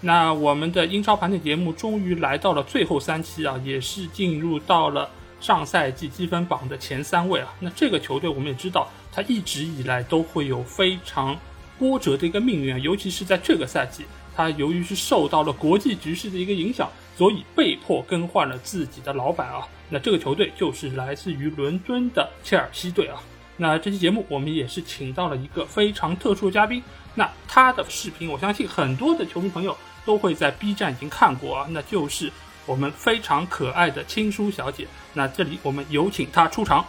那我们的英超盘点节目终于来到了最后三期啊，也是进入到了上赛季积分榜的前三位啊。那这个球队我们也知道，它一直以来都会有非常波折的一个命运啊，尤其是在这个赛季，它由于是受到了国际局势的一个影响，所以被迫更换了自己的老板啊。那这个球队就是来自于伦敦的切尔西队啊。那这期节目我们也是请到了一个非常特殊的嘉宾，那他的视频我相信很多的球迷朋友。都会在 B 站已经看过啊，那就是我们非常可爱的青叔小姐。那这里我们有请她出场。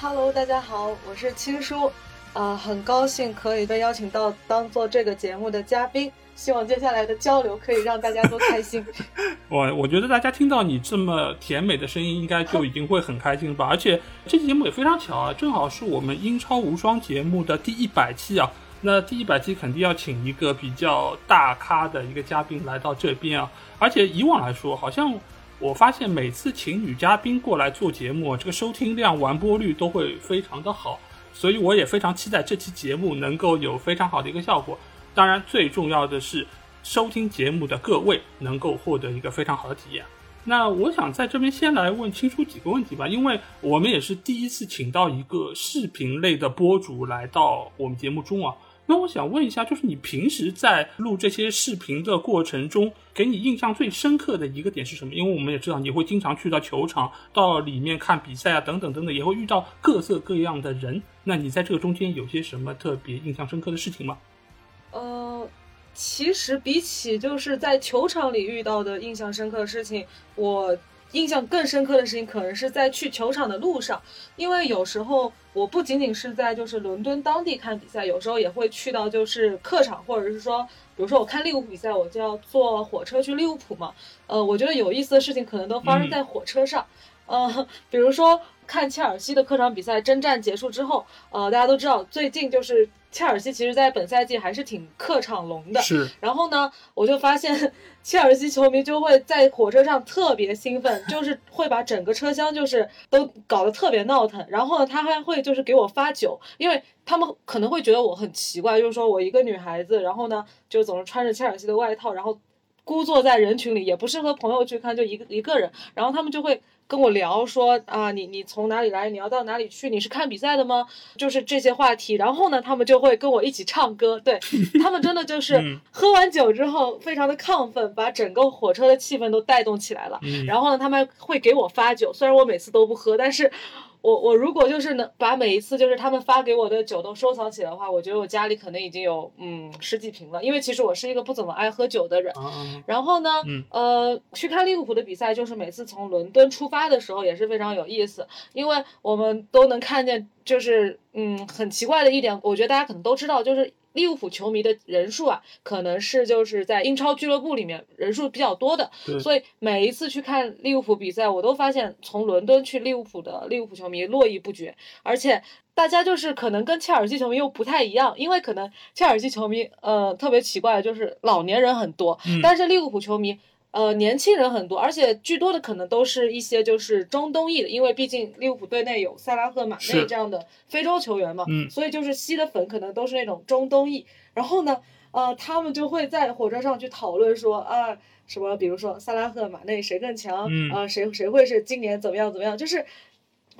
Hello，大家好，我是青叔，呃，很高兴可以被邀请到当做这个节目的嘉宾，希望接下来的交流可以让大家都开心。我我觉得大家听到你这么甜美的声音，应该就已经会很开心了吧？而且这期节目也非常巧啊，正好是我们英超无双节目的第一百期啊。那第一百期肯定要请一个比较大咖的一个嘉宾来到这边啊，而且以往来说，好像我发现每次请女嘉宾过来做节目，这个收听量、完播率都会非常的好，所以我也非常期待这期节目能够有非常好的一个效果。当然，最重要的是收听节目的各位能够获得一个非常好的体验。那我想在这边先来问青叔几个问题吧，因为我们也是第一次请到一个视频类的播主来到我们节目中啊。那我想问一下，就是你平时在录这些视频的过程中，给你印象最深刻的一个点是什么？因为我们也知道你会经常去到球场，到里面看比赛啊，等等等等，也会遇到各色各样的人。那你在这个中间有些什么特别印象深刻的事情吗？呃，其实比起就是在球场里遇到的印象深刻的事情，我。印象更深刻的事情，可能是在去球场的路上，因为有时候我不仅仅是在就是伦敦当地看比赛，有时候也会去到就是客场，或者是说，比如说我看利物浦比赛，我就要坐火车去利物浦嘛。呃，我觉得有意思的事情可能都发生在火车上。呃，比如说看切尔西的客场比赛，征战结束之后，呃，大家都知道最近就是切尔西其实在本赛季还是挺客场龙的。是。然后呢，我就发现。切尔西球迷就会在火车上特别兴奋，就是会把整个车厢就是都搞得特别闹腾。然后呢，他还会就是给我发酒，因为他们可能会觉得我很奇怪，就是说我一个女孩子，然后呢就总是穿着切尔西的外套，然后孤坐在人群里，也不是和朋友去看，就一个一个人。然后他们就会。跟我聊说啊，你你从哪里来？你要到哪里去？你是看比赛的吗？就是这些话题。然后呢，他们就会跟我一起唱歌。对 他们真的就是喝完酒之后非常的亢奋，把整个火车的气氛都带动起来了。然后呢，他们会给我发酒，虽然我每次都不喝，但是。我我如果就是能把每一次就是他们发给我的酒都收藏起来的话，我觉得我家里可能已经有嗯十几瓶了。因为其实我是一个不怎么爱喝酒的人。然后呢，呃，去看利物浦的比赛，就是每次从伦敦出发的时候也是非常有意思，因为我们都能看见，就是嗯很奇怪的一点，我觉得大家可能都知道，就是。利物浦球迷的人数啊，可能是就是在英超俱乐部里面人数比较多的，所以每一次去看利物浦比赛，我都发现从伦敦去利物浦的利物浦球迷络绎不绝，而且大家就是可能跟切尔西球迷又不太一样，因为可能切尔西球迷呃特别奇怪，就是老年人很多，但是利物浦球迷。呃，年轻人很多，而且居多的可能都是一些就是中东裔的，因为毕竟利物浦队内有萨拉赫、马内这样的非洲球员嘛，所以就是吸的粉可能都是那种中东裔。然后呢，呃，他们就会在火车上去讨论说啊，什么比如说萨拉赫、马内谁更强，啊，谁谁会是今年怎么样怎么样，就是。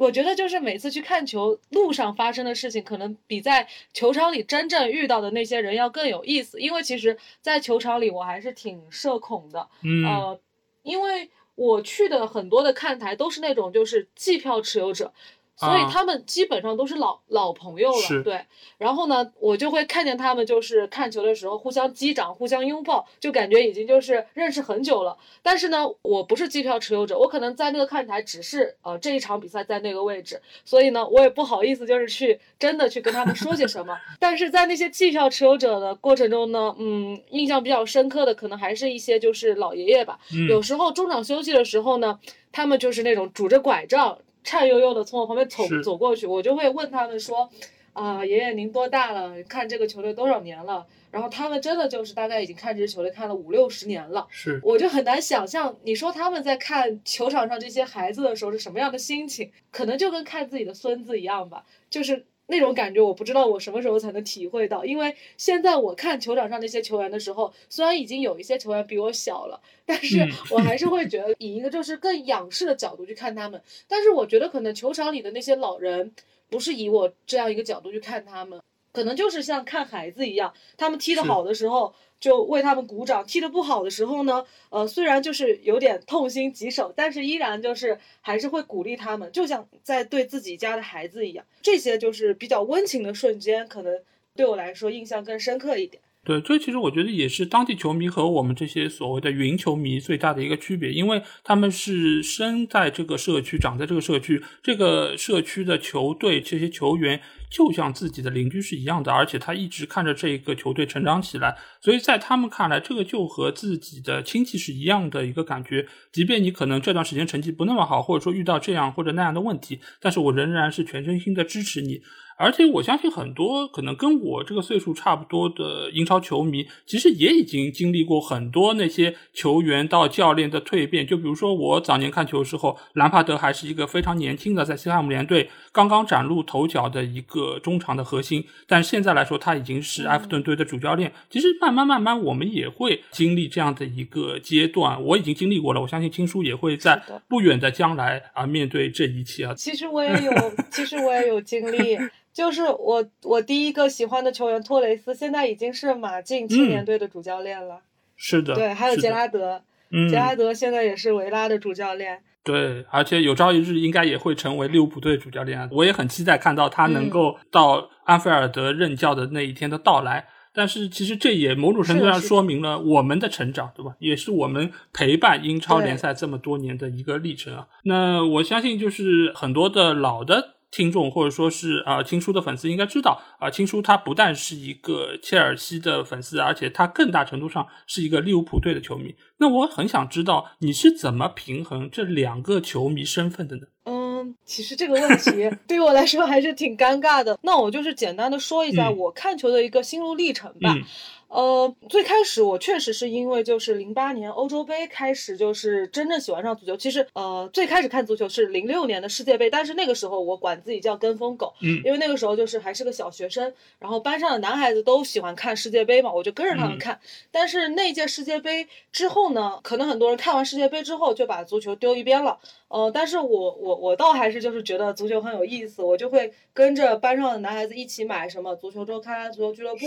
我觉得就是每次去看球路上发生的事情，可能比在球场里真正遇到的那些人要更有意思。因为其实，在球场里我还是挺社恐的，呃，因为我去的很多的看台都是那种就是季票持有者。所以他们基本上都是老老朋友了。对，然后呢，我就会看见他们就是看球的时候互相击掌、互相拥抱，就感觉已经就是认识很久了。但是呢，我不是机票持有者，我可能在那个看台只是呃这一场比赛在那个位置，所以呢，我也不好意思就是去真的去跟他们说些什么。但是在那些机票持有者的过程中呢，嗯，印象比较深刻的可能还是一些就是老爷爷吧。嗯有时候中场休息的时候呢，他们就是那种拄着拐杖，颤悠悠的从我旁边走走过去，我就会问他们说，啊、爷爷您多大了？看这个球队多少年了？然后他们真的就是大概已经看这支球队看了五六十年了。是我就很难想象，你说他们在看球场上这些孩子的时候是什么样的心情，可能就跟看自己的孙子一样吧，就是那种感觉，我不知道我什么时候才能体会到。因为现在我看球场上那些球员的时候，虽然已经有一些球员比我小了，但是嗯我还是会觉得以一个就是更仰视的角度去看他们。但是我觉得可能球场里的那些老人，不是以我这样一个角度去看他们。可能就是像看孩子一样，他们踢得好的时候就为他们鼓掌，踢得不好的时候呢，呃，虽然就是有点痛心疾首，但是依然就是还是会鼓励他们，就像在对自己家的孩子一样。这些就是比较温情的瞬间，可能对我来说印象更深刻一点。对，这其实我觉得也是当地球迷和我们这些所谓的云球迷最大的一个区别，因为他们是生在这个社区，长在这个社区，这个社区的球队这些球员就像自己的邻居是一样的，而且他一直看着这个球队成长起来，所以在他们看来，这个就和自己的亲戚是一样的一个感觉。即便你可能这段时间成绩不那么好，或者说遇到这样或者那样的问题，但是我仍然是全身心的支持你。而且我相信很多可能跟我这个岁数差不多的英超球迷，其实也已经经历过很多那些球员到教练的蜕变。就比如说我早年看球的时候，兰帕德还是一个非常年轻的，在西汉姆联队刚刚崭露头角的一个中场的核心，但现在来说他已经是埃弗顿队的主教练。其实慢慢慢慢，我们也会经历这样的一个阶段。我已经经历过了，我相信青叔也会在不远的将来啊面对这一切啊。其实我也有，其实我也有经历，就是我我第一个喜欢的球员托雷斯，现在已经是马竞青年队的主教练了。是的，对，还有杰拉德，嗯杰拉德现在也是维拉的主教练。对，而且有朝一日应该也会成为利物浦队主教练啊！我也很期待看到他能嗯够到安菲尔德任教的那一天的到来。但是其实这也某种程度上说明了我们的成长，对吧？也是我们陪伴英超联赛这么多年的一个历程啊。那我相信，就是很多的老的听众或者说是啊、呃青叔的粉丝应该知道啊、青叔他不但是一个切尔西的粉丝，而且他更大程度上是一个利物浦队的球迷。那我很想知道你是怎么平衡这两个球迷身份的呢？嗯，其实这个问题 对于我来说还是挺尴尬的。那我就是简单的说一下嗯我看球的一个心路历程吧。嗯呃，最开始我确实是因为就是零八年欧洲杯开始，就是真正喜欢上足球。其实呃，最开始看足球是零六年的世界杯，但是那个时候我管自己叫跟风狗，嗯因为那个时候就是还是个小学生，然后班上的男孩子都喜欢看世界杯嘛，我就跟着他们嗯看。但是那届世界杯之后呢，可能很多人看完世界杯之后就把足球丢一边了。呃，但是我我我倒还是就是觉得足球很有意思，我就会跟着班上的男孩子一起买什么足球周刊、足球俱乐部，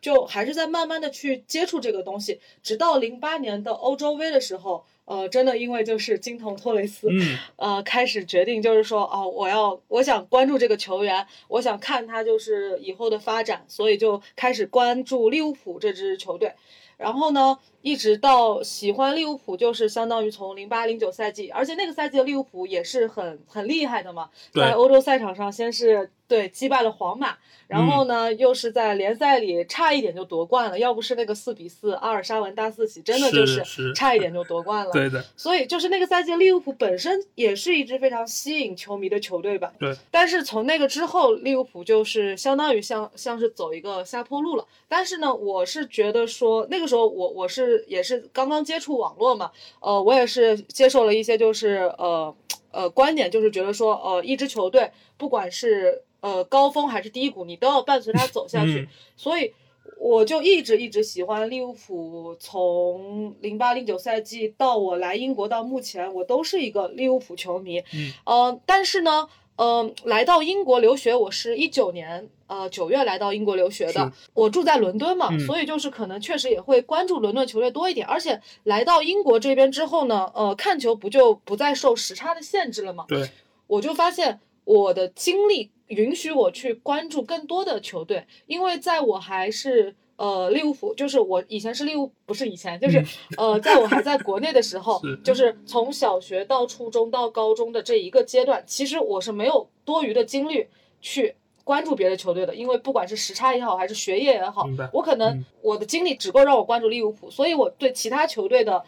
就还是在慢慢的去接触这个东西，直到零八年的欧洲杯的时候，呃，真的因为就是金童托雷斯，嗯呃，开始决定就是说，哦，我要我想关注这个球员，我想看他就是以后的发展，所以就开始关注利物浦这支球队。然后呢，一直到喜欢利物浦，就是相当于从零八零九赛季，而且那个赛季的利物浦也是很很厉害的嘛，在欧洲赛场上先是对击败了皇马，然后呢、又是在联赛里差一点就夺冠了，要不是那个四比四阿尔沙文大四喜，真的就是是 差一点就夺冠了。对的，所以就是那个赛季，利物浦本身也是一支非常吸引球迷的球队吧。对。但是从那个之后，利物浦就是相当于像像是走一个下坡路了。但是呢，我是觉得说那个时候我我是也是刚刚接触网络嘛，呃，我也是接受了一些就是呃呃观点，就是觉得说呃一支球队不管是呃高峰还是低谷，你都要伴随他走下去。嗯所以我就一直一直喜欢利物浦，从零八零九赛季到我来英国到目前，我都是一个利物浦球迷。嗯，呃，但是呢，嗯、来到英国留学，我是一九年呃九月来到英国留学的，我住在伦敦嘛，嗯所以就是可能确实也会关注伦敦球队多一点。而且来到英国这边之后呢，呃，看球不就不再受时差的限制了吗？对，我就发现我的精力允许我去关注更多的球队，因为在我还是呃利物浦，就是我以前是利物，不是以前，就是、呃，在我还在国内的时 候是，就是从小学到初中到高中的这一个阶段，其实我是没有多余的精力去。关注别的球队的，因为不管是时差也好，还是学业也好，我可能嗯我的精力只够让我关注利物浦，所以我对其他球队的，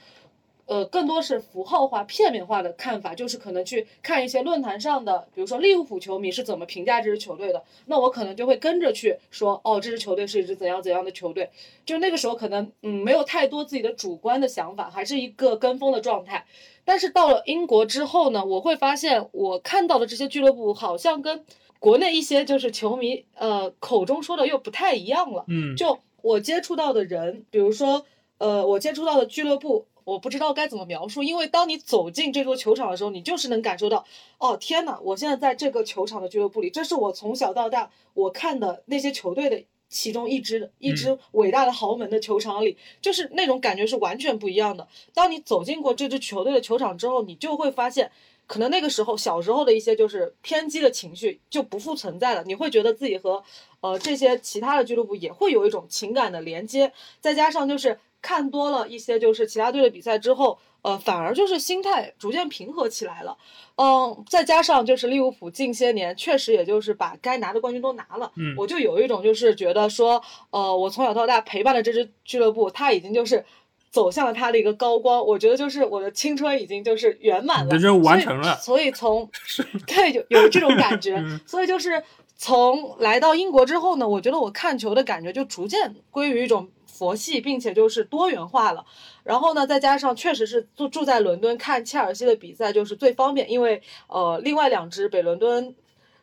呃，更多是符号化、片面化的看法，就是可能去看一些论坛上的，比如说利物浦球迷是怎么评价这支球队的，那我可能就会跟着去说，哦，这支球队是一支怎样怎样的球队，就那个时候可能嗯没有太多自己的主观的想法，还是一个跟风的状态。但是到了英国之后呢，我会发现我看到的这些俱乐部好像跟国内一些就是球迷呃口中说的又不太一样了。嗯，就我接触到的人，比如说，呃，我接触到的俱乐部，我不知道该怎么描述，因为当你走进这座球场的时候，你就是能感受到，哦，天呐，我现在在这个球场的俱乐部里，这是我从小到大我看的那些球队的其中一支一支伟大的豪门的球场里，就是那种感觉是完全不一样的。当你走进过这支球队的球场之后，你就会发现。可能那个时候小时候的一些就是偏激的情绪就不复存在了，你会觉得自己和呃这些其他的俱乐部也会有一种情感的连接，再加上就是看多了一些就是其他队的比赛之后，呃，反而就是心态逐渐平和起来了。嗯，再加上就是利物浦近些年确实也就是把该拿的冠军都拿了，嗯我就有一种就是觉得说，呃，我从小到大陪伴的这支俱乐部，它已经就是。走向了它的一个高光，我觉得就是我的青春已经就是圆满了，完成了所以从 对有有这种感觉，嗯所以就是从来到英国之后呢，我觉得我看球的感觉就逐渐归于一种佛系，并且就是多元化了。然后呢，再加上确实是住住在伦敦看切尔西的比赛就是最方便，因为呃，另外两支北伦敦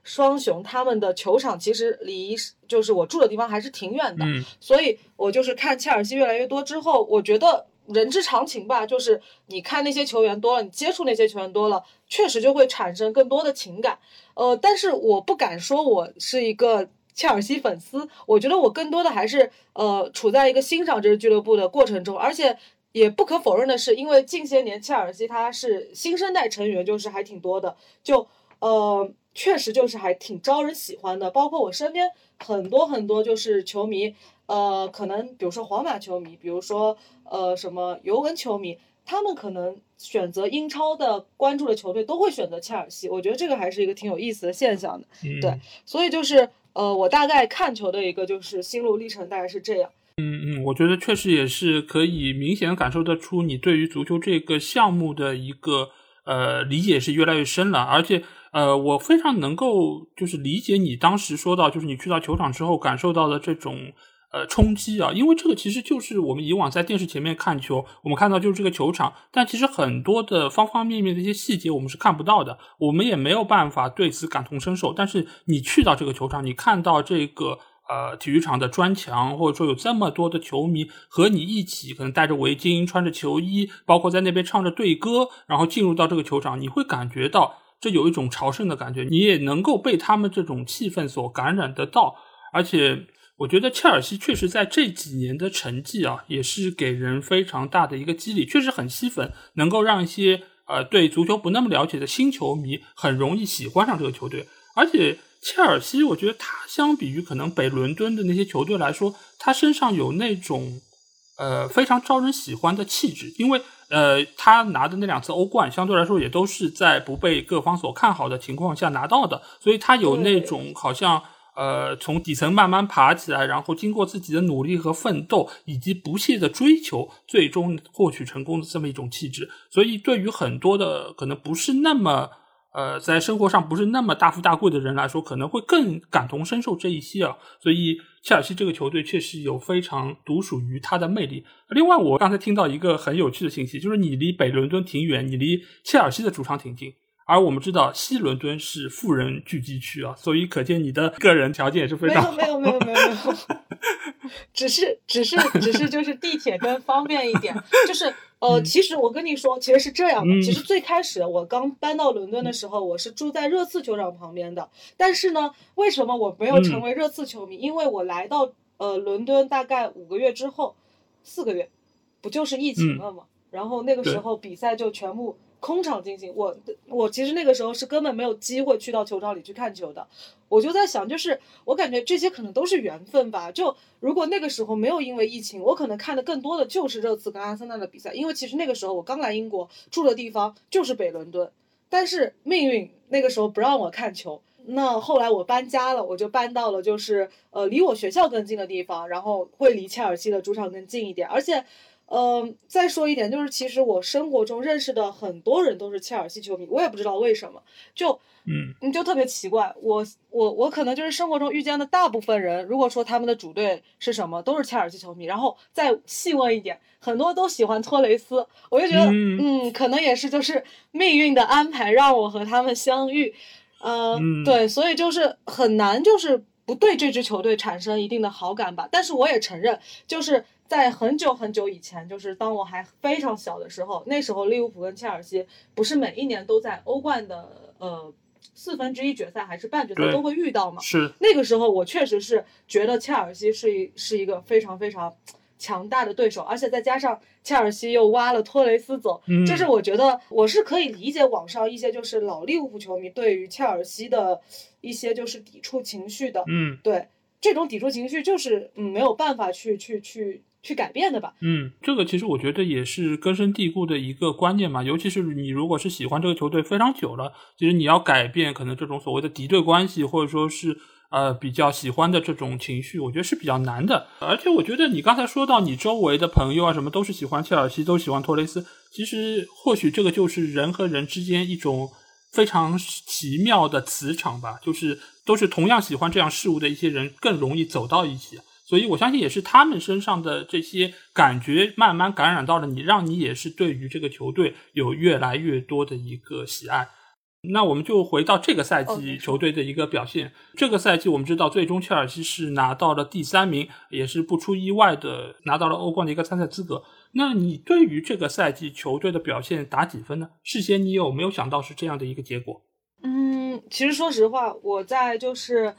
双雄他们的球场其实离就是我住的地方还是挺远的，嗯所以我就是看切尔西越来越多之后，我觉得人之常情吧，就是你看那些球员多了，你接触那些球员多了，确实就会产生更多的情感。呃，但是我不敢说我是一个切尔西粉丝，我觉得我更多的还是呃处在一个欣赏这支俱乐部的过程中，而且。也不可否认的是，因为近些年切尔西它是新生代成员，就是还挺多的，就呃确实就是还挺招人喜欢的。包括我身边很多很多就是球迷，呃，可能比如说皇马球迷，比如说呃什么尤文球迷，他们可能选择英超的关注的球队都会选择切尔西。我觉得这个还是一个挺有意思的现象的。嗯对所以就是呃，我大概看球的一个就是心路历程大概是这样。嗯嗯，我觉得确实也是可以明显感受得出你对于足球这个项目的一个呃理解是越来越深了，而且呃，我非常能够就是理解你当时说到，就是你去到球场之后感受到的这种呃冲击啊，因为这个其实就是我们以往在电视前面看球，我们看到就是这个球场，但其实很多的方方面面的一些细节我们是看不到的，我们也没有办法对此感同身受。但是你去到这个球场，你看到这个。呃，体育场的砖墙，或者说有这么多的球迷和你一起，可能戴着围巾、穿着球衣，包括在那边唱着队歌，然后进入到这个球场，你会感觉到这有一种朝圣的感觉，你也能够被他们这种气氛所感染得到。而且，我觉得切尔西确实在这几年的成绩啊，也是给人非常大的一个激励，确实很吸粉，能够让一些呃对足球不那么了解的新球迷很容易喜欢上这个球队，而且。切尔西，我觉得他相比于可能北伦敦的那些球队来说，他身上有那种呃非常招人喜欢的气质，因为呃他拿的那两次欧冠相对来说也都是在不被各方所看好的情况下拿到的，所以他有那种好像呃从底层慢慢爬起来，然后经过自己的努力和奋斗以及不懈的追求，最终获取成功的这么一种气质。所以对于很多的可能不是那么。呃，在生活上不是那么大富大贵的人来说，可能会更感同身受这一些啊。所以，切尔西这个球队确实有非常独属于它的魅力。另外，我刚才听到一个很有趣的信息，就是你离北伦敦挺远，你离切尔西的主场挺近。而我们知道，西伦敦是富人聚集区啊，所以可见你的个人条件也是非常好。没有没有没有没有没有，只是只是只是就是地铁更方便一点，就是。呃，嗯其实我跟你说，其实是这样的。嗯其实最开始我刚搬到伦敦的时候，我是住在热刺球场旁边的。但是呢，为什么我没有嗯成为热刺球迷？因为我来到呃伦敦大概五个月之后，四个月，不就是疫情了吗？然后那个时候比赛就全部空场进行。我我其实那个时候是根本没有机会去到球场里去看球的。我就在想，就是我感觉这些可能都是缘分吧。就如果那个时候没有因为疫情，我可能看的更多的就是热刺跟阿森纳的比赛，因为其实那个时候我刚来英国，住的地方就是北伦敦。但是命运那个时候不让我看球，那后来我搬家了，我就搬到了就是呃离我学校更近的地方，然后会离切尔西的主场更近一点，而且。嗯，再说一点，就是其实我生活中认识的很多人都是切尔西球迷，我也不知道为什么，就嗯，你就特别奇怪。我我我可能就是生活中遇见的大部分人，如果说他们的主队是什么，都是切尔西球迷。然后再细问一点，很多都喜欢托雷斯，我就觉得，嗯，可能也是就是命运的安排让我和他们相遇。呃，对，所以就是很难，就是不对这支球队产生一定的好感吧。但是我也承认，就是。在很久很久以前，就是当我还非常小的时候，那时候利物浦跟切尔西不是每一年都在欧冠的呃四分之一决赛还是半决赛都会遇到嘛？是那个时候，我确实是觉得切尔西是一是一个非常非常强大的对手，而且再加上切尔西又挖了托雷斯走，就是我觉得我是可以理解网上一些就是老利物浦球迷对于切尔西的一些就是抵触情绪的。嗯，对，这种抵触情绪就是嗯没有办法去去去。去改变的吧。嗯，这个其实我觉得也是根深蒂固的一个观念嘛。尤其是你如果是喜欢这个球队非常久了，其实你要改变可能这种所谓的敌对关系，或者说是呃比较喜欢的这种情绪，我觉得是比较难的。而且我觉得你刚才说到你周围的朋友啊，什么都是喜欢切尔西，都喜欢托雷斯。其实或许这个就是人和人之间一种非常奇妙的磁场吧，就是都是同样喜欢这样事物的一些人更容易走到一起。所以，我相信也是他们身上的这些感觉慢慢感染到了你，让你也是对于这个球队有越来越多的一个喜爱。那我们就回到这个赛季球队的一个表现。这个赛季我们知道，最终切尔西是拿到了第三名，也是不出意外的拿到了欧冠的一个参赛资格。那你对于这个赛季球队的表现打几分呢？事先你有没有想到是这样的一个结果？嗯，其实说实话，我在就是。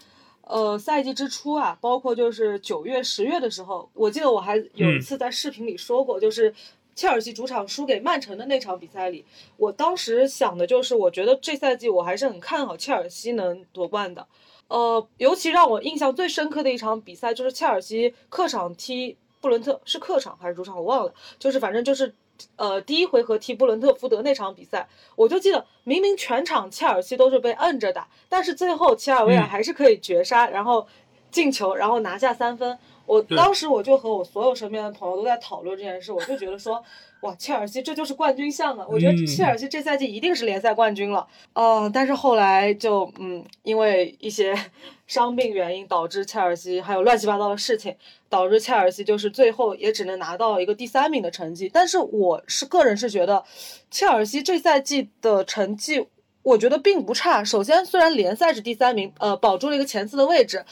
呃，赛季之初啊，包括就是九月、十月的时候，我记得我还有一次在视频里说过，就是切尔西主场输给曼城的那场比赛里，我当时想的就是，我觉得这赛季我还是很看好切尔西能夺冠的。呃，尤其让我印象最深刻的一场比赛就是切尔西客场踢布伦特，是客场还是主场我忘了，就是反正就是。呃，第一回合踢布伦特福德那场比赛，我就记得明明全场切尔西都是被摁着打，但是最后切尔维尔还是可以绝杀，然后进球，然后拿下三分。我当时我就和我所有身边的朋友都在讨论这件事，我就觉得说，哇，切尔西这就是冠军相啊！我觉得切尔西这赛季一定是联赛冠军了。嗯，但是后来就嗯，因为一些 伤病原因，导致切尔西还有乱七八糟的事情。导致切尔西就是最后也只能拿到一个第三名的成绩，但是我是个人是觉得，切尔西这赛季的成绩我觉得并不差。首先，虽然联赛是第三名，呃，保住了一个前四的位置，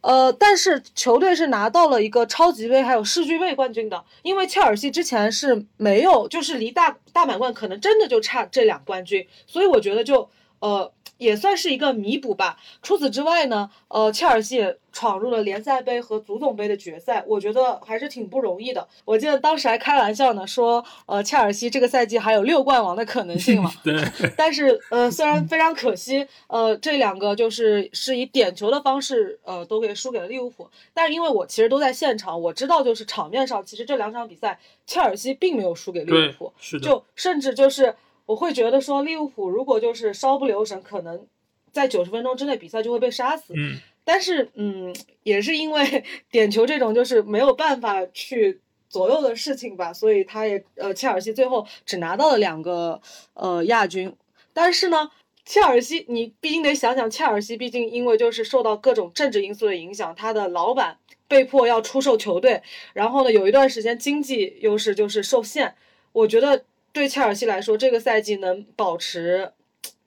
呃，但是球队是拿到了一个超级杯还有世俱杯冠军的。因为切尔西之前是没有，就是离大大满贯可能真的就差这两冠军，所以我觉得就呃。也算是一个弥补吧。除此之外呢，呃，切尔西也闯入了联赛杯和足总杯的决赛，我觉得还是挺不容易的。我记得当时还开玩笑呢，说，呃，切尔西这个赛季还有六冠王的可能性嘛。对。但是，呃，虽然 非常可惜，呃，这两个就是是以点球的方式，呃，都给输给了利物浦。但是因为我其实都在现场，我知道就是场面上，其实这两场比赛，切尔西并没有输给利物浦，是的。就甚至就是。我会觉得说利物浦如果就是稍不留神，可能在九十分钟之内比赛就会被杀死。嗯，但是嗯，也是因为 点球这种就是没有办法去左右的事情吧，所以他也呃，切尔西最后只拿到了两个呃亚军。但是呢，切尔西你毕竟得想想，切尔西毕竟因为就是受到各种政治因素的影响，他的老板被迫要出售球队，然后呢有一段时间经济优势就是受限。我觉得。对切尔西来说，这个赛季能保持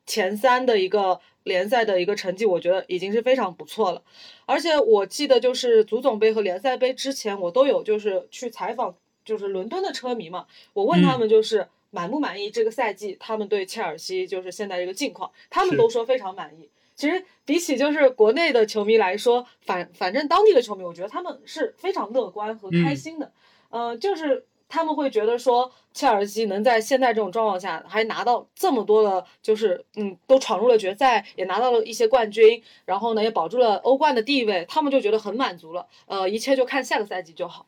前三的一个联赛的一个成绩，我觉得已经是非常不错了。而且我记得，就是足总杯和联赛杯之前，我都有就是去采访，就是伦敦的车迷嘛，我问他们就是满不满意这个赛季，他们对切尔西就是现在这个境况，他们都说非常满意。其实比起就是国内的球迷来说，反反正当地的球迷，我觉得他们是非常乐观和开心的。嗯，就是。他们会觉得说，切尔西能在现在这种状况下还拿到这么多的，就是嗯，都闯入了决赛，也拿到了一些冠军，然后呢，也保住了欧冠的地位，他们就觉得很满足了。呃，一切就看下个赛季就好。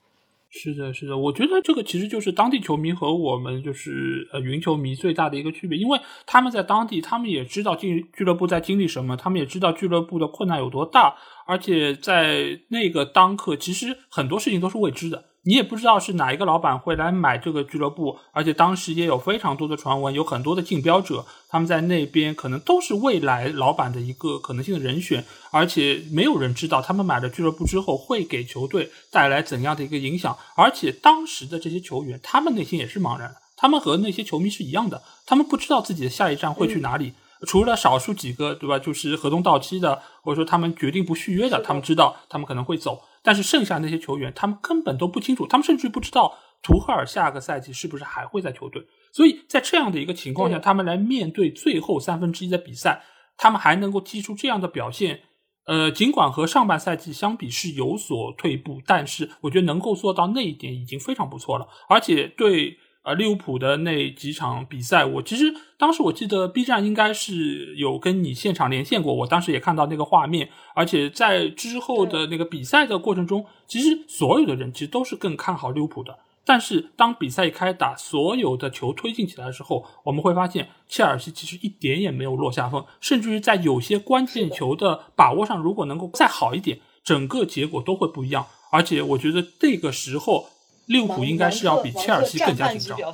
是的，是的，我觉得这个其实就是当地球迷和我们就是呃云球迷最大的一个区别，因为他们在当地，他们也知道进俱乐部在经历什么，他们也知道俱乐部的困难有多大，而且在那个当刻，其实很多事情都是未知的。你也不知道是哪一个老板会来买这个俱乐部，而且当时也有非常多的传闻，有很多的竞标者，他们在那边可能都是未来老板的一个可能性的人选，而且没有人知道他们买了俱乐部之后会给球队带来怎样的一个影响，而且当时的这些球员，他们内心也是茫然的，他们和那些球迷是一样的，他们不知道自己的下一站会去哪里，除了少数几个，对吧？就是合同到期的，或者说他们决定不续约的，他们知道他们可能会走。但是剩下那些球员，他们根本都不清楚，他们甚至不知道图赫尔下个赛季是不是还会在球队。所以在这样的一个情况下，他们来面对最后三分之一的比赛，他们还能够踢出这样的表现，呃，尽管和上半赛季相比是有所退步，但是我觉得能够做到那一点已经非常不错了，而且对。呃，利物浦的那几场比赛，我其实当时我记得 B 站应该是有跟你现场连线过，我当时也看到那个画面，而且在之后的那个比赛的过程中，其实所有的人其实都是更看好利物浦的。但是当比赛一开打，所有的球推进起来的时候，我们会发现切尔西其实一点也没有落下风，甚至于在有些关键球的把握上，如果能够再好一点，整个结果都会不一样。而且我觉得这个时候。利物浦应该是要比切尔西更加紧张，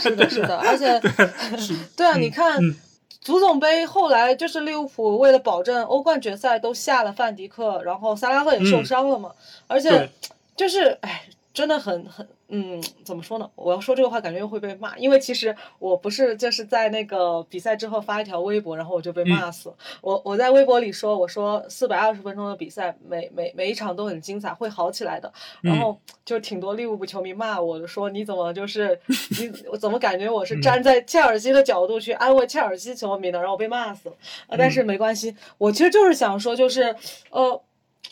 是的，是的，而且，对啊，你看，足总杯后来就是利物浦为了保证欧冠决赛都下了范迪克，然后萨拉赫也受伤了嘛，而且就是哎，真的很很。嗯，怎么说呢？我要说这个话，感觉又会被骂，因为其实我不是就是在那个比赛之后发一条微博，然后我就被骂死。我我在微博里说，我说四百二十分钟的比赛，每每每一场都很精彩，会好起来的。然后就挺多利物浦球迷骂我的，说你怎么就是 你我怎么感觉我是站在切尔西的角度去安慰切尔西球迷的，然后我被骂死了。但是没关系，我其实就是想说，就是呃。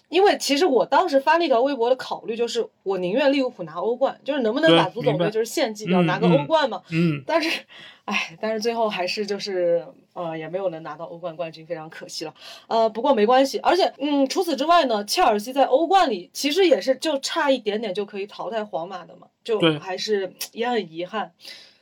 因为其实我当时发那条微博的考虑就是，我宁愿利物浦拿欧冠，就是能不能把足总杯就是献祭掉，拿个欧冠嘛。嗯。但是，哎，但是最后还是就是呃，也没有能拿到欧冠冠军，非常可惜了。呃，不过没关系，而且嗯，除此之外呢，切尔西在欧冠里其实也是就差一点点就可以淘汰皇马的嘛，就还是 也很遗憾。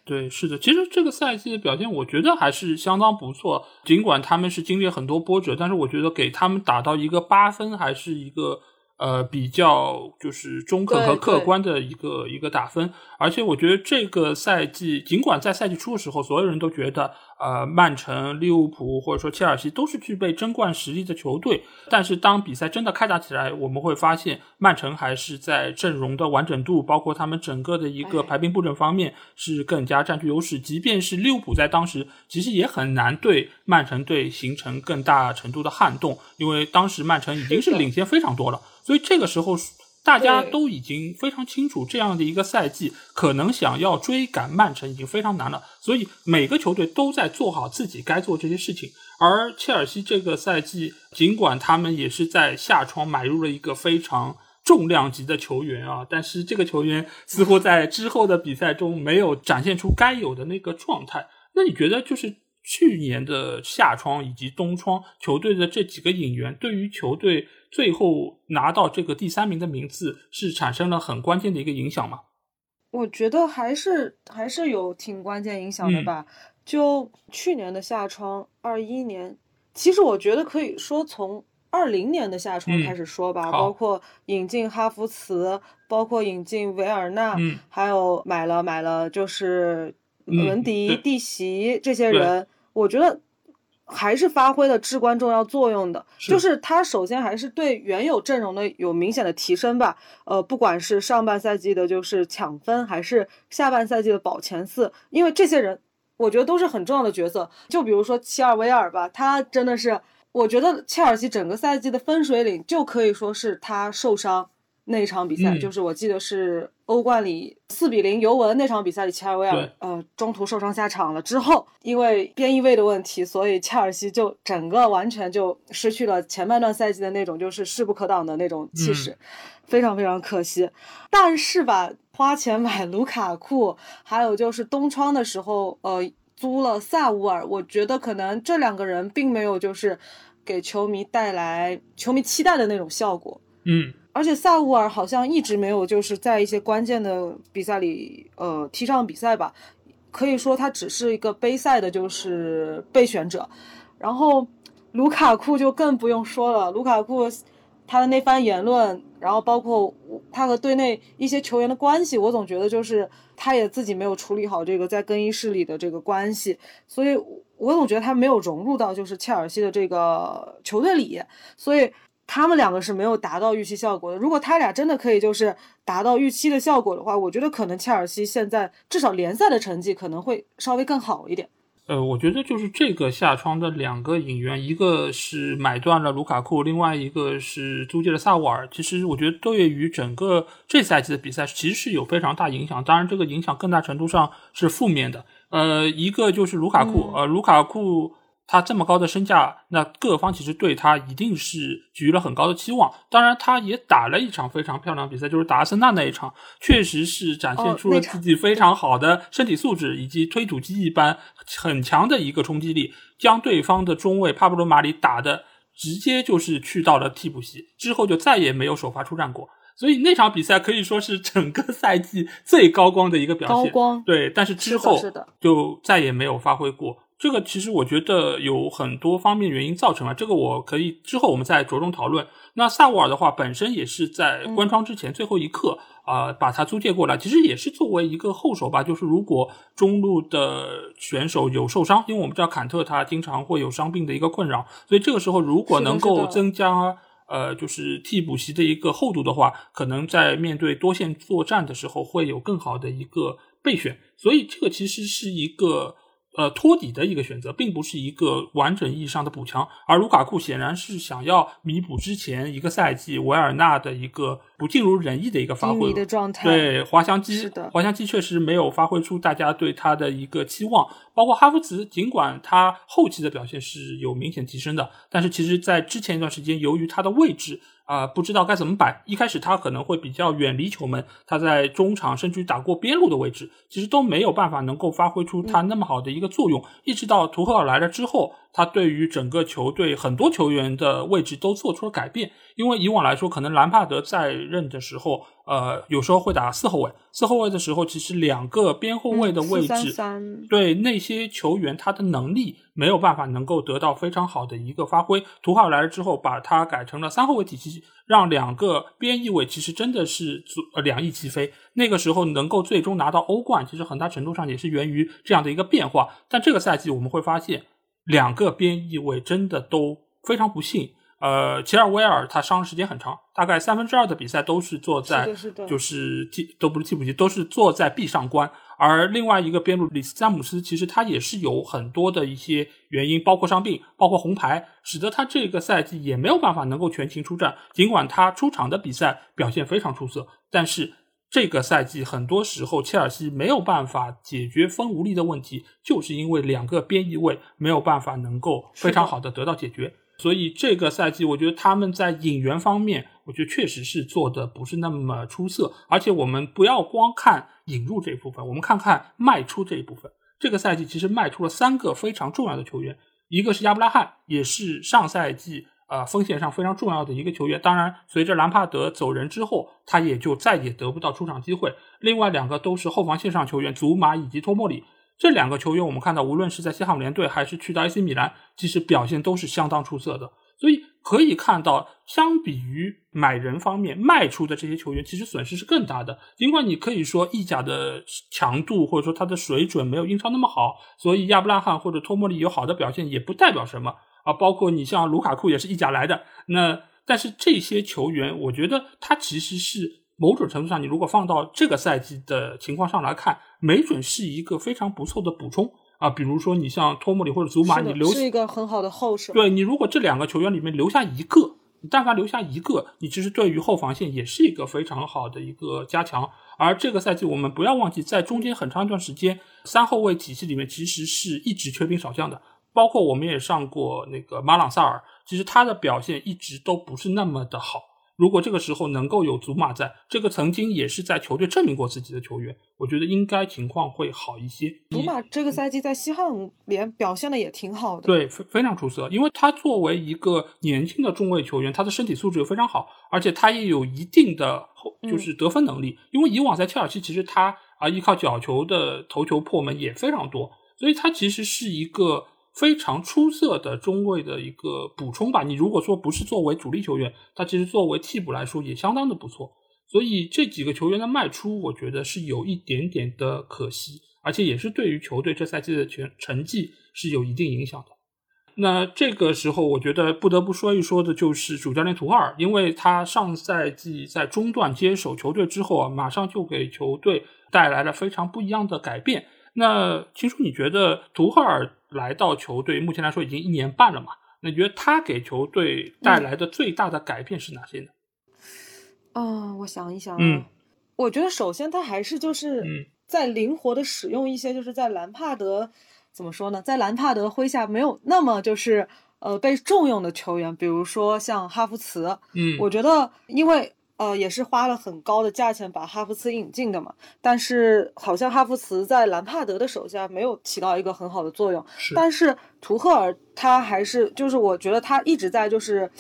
对，是的，其实这个赛季的表现，我觉得还是相当不错。尽管他们是经历很多波折，但是我觉得给他们打到一个八分，还是一个。呃，比较就是中肯和客观的一个一个打分，而且我觉得这个赛季，尽管在赛季初的时候，所有人都觉得，呃，曼城、利物浦或者说切尔西都是具备争冠实力的球队，但是当比赛真的开打起来，我们会发现，曼城还是在阵容的完整度，包括他们整个的一个排兵布阵方面是更加占据优势。即便是利物浦在当时，其实也很难对曼城队形成更大程度的撼动，因为当时曼城已经是领先非常多了。所以这个时候，大家都已经非常清楚，这样的一个赛季，可能想要追赶曼城已经非常难了。所以每个球队都在做好自己该做这些事情。而切尔西这个赛季，尽管他们也是在夏窗买入了一个非常重量级的球员啊，但是这个球员似乎在之后的比赛中没有展现出该有的那个状态。那你觉得，就是去年的夏窗以及冬窗球队的这几个引援，对于球队？最后拿到这个第三名的名次，是产生了很关键的一个影响吗？我觉得还是还是有挺关键影响的吧。就去年的夏窗，二一年，其实我觉得可以说从二零年的夏窗开始说吧，包括引进哈弗茨，包括引进维尔纳，还有买了买了就是文迪、蒂席这些人，我觉得。还是发挥了至关重要作用的，就是他首先还是对原有阵容的有明显的提升吧。呃，不管是上半赛季的就是抢分，还是下半赛季的保前四，因为这些人我觉得都是很重要的角色。就比如说齐尔维尔吧，他真的是，我觉得切尔西整个赛季的分水岭就可以说是他受伤，那一场比赛，嗯。就是我记得是欧冠里四比零尤文那场比赛里，切尔维尔呃中途受伤下场了。之后，因为边翼位的问题，所以切尔西就整个完全就失去了前半段赛季的那种就是势不可挡的那种气势，嗯。非常非常可惜。但是吧，花钱买卢卡库，还有就是东窗的时候，呃，租了萨乌尔，我觉得可能这两个人并没有就是给球迷带来球迷期待的那种效果。嗯，而且萨乌尔好像一直没有就是在一些关键的比赛里，呃，踢上比赛吧。可以说他只是一个杯赛的，就是备选者。然后卢卡库就更不用说了，卢卡库他的那番言论，然后包括他和队内一些球员的关系，我总觉得就是他也自己没有处理好这个在更衣室里的这个关系，所以我总觉得他没有融入到就是切尔西的这个球队里，所以他们两个是没有达到预期效果的。如果他俩真的可以就是达到预期的效果的话，我觉得可能切尔西现在至少联赛的成绩可能会稍微更好一点。呃，我觉得就是这个下窗的两个引援，一个是买断了卢卡库，另外一个是租借了萨沃尔。其实我觉得对于整个这赛季的比赛，其实是有非常大影响。当然，这个影响更大程度上是负面的。呃，一个就是卢卡库，呃，卢卡库他这么高的身价，那各方其实对他一定是给予了很高的期望。当然，他也打了一场非常漂亮的比赛，就是打阿森纳那一场，确实是展现出了自己非常好的身体素质以及推土机一般很强的一个冲击力，将对方的中卫帕布罗马里打的直接就是去到了替补席，之后就再也没有首发出战过。所以那场比赛可以说是整个赛季最高光的一个表现。高光对，但是之后就再也没有发挥过。这个其实我觉得有很多方面原因造成了，这个我可以之后我们再着重讨论。那萨沃尔的话，本身也是在关窗之前最后一刻啊、呃把他租借过来，其实也是作为一个后手吧。就是如果中路的选手有受伤，因为我们知道坎特他经常会有伤病的一个困扰，所以这个时候如果能够增加呃，就是替补席的一个厚度的话，可能在面对多线作战的时候会有更好的一个备选，所以这个其实是一个呃托底的一个选择，并不是一个完整意义上的补强。而卢卡库显然是想要弥补之前一个赛季维尔纳的一个不尽如人意的一个发挥。的状态，对滑翔机是的，滑翔机确实没有发挥出大家对他的一个期望。包括哈弗茨，尽管他后期的表现是有明显提升的，但是其实在之前一段时间，由于他的位置啊、不知道该怎么摆，一开始他可能会比较远离球门，他在中场甚至于打过边路的位置，其实都没有办法能够发挥出他那么好的一个作用。一直到图赫尔来了之后，他对于整个球队很多球员的位置都做出了改变。因为以往来说，可能兰帕德在任的时候，呃，有时候会打四后卫，四后卫的时候，其实两个边后卫的位置，嗯四三三对那些球员他的能力没有办法能够得到非常好的一个发挥。图赫尔来了之后，把它改成了三后卫体系，让两个边翼位其实真的是足呃两翼齐飞。那个时候能够最终拿到欧冠，其实很大程度上也是源于这样的一个变化。但这个赛季我们会发现，两个边翼位真的都非常不幸。呃，齐尔维尔他伤时间很长，大概三分之二的比赛都是坐在是的是的就是替都不是替补席，都是坐在壁上观。而另外一个边路里斯詹姆斯，其实他也是有很多的一些原因，包括伤病，包括红牌，使得他这个赛季也没有办法能够全勤出战。尽管他出场的比赛表现非常出色，但是这个赛季很多时候切尔西没有办法解决锋无力的问题，就是因为两个边翼位没有办法能够非常好的得到解决。所以这个赛季，我觉得他们在引援方面，我觉得确实是做的不是那么出色。而且我们不要光看引入这一部分，我们看看卖出这一部分。这个赛季其实卖出了三个非常重要的球员，一个是亚布拉罕，也是上赛季呃锋线上非常重要的一个球员。当然，随着兰帕德走人之后，他也就再也得不到出场机会。另外两个都是后防线上球员，祖马以及托莫里。这两个球员，我们看到，无论是在西汉姆联队还是去到 AC 米兰，其实表现都是相当出色的。所以可以看到，相比于买人方面卖出的这些球员，其实损失是更大的。尽管你可以说意甲的强度或者说它的水准没有英超那么好，所以亚布拉罕或者托莫里有好的表现也不代表什么啊。包括你像卢卡库也是意甲来的，那但是这些球员，我觉得他其实是。某种程度上，你如果放到这个赛季的情况上来看，没准是一个非常不错的补充啊。比如说，你像托莫里或者祖马，你留是一个很好的后手。对你如果这两个球员里面留下一个，你但凡留下一个，你其实对于后防线也是一个非常好的一个加强。而这个赛季我们不要忘记，在中间很长一段时间，三后卫体系里面其实是一直缺兵少将的。包括我们也上过那个马朗萨尔，其实他的表现一直都不是那么的好。如果这个时候能够有祖马在，这个曾经也是在球队证明过自己的球员，我觉得应该情况会好一些。祖马这个赛季在西汉联表现的也挺好的，对，非非常出色。因为他作为一个年轻的中卫球员，他的身体素质又非常好，而且他也有一定的后就是得分能力。因为以往在切尔西，其实他啊依靠角球的头球破门也非常多，所以他其实是一个。非常出色的中卫的一个补充吧。你如果说不是作为主力球员，他其实作为替补来说也相当的不错。所以这几个球员的卖出，我觉得是有一点点的可惜，而且也是对于球队这赛季的全成绩是有一定影响的。那这个时候，我觉得不得不说一说的就是主教练图赫尔，因为他上赛季在中段接手球队之后啊，马上就给球队带来了非常不一样的改变。那青叔，你觉得图赫尔？来到球队，目前来说已经一年半了嘛？那你觉得他给球队带来的最大的改变是哪些呢？啊，我想一想，嗯，我觉得首先他还是就是在灵活的使用一些，就是在兰帕德怎么说呢，在兰帕德麾下没有那么就是呃被重用的球员，比如说像哈弗茨，嗯，我觉得因为。呃，也是花了很高的价钱把哈弗茨引进的嘛，但是好像哈弗茨在兰帕德的手下没有起到一个很好的作用。是，但是图赫尔他还是就是我觉得他一直在就是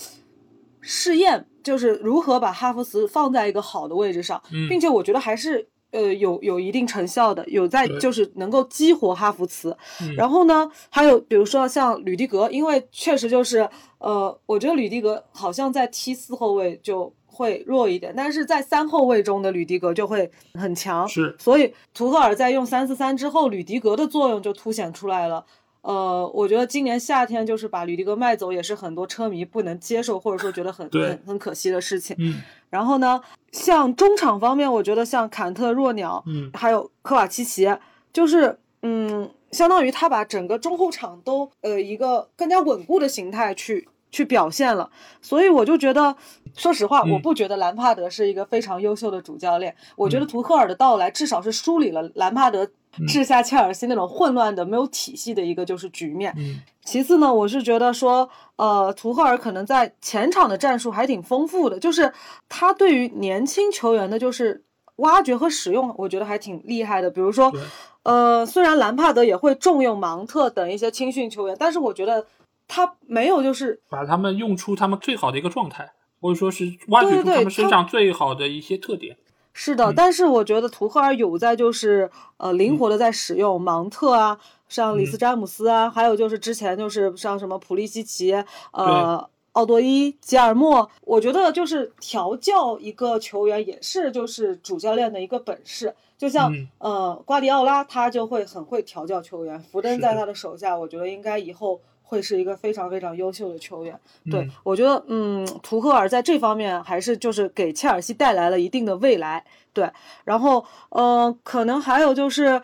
试验，就是如何把哈弗茨放在一个好的位置上，并且我觉得还是呃有有一定成效的，有在就是能够激活哈弗茨。然后呢，还有比如说像吕迪格，因为确实就是呃，我觉得吕迪格好像在踢四后卫就。会弱一点，但是在三后卫中的吕迪格就会很强，是，所以图赫尔在用三四三之后，吕迪格的作用就凸显出来了。呃，我觉得今年夏天就是把吕迪格卖走，也是很多车迷不能接受或者说觉得很很很可惜的事情。嗯，然后呢，像中场方面，我觉得像坎特、若鸟，嗯，还有科瓦奇奇，就是嗯，相当于他把整个中后场都呃一个更加稳固的形态去。去表现了，所以我就觉得，说实话，我不觉得兰帕德是一个非常优秀的主教练。我觉得图赫尔的到来至少是梳理了兰帕德治下切尔西那种混乱的、没有体系的一个就是局面。其次呢，我是觉得说，呃，图赫尔可能在前场的战术还挺丰富的，就是他对于年轻球员的，就是挖掘和使用，我觉得还挺厉害的。比如说，呃，虽然兰帕德也会重用芒特等一些青训球员，但是我觉得。他没有，就是把他们用出他们最好的一个状态，或者说是挖掘出他们身上最好的一些特点。是的，但是我觉得图赫尔有在就是呃灵活的在使用芒特啊，像里斯詹姆斯啊，还有就是之前就是像什么普利西奇、呃奥多伊、吉尔莫，我觉得就是调教一个球员也是就是主教练的一个本事。就像呃瓜迪奥拉他就会很会调教球员，福登在他的手下，我觉得应该以后。会是一个非常非常优秀的球员，对我觉得，嗯，图赫尔在这方面还是就是给切尔西带来了一定的未来，对。然后，呃，可能还有就是，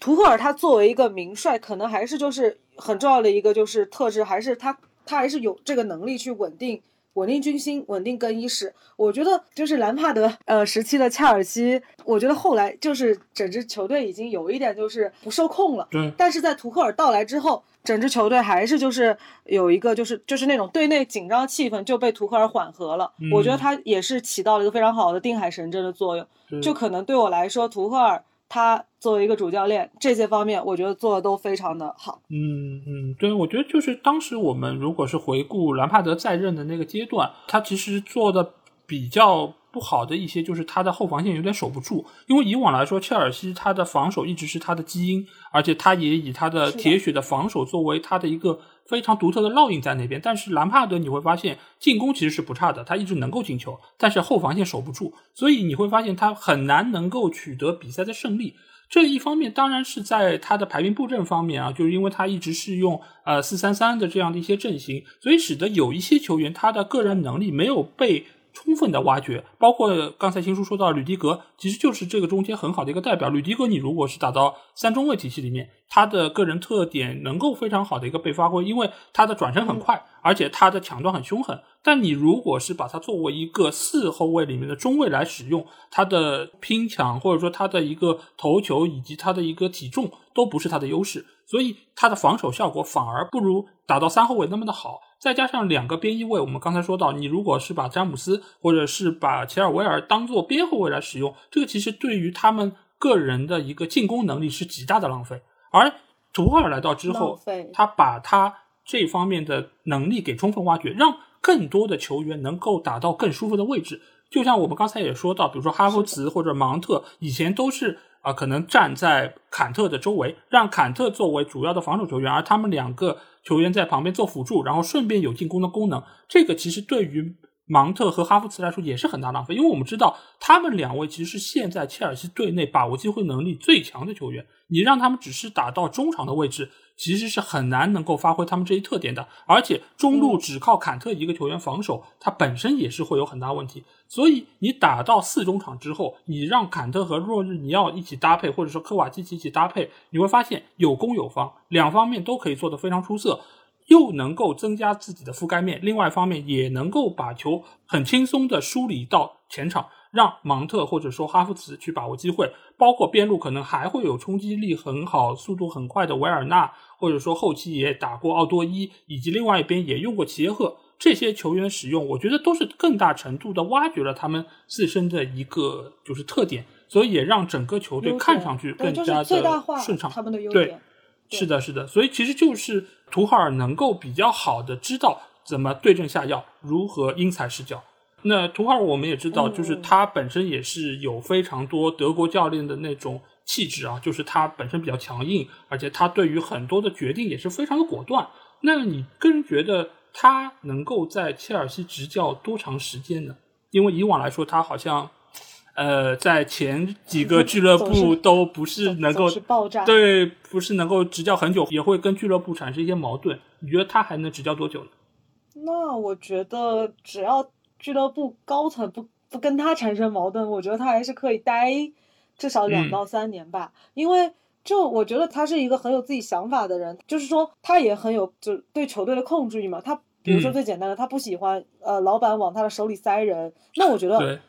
图赫尔他作为一个名帅，可能还是就是很重要的一个就是特质，还是他他还是有这个能力去稳定。稳定军心，稳定更衣室。我觉得就是兰帕德呃时期的切尔西，我觉得后来就是整支球队已经有一点就是不受控了。对。但是在图赫尔到来之后，整支球队还是就是有一个就是就是那种队内紧张气氛就被图赫尔缓和了。我觉得他也是起到了一个非常好的定海神针的作用。就可能对我来说，图赫尔。他作为一个主教练，这些方面我觉得做的都非常的好。嗯嗯，对，我觉得就是当时我们如果是回顾兰帕德在任的那个阶段，他其实做的比较不好的一些，就是他的后防线有点守不住。因为以往来说，切尔西他的防守一直是他的基因，而且他也以他的铁血的防守作为他的一个。非常独特的烙印在那边，但是兰帕德你会发现进攻其实是不差的，他一直能够进球，但是后防线守不住，所以你会发现他很难能够取得比赛的胜利。这一方面当然是在他的排兵布阵方面啊，就是因为他一直是用呃四三三的这样的一些阵型，所以使得有一些球员他的个人能力没有被。充分的挖掘，包括刚才新叔说到吕迪格，其实就是这个中间很好的一个代表。吕迪格，你如果是打到三中卫体系里面，他的个人特点能够非常好的一个被发挥，因为他的转身很快，而且他的抢断很凶狠。但你如果是把它作为一个四后卫里面的中卫来使用，他的拼抢或者说他的一个头球以及他的一个体重都不是他的优势，所以他的防守效果反而不如打到三后卫那么的好。再加上两个边翼位，我们刚才说到，你如果是把詹姆斯或者是把切尔维尔当做边后卫来使用，这个其实对于他们个人的一个进攻能力是极大的浪费。而图赫尔来到之后，他把他这方面的能力给充分挖掘，让。更多的球员能够打到更舒服的位置，就像我们刚才也说到，比如说哈弗茨或者芒特，以前都是啊，可能站在坎特的周围，让坎特作为主要的防守球员，而他们两个球员在旁边做辅助，然后顺便有进攻的功能。这个其实对于芒特和哈弗茨来说也是很大浪费，因为我们知道他们两位其实是现在切尔西队内把握机会能力最强的球员，你让他们只是打到中场的位置。其实是很难能够发挥他们这一特点的，而且中路只靠坎特一个球员防守，他本身也是会有很大问题。所以你打到四中场之后，你让坎特和若日尼奥一起搭配，或者说科瓦基奇一起搭配，你会发现有攻有防，两方面都可以做得非常出色，又能够增加自己的覆盖面，另外一方面也能够把球很轻松的梳理到前场。让芒特或者说哈弗茨去把握机会，包括边路可能还会有冲击力很好、速度很快的维尔纳，或者说后期也打过奥多伊，以及另外一边也用过齐耶赫这些球员使用，我觉得都是更大程度的挖掘了他们自身的一个就是特点，所以也让整个球队看上去更加的顺畅。他们的优点，对，是的，是的，所以其实就是图赫尔能够比较好的知道怎么对症下药，如何因材施教。那图赫尔我们也知道，就是他本身也是有非常多德国教练的那种气质啊，就是他本身比较强硬，而且他对于很多的决定也是非常的果断。那你个人觉得他能够在切尔西执教多长时间呢？因为以往来说，他好像呃在前几个俱乐部都不是能够爆炸，对，不是能够执教很久，也会跟俱乐部产生一些矛盾。你觉得他还能执教多久呢？那我觉得只要。俱乐部高层不不跟他产生矛盾，我觉得他还是可以待至少两到三年吧。因为就我觉得他是一个很有自己想法的人，就是说他也很有就对球队的控制欲嘛。他比如说最简单的，他不喜欢呃老板往他的手里塞人，那我觉得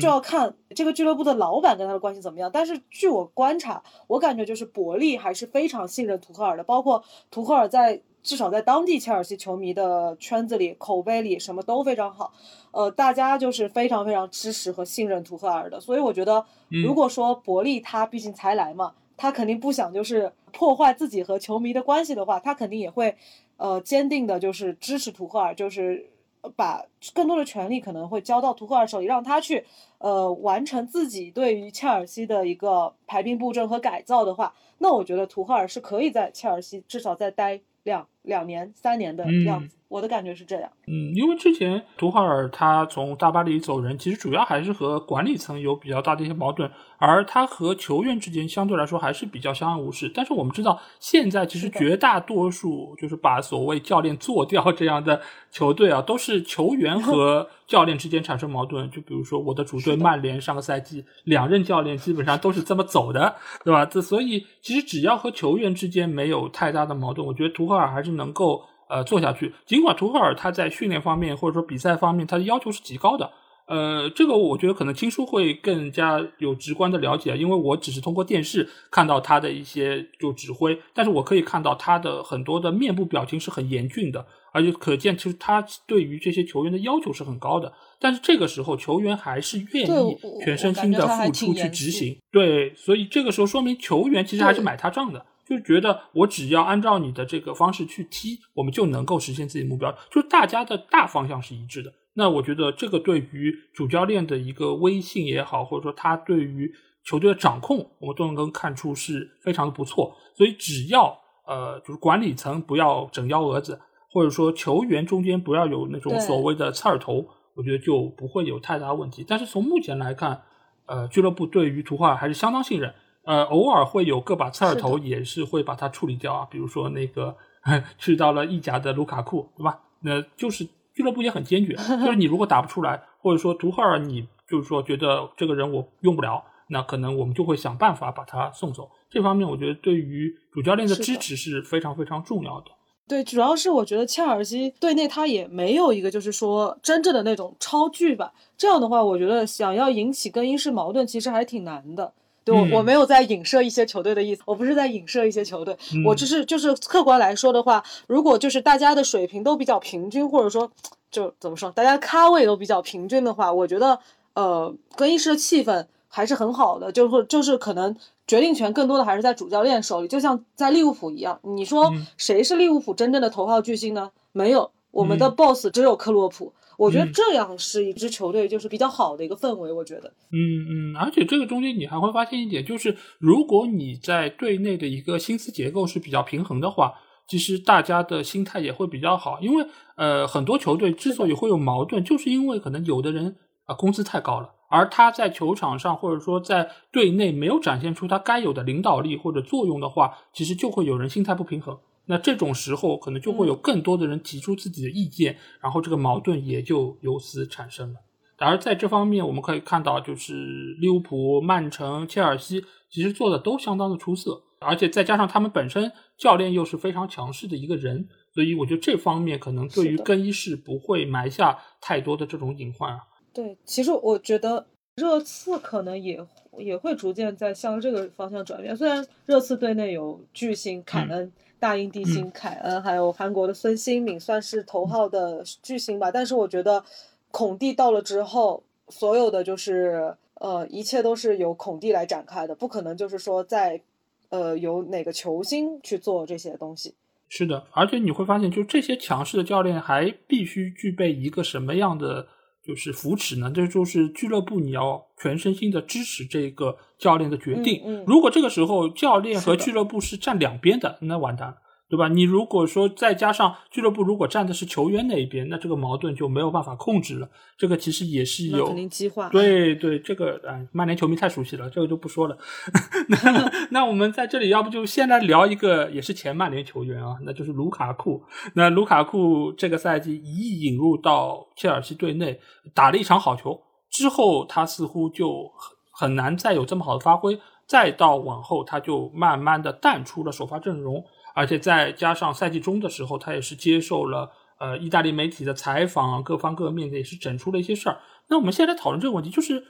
就要看这个俱乐部的老板跟他的关系怎么样。但是据我观察，我感觉就是伯利还是非常信任图赫尔的，包括图赫尔在。至少在当地切尔西球迷的圈子里，口碑里什么都非常好，呃，大家就是非常非常支持和信任图赫尔的。所以我觉得，如果说伯利他毕竟才来嘛，他肯定不想就是破坏自己和球迷的关系的话，他肯定也会，呃，坚定的就是支持图赫尔，就是把更多的权利可能会交到图赫尔手里，让他去，呃，完成自己对于切尔西的一个排兵布阵和改造的话，那我觉得图赫尔是可以在切尔西至少再待。两两年、三年的样子，我的感觉是这样。嗯，因为之前图赫尔他从大巴黎走人，其实主要还是和管理层有比较大的一些矛盾，而他和球员之间相对来说还是比较相安无事。但是我们知道，现在其实绝大多数就是把所谓教练做掉这样的球队啊，都是球员 和教练之间产生矛盾。就比如说我的主队曼联，上个赛季两任教练基本上都是这么走的，对吧？这所以其实只要和球员之间没有太大的矛盾，我觉得图赫尔还是能够。呃，做下去。尽管图赫尔他在训练方面或者说比赛方面，他的要求是极高的。呃，这个我觉得可能青叔会更加有直观的了解，因为我只是通过电视看到他的一些就指挥，但是我可以看到他的很多的面部表情是很严峻的，而且可见其实他对于这些球员的要求是很高的。但是这个时候球员还是愿意全身心的付出去执行，对，所以这个时候说明球员其实还是买他账的。就觉得我只要按照你的这个方式去踢，我们就能够实现自己目标。就大家的大方向是一致的。那我觉得这个对于主教练的一个威信也好，或者说他对于球队的掌控，我们都能够看出是非常的不错。所以只要呃，就是管理层不要整幺蛾子，或者说球员中间不要有那种所谓的刺儿头，我觉得就不会有太大问题。但是从目前来看，呃，俱乐部对于图赫尔还是相当信任。呃，偶尔会有个把刺儿头，也是会把它处理掉啊。比如说那个 去到了意甲的卢卡库，对吧？那就是俱乐部也很坚决，就是你如果打不出来，或者说图赫尔，你就是说觉得这个人我用不了，那可能我们就会想办法把他送走。这方面我觉得对于主教练的支持是非常非常重要的。对，主要是我觉得切尔西队内他也没有一个就是说真正的那种超巨吧。这样的话，我觉得想要引起更衣室矛盾，其实还挺难的。对我，我没有在影射一些球队的意思，我不是在影射一些球队，我只是就是客观来说的话，如果就是大家的水平都比较平均，或者说就怎么说，大家咖位都比较平均的话，我觉得呃更衣室的气氛还是很好的，就是就是可能决定权更多的还是在主教练手里，就像在利物浦一样，你说谁是利物浦真正的头号巨星呢？没有，我们的 boss 只有克洛普。我觉得这样是一支球队就是比较好的一个氛围，我觉得。嗯嗯，而且这个中间你还会发现一点，就是如果你在队内的一个薪资结构是比较平衡的话，其实大家的心态也会比较好。因为呃，很多球队之所以会有矛盾，就是因为可能有的人啊工资太高了，而他在球场上或者说在队内没有展现出他该有的领导力或者作用的话，其实就会有人心态不平衡。那这种时候，可能就会有更多的人提出自己的意见，然后这个矛盾也就由此产生了。而在这方面，我们可以看到，就是利物浦、曼城、切尔西其实做的都相当的出色，而且再加上他们本身教练又是非常强势的一个人，所以我觉得这方面可能对于更衣室不会埋下太多的这种隐患啊。对，其实我觉得热刺可能也也会逐渐在向这个方向转变。虽然热刺队内有巨星凯恩。大英帝星凯恩，还有韩国的孙兴敏，算是头号的巨星吧。但是我觉得，孔蒂到了之后，所有的就是呃，一切都是由孔蒂来展开的，不可能就是说在呃由哪个球星去做这些东西。是的，而且你会发现，就这些强势的教练还必须具备一个什么样的？就是扶持呢，这就是俱乐部你要全身心的支持这个教练的决定。如果这个时候教练和俱乐部是站两边的，那完蛋了。对吧？你如果说再加上俱乐部如果站的是球员那一边，那这个矛盾就没有办法控制了。这个其实也是有肯定激化。对对，这个啊，曼联球迷太熟悉了，这个就不说了。那 那我们在这里要不就先来聊一个也是前曼联球员啊，那就是卢卡库。那卢卡库这个赛季一役引入到切尔西队内，打了一场好球之后，他似乎就很难再有这么好的发挥。再到往后，他就慢慢的淡出了首发阵容。而且再加上赛季中的时候，他也是接受了呃意大利媒体的采访，各方各面的也是整出了一些事儿。那我们现在讨论这个问题，就是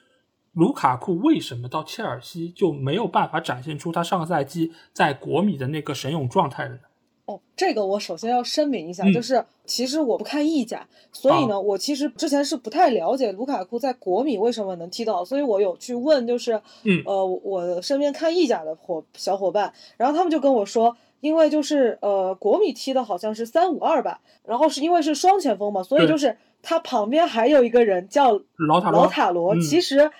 卢卡库为什么到切尔西就没有办法展现出他上个赛季在国米的那个神勇状态了呢？哦，这个我首先要声明一下，就是其实我不看意甲，所以呢，我其实之前是不太了解卢卡库在国米为什么能踢到，所以我有去问，就是嗯呃我身边看意甲的伙小伙伴，然后他们就跟我说。因为就是呃，国米踢的好像是三五二吧，然后是因为是双前锋嘛，所以就是他旁边还有一个人叫老塔罗。老塔罗其实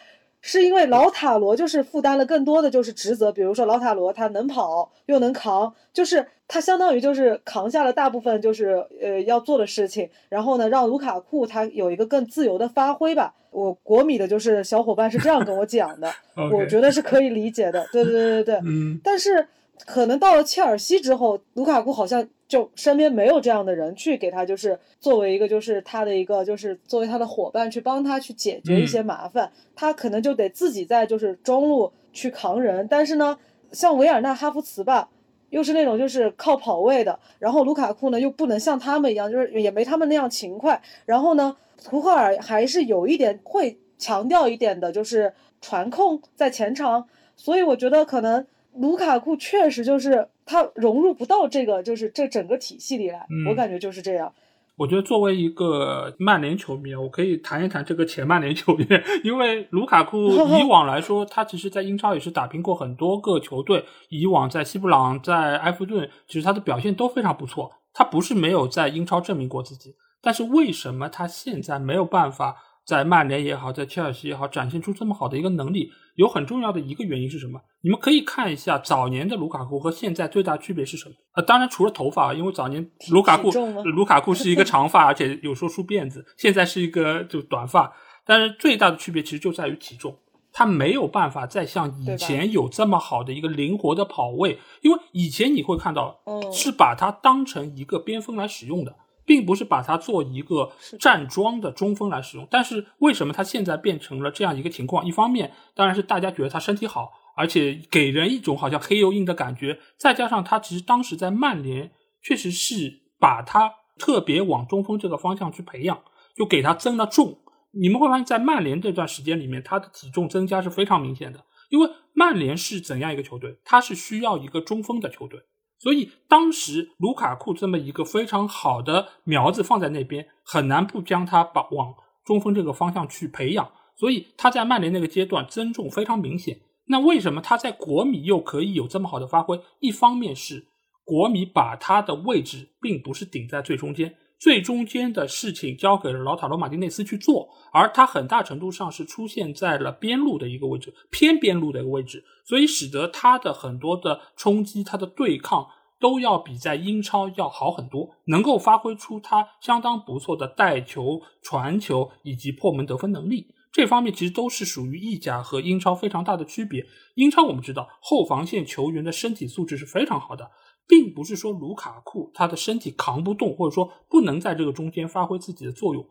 是因为老塔罗就是负担了更多的就是职责，比如说老塔罗他能跑又能扛，就是他相当于就是扛下了大部分就是呃要做的事情，然后呢让卢卡库他有一个更自由的发挥吧。我国米的就是小伙伴是这样跟我讲的，我觉得是可以理解的。对对对对对，嗯，但是。可能到了切尔西之后，卢卡库好像就身边没有这样的人去给他，就是作为一个就是他的一个就是作为他的伙伴去帮他去解决一些麻烦，他可能就得自己在就是中路去扛人。但是呢，像维尔纳、哈弗茨吧，又是那种就是靠跑位的，然后卢卡库呢又不能像他们一样，就是也没他们那样勤快。然后呢，图赫尔还是有一点会强调一点的，就是传控在前场，所以我觉得可能。卢卡库确实就是他融入不到这个，就是这整个体系里来，我感觉就是这样。我觉得作为一个曼联球迷，我可以谈一谈这个前曼联球员，因为卢卡库以往来说，他其实在英超也是打拼过很多个球队，以往在西布朗、在埃弗顿，其实他的表现都非常不错。他不是没有在英超证明过自己，但是为什么他现在没有办法？在曼联也好，在切尔西也好，展现出这么好的一个能力，有很重要的一个原因是什么？你们可以看一下早年的卢卡库和现在最大区别是什么？呃，当然除了头发，因为早年卢卡库卢卡库是一个 长发，而且有时候梳辫子，现在是一个就短发。但是最大的区别其实就在于体重，他没有办法再像以前有这么好的一个灵活的跑位，因为以前你会看到，是把它当成一个边锋来使用的。并不是把它做一个站桩的中锋来使用，但是为什么他现在变成了这样一个情况？一方面当然是大家觉得他身体好，而且给人一种好像黑又硬的感觉，再加上他其实当时在曼联确实是把他特别往中锋这个方向去培养，就给他增了重。你们会发现在曼联这段时间里面，他的体重增加是非常明显的。因为曼联是怎样一个球队？他是需要一个中锋的球队，所以当时卢卡库这么一个非常好的苗子放在那边，很难不将他把往中锋这个方向去培养。所以他在曼联那个阶段增重非常明显。那为什么他在国米又可以有这么好的发挥？一方面是国米把他的位置并不是顶在最中间。最中间的事情交给了老塔罗马丁内斯去做，而他很大程度上是出现在了边路的一个位置，偏边路的一个位置，所以使得他的很多的冲击、他的对抗都要比在英超要好很多，能够发挥出他相当不错的带球、传球以及破门得分能力。这方面其实都是属于意甲和英超非常大的区别。英超我们知道后防线球员的身体素质是非常好的。并不是说卢卡库他的身体扛不动，或者说不能在这个中间发挥自己的作用，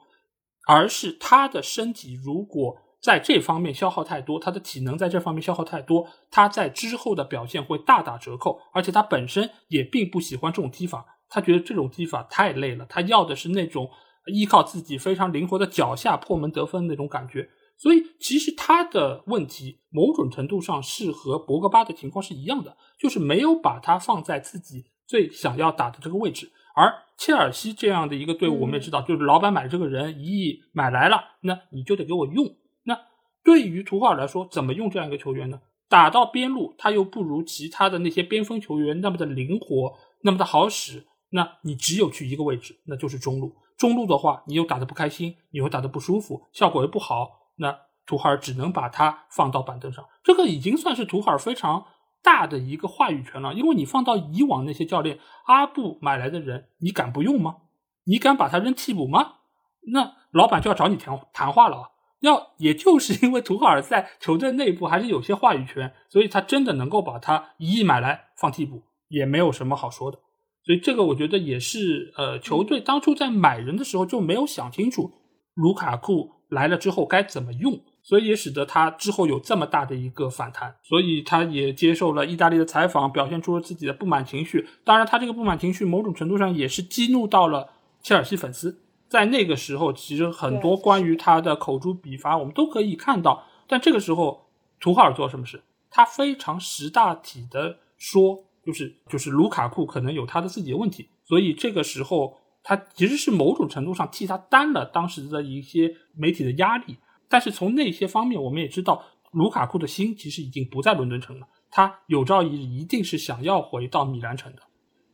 而是他的身体如果在这方面消耗太多，他的体能在这方面消耗太多，他在之后的表现会大打折扣。而且他本身也并不喜欢这种踢法，他觉得这种踢法太累了，他要的是那种依靠自己非常灵活的脚下破门得分那种感觉。所以，其实他的问题某种程度上是和博格巴的情况是一样的，就是没有把他放在自己最想要打的这个位置。而切尔西这样的一个队伍，我们也知道，就是老板买这个人一亿买来了，那你就得给我用。那对于图赫尔来说，怎么用这样一个球员呢？打到边路，他又不如其他的那些边锋球员那么的灵活，那么的好使。那你只有去一个位置，那就是中路。中路的话，你又打得不开心，你又打得不舒服，效果又不好。那图赫尔只能把他放到板凳上，这个已经算是图赫尔非常大的一个话语权了。因为你放到以往那些教练，阿布买来的人，你敢不用吗？你敢把他扔替补吗？那老板就要找你谈谈话了啊。要也就是因为图赫尔在球队内部还是有些话语权，所以他真的能够把他一亿买来放替补，也没有什么好说的。所以这个我觉得也是，呃，球队当初在买人的时候就没有想清楚卢卡库。来了之后该怎么用，所以也使得他之后有这么大的一个反弹，所以他也接受了意大利的采访，表现出了自己的不满情绪。当然，他这个不满情绪某种程度上也是激怒到了切尔西粉丝。在那个时候，其实很多关于他的口诛笔伐，我们都可以看到。但这个时候，图赫尔做什么事？他非常识大体的说，就是就是卢卡库可能有他的自己的问题，所以这个时候。他其实是某种程度上替他担了当时的一些媒体的压力，但是从那些方面，我们也知道卢卡库的心其实已经不在伦敦城了，他有朝一日一定是想要回到米兰城的，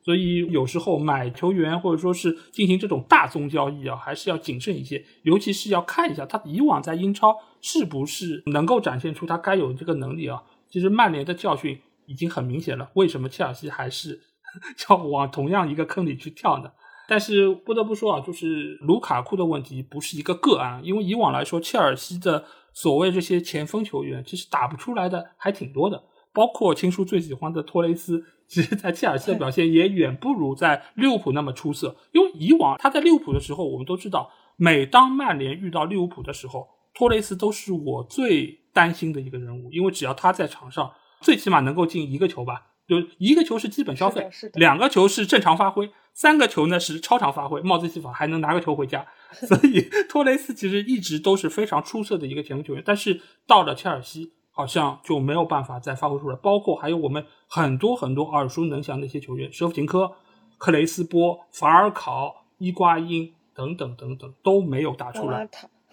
所以有时候买球员或者说是进行这种大宗交易啊，还是要谨慎一些，尤其是要看一下他以往在英超是不是能够展现出他该有的这个能力啊。其实曼联的教训已经很明显了，为什么切尔西还是 要往同样一个坑里去跳呢？但是不得不说啊，就是卢卡库的问题不是一个个案，因为以往来说，切尔西的所谓这些前锋球员，其实打不出来的还挺多的，包括青叔最喜欢的托雷斯，其实在切尔西的表现也远不如在利物浦那么出色。因为以往他在利物浦的时候，我们都知道，每当曼联遇到利物浦的时候，托雷斯都是我最担心的一个人物，因为只要他在场上，最起码能够进一个球吧。就一个球是基本消费，两个球是正常发挥，三个球呢是超常发挥，帽子戏法还能拿个球回家。所以托雷斯其实一直都是非常出色的一个前锋球员，但是到了切尔西好像就没有办法再发挥出来。包括还有我们很多很多耳熟能详的一些球员，舍甫琴科、克雷斯波、法尔考、伊瓜因等等等等都没有打出来。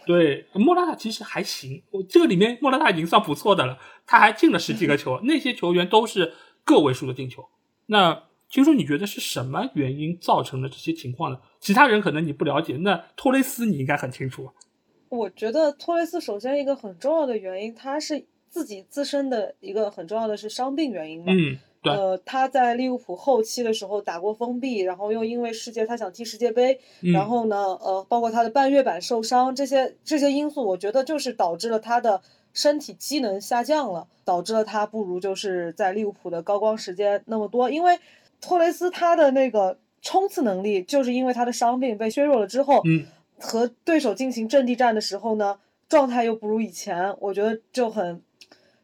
对，莫拉塔其实还行，我这个里面莫拉塔已经算不错的了，他还进了十几个球，那些球员都是。个位数的进球，那听说你觉得是什么原因造成的这些情况呢？其他人可能你不了解，那托雷斯你应该很清楚。我觉得托雷斯首先一个很重要的原因，他是自己自身的一个很重要的是伤病原因嘛。嗯，对。呃，他在利物浦后期的时候打过封闭，然后又因为世界他想踢世界杯，然后呢，呃，包括他的半月板受伤，这些这些因素，我觉得就是导致了他的。身体机能下降了，导致了他不如就是在利物浦的高光时间那么多。因为托雷斯他的那个冲刺能力，就是因为他的伤病被削弱了之后，嗯，和对手进行阵地战的时候呢，状态又不如以前，我觉得就很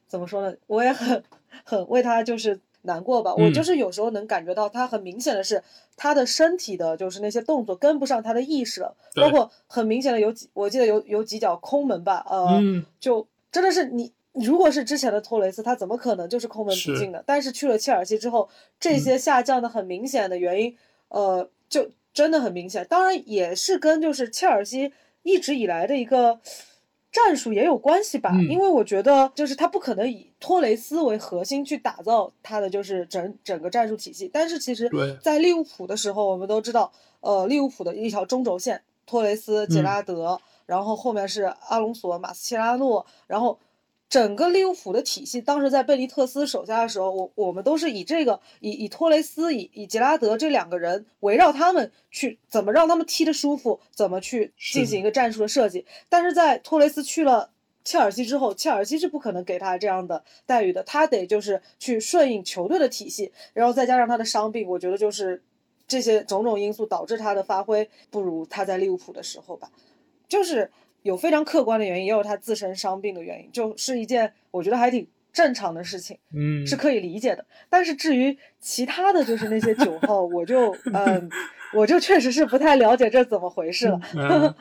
怎么说呢？我也很很为他就是难过吧。我就是有时候能感觉到他很明显的是他的身体的，就是那些动作跟不上他的意识了，包括很明显的有几，我记得有有几脚空门吧，呃，就真的是你如果是之前的托雷斯，他怎么可能就是空门不进的？但是去了切尔西之后，这些下降的很明显的原因，呃，就真的很明显。当然也是跟就是切尔西一直以来的一个。战术也有关系吧，因为我觉得就是他不可能以托雷斯为核心去打造他的就是整整个战术体系。但是其实，在利物浦的时候，我们都知道，呃，利物浦的一条中轴线，托雷斯、杰拉德，然后后面是阿隆索、马斯切拉诺，然后。整个利物浦的体系，当时在贝尼特斯手下的时候，我我们都是以这个以以托雷斯以以杰拉德这两个人围绕他们去怎么让他们踢得舒服，怎么去进行一个战术的设计。但是在托雷斯去了切尔西之后，切尔西是不可能给他这样的待遇的，他得就是去顺应球队的体系，然后再加上他的伤病，我觉得就是这些种种因素导致他的发挥不如他在利物浦的时候吧，就是。有非常客观的原因，也有他自身伤病的原因，就是一件我觉得还挺正常的事情，嗯，是可以理解的。但是至于其他的就是那些九号，我就嗯，我就确实是不太了解这怎么回事了。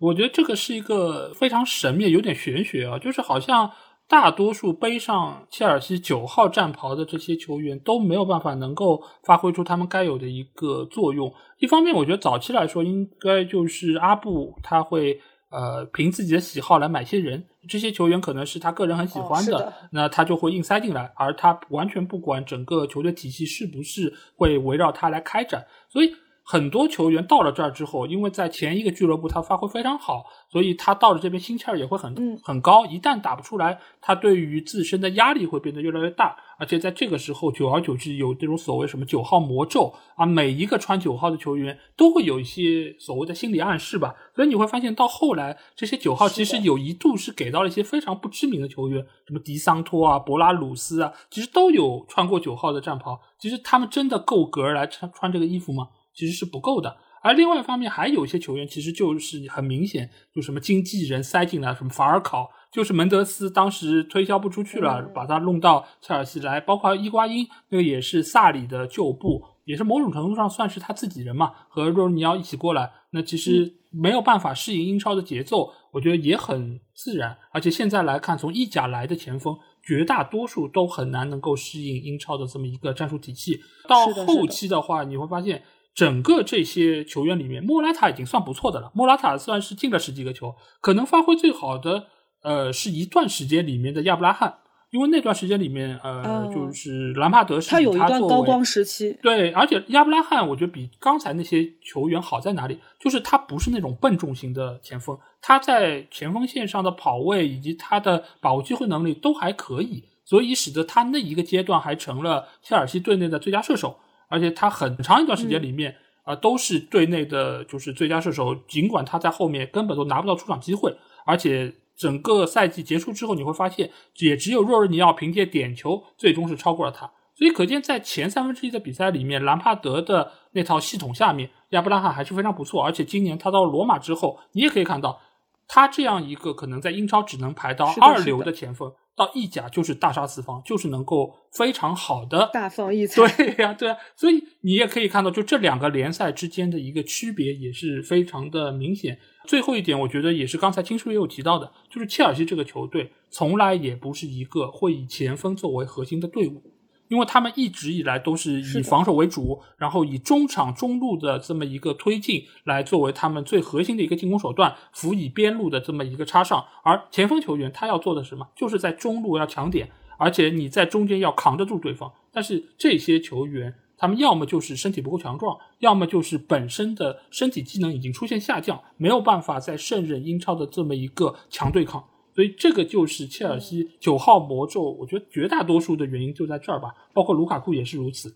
我觉得这个是一个非常神秘、有点玄学啊，就是好像大多数背上切尔西九号战袍的这些球员都没有办法能够发挥出他们该有的一个作用。一方面，我觉得早期来说，应该就是阿布他会。呃，凭自己的喜好来买些人，这些球员可能是他个人很喜欢的，那他就会硬塞进来，而他完全不管整个球队体系是不是会围绕他来开展，所以。很多球员到了这儿之后，因为在前一个俱乐部他发挥非常好，所以他到了这边心气儿也会很很高。一旦打不出来，他对于自身的压力会变得越来越大。而且在这个时候，久而久之有这种所谓什么九号魔咒啊，每一个穿九号的球员都会有一些所谓的心理暗示吧。所以你会发现到后来，这些九号其实有一度是给到了一些非常不知名的球员，什么迪桑托啊、博拉鲁斯啊，其实都有穿过九号的战袍。其实他们真的够格来穿穿这个衣服吗？其实是不够的，而另外一方面，还有一些球员其实就是很明显，就什么经纪人塞进来，什么法尔考，就是门德斯当时推销不出去了，把他弄到切尔西来，包括伊瓜因，那个也是萨里的旧部，也是某种程度上算是他自己人嘛，和若尼奥一起过来，那其实没有办法适应英超的节奏，我觉得也很自然。而且现在来看，从意甲来的前锋，绝大多数都很难能够适应英超的这么一个战术体系。到后期的话，你会发现。整个这些球员里面，莫拉塔已经算不错的了。莫拉塔算是进了十几个球，可能发挥最好的，呃，是一段时间里面的亚布拉罕，因为那段时间里面，呃，就是兰帕德是他有一段高光时期。对，而且亚布拉罕我觉得比刚才那些球员好在哪里？就是他不是那种笨重型的前锋，他在前锋线上的跑位以及他的把握机会能力都还可以，所以使得他那一个阶段还成了切尔西队内的最佳射手。而且他很长一段时间里面啊，都是队内的就是最佳射手。尽管他在后面根本都拿不到出场机会，而且整个赛季结束之后，你会发现也只有若尔尼奥凭借点球最终是超过了他。所以可见，在前三分之一的比赛里面，兰帕德的那套系统下面，亚布拉罕还是非常不错。而且今年他到罗马之后，你也可以看到他这样一个可能在英超只能排到二流的前锋。到意甲就是大杀四方，就是能够非常好的大放异彩。对呀，对啊，所以你也可以看到，就这两个联赛之间的一个区别也是非常的明显。最后一点，我觉得也是刚才青叔也有提到的，就是切尔西这个球队从来也不是一个会以前锋作为核心的队伍。因为他们一直以来都是以防守为主，然后以中场中路的这么一个推进来作为他们最核心的一个进攻手段，辅以边路的这么一个插上。而前锋球员他要做的什么？就是在中路要抢点，而且你在中间要扛得住对方。但是这些球员，他们要么就是身体不够强壮，要么就是本身的身体机能已经出现下降，没有办法再胜任英超的这么一个强对抗。所以这个就是切尔西九号魔咒，我觉得绝大多数的原因就在这儿吧，包括卢卡库也是如此。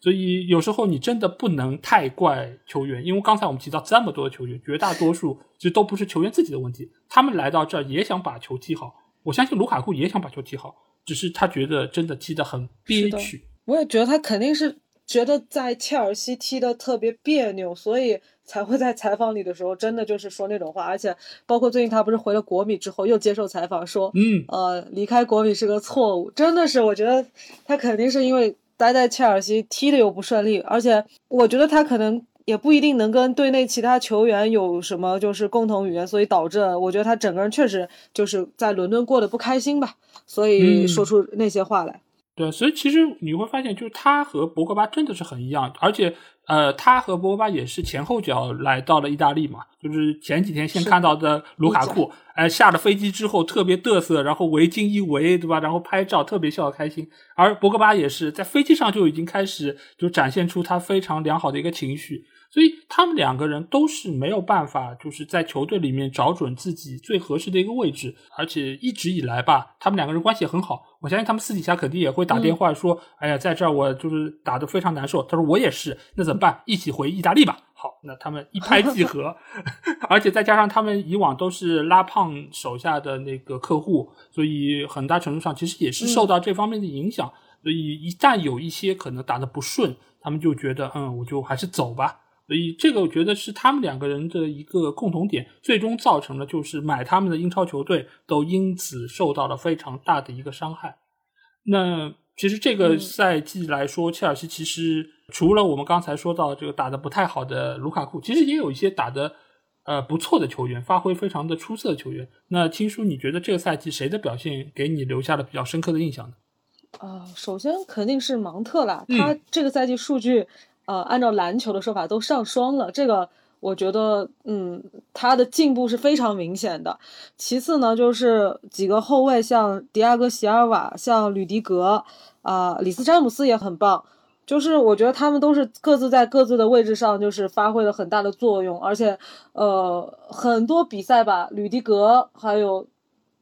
所以有时候你真的不能太怪球员，因为刚才我们提到这么多的球员，绝大多数其实都不是球员自己的问题，他们来到这儿也想把球踢好。我相信卢卡库也想把球踢好，只是他觉得真的踢得很憋屈。我也觉得他肯定是。觉得在切尔西踢的特别别扭，所以才会在采访里的时候真的就是说那种话。而且包括最近他不是回了国米之后又接受采访说，嗯，呃，离开国米是个错误。真的是，我觉得他肯定是因为待在切尔西踢的又不顺利，而且我觉得他可能。也不一定能跟队内其他球员有什么就是共同语言，所以导致我觉得他整个人确实就是在伦敦过得不开心吧，所以说出那些话来。对，所以其实你会发现，就是他和博格巴真的是很一样，而且。呃，他和博格巴也是前后脚来到了意大利嘛，就是前几天先看到的卢卡库，哎，下了飞机之后特别嘚瑟，然后围巾一围，对吧？然后拍照特别笑得开心。而博格巴也是在飞机上就已经开始就展现出他非常良好的一个情绪，所以他们两个人都是没有办法就是在球队里面找准自己最合适的一个位置，而且一直以来吧，他们两个人关系也很好。我相信他们私底下肯定也会打电话说：“哎呀，在这儿我就是打得非常难受。”他说：“我也是。”那怎么办？一起回意大利吧。好，那他们一拍即合，而且再加上他们以往都是拉胖手下的那个客户，所以很大程度上其实也是受到这方面的影响。所以一旦有一些可能打得不顺，他们就觉得：“嗯，我就还是走吧。”所以这个我觉得是他们两个人的一个共同点，最终造成了就是买他们的英超球队都因此受到了非常大的一个伤害。那其实这个赛季来说，切尔西其实除了我们刚才说到这个打得不太好的卢卡库，其实也有一些打得呃不错的球员，发挥非常的出色的球员。那青叔，你觉得这个赛季谁的表现给你留下了比较深刻的印象呢？啊，首先肯定是芒特啦，他这个赛季数据。呃，按照篮球的说法，都上双了。这个我觉得，嗯，他的进步是非常明显的。其次呢，就是几个后卫，像迪亚哥·席尔瓦，像吕迪格，啊，里斯詹姆斯也很棒。就是我觉得他们都是各自在各自的位置上，就是发挥了很大的作用。而且，呃，很多比赛吧，吕迪格还有。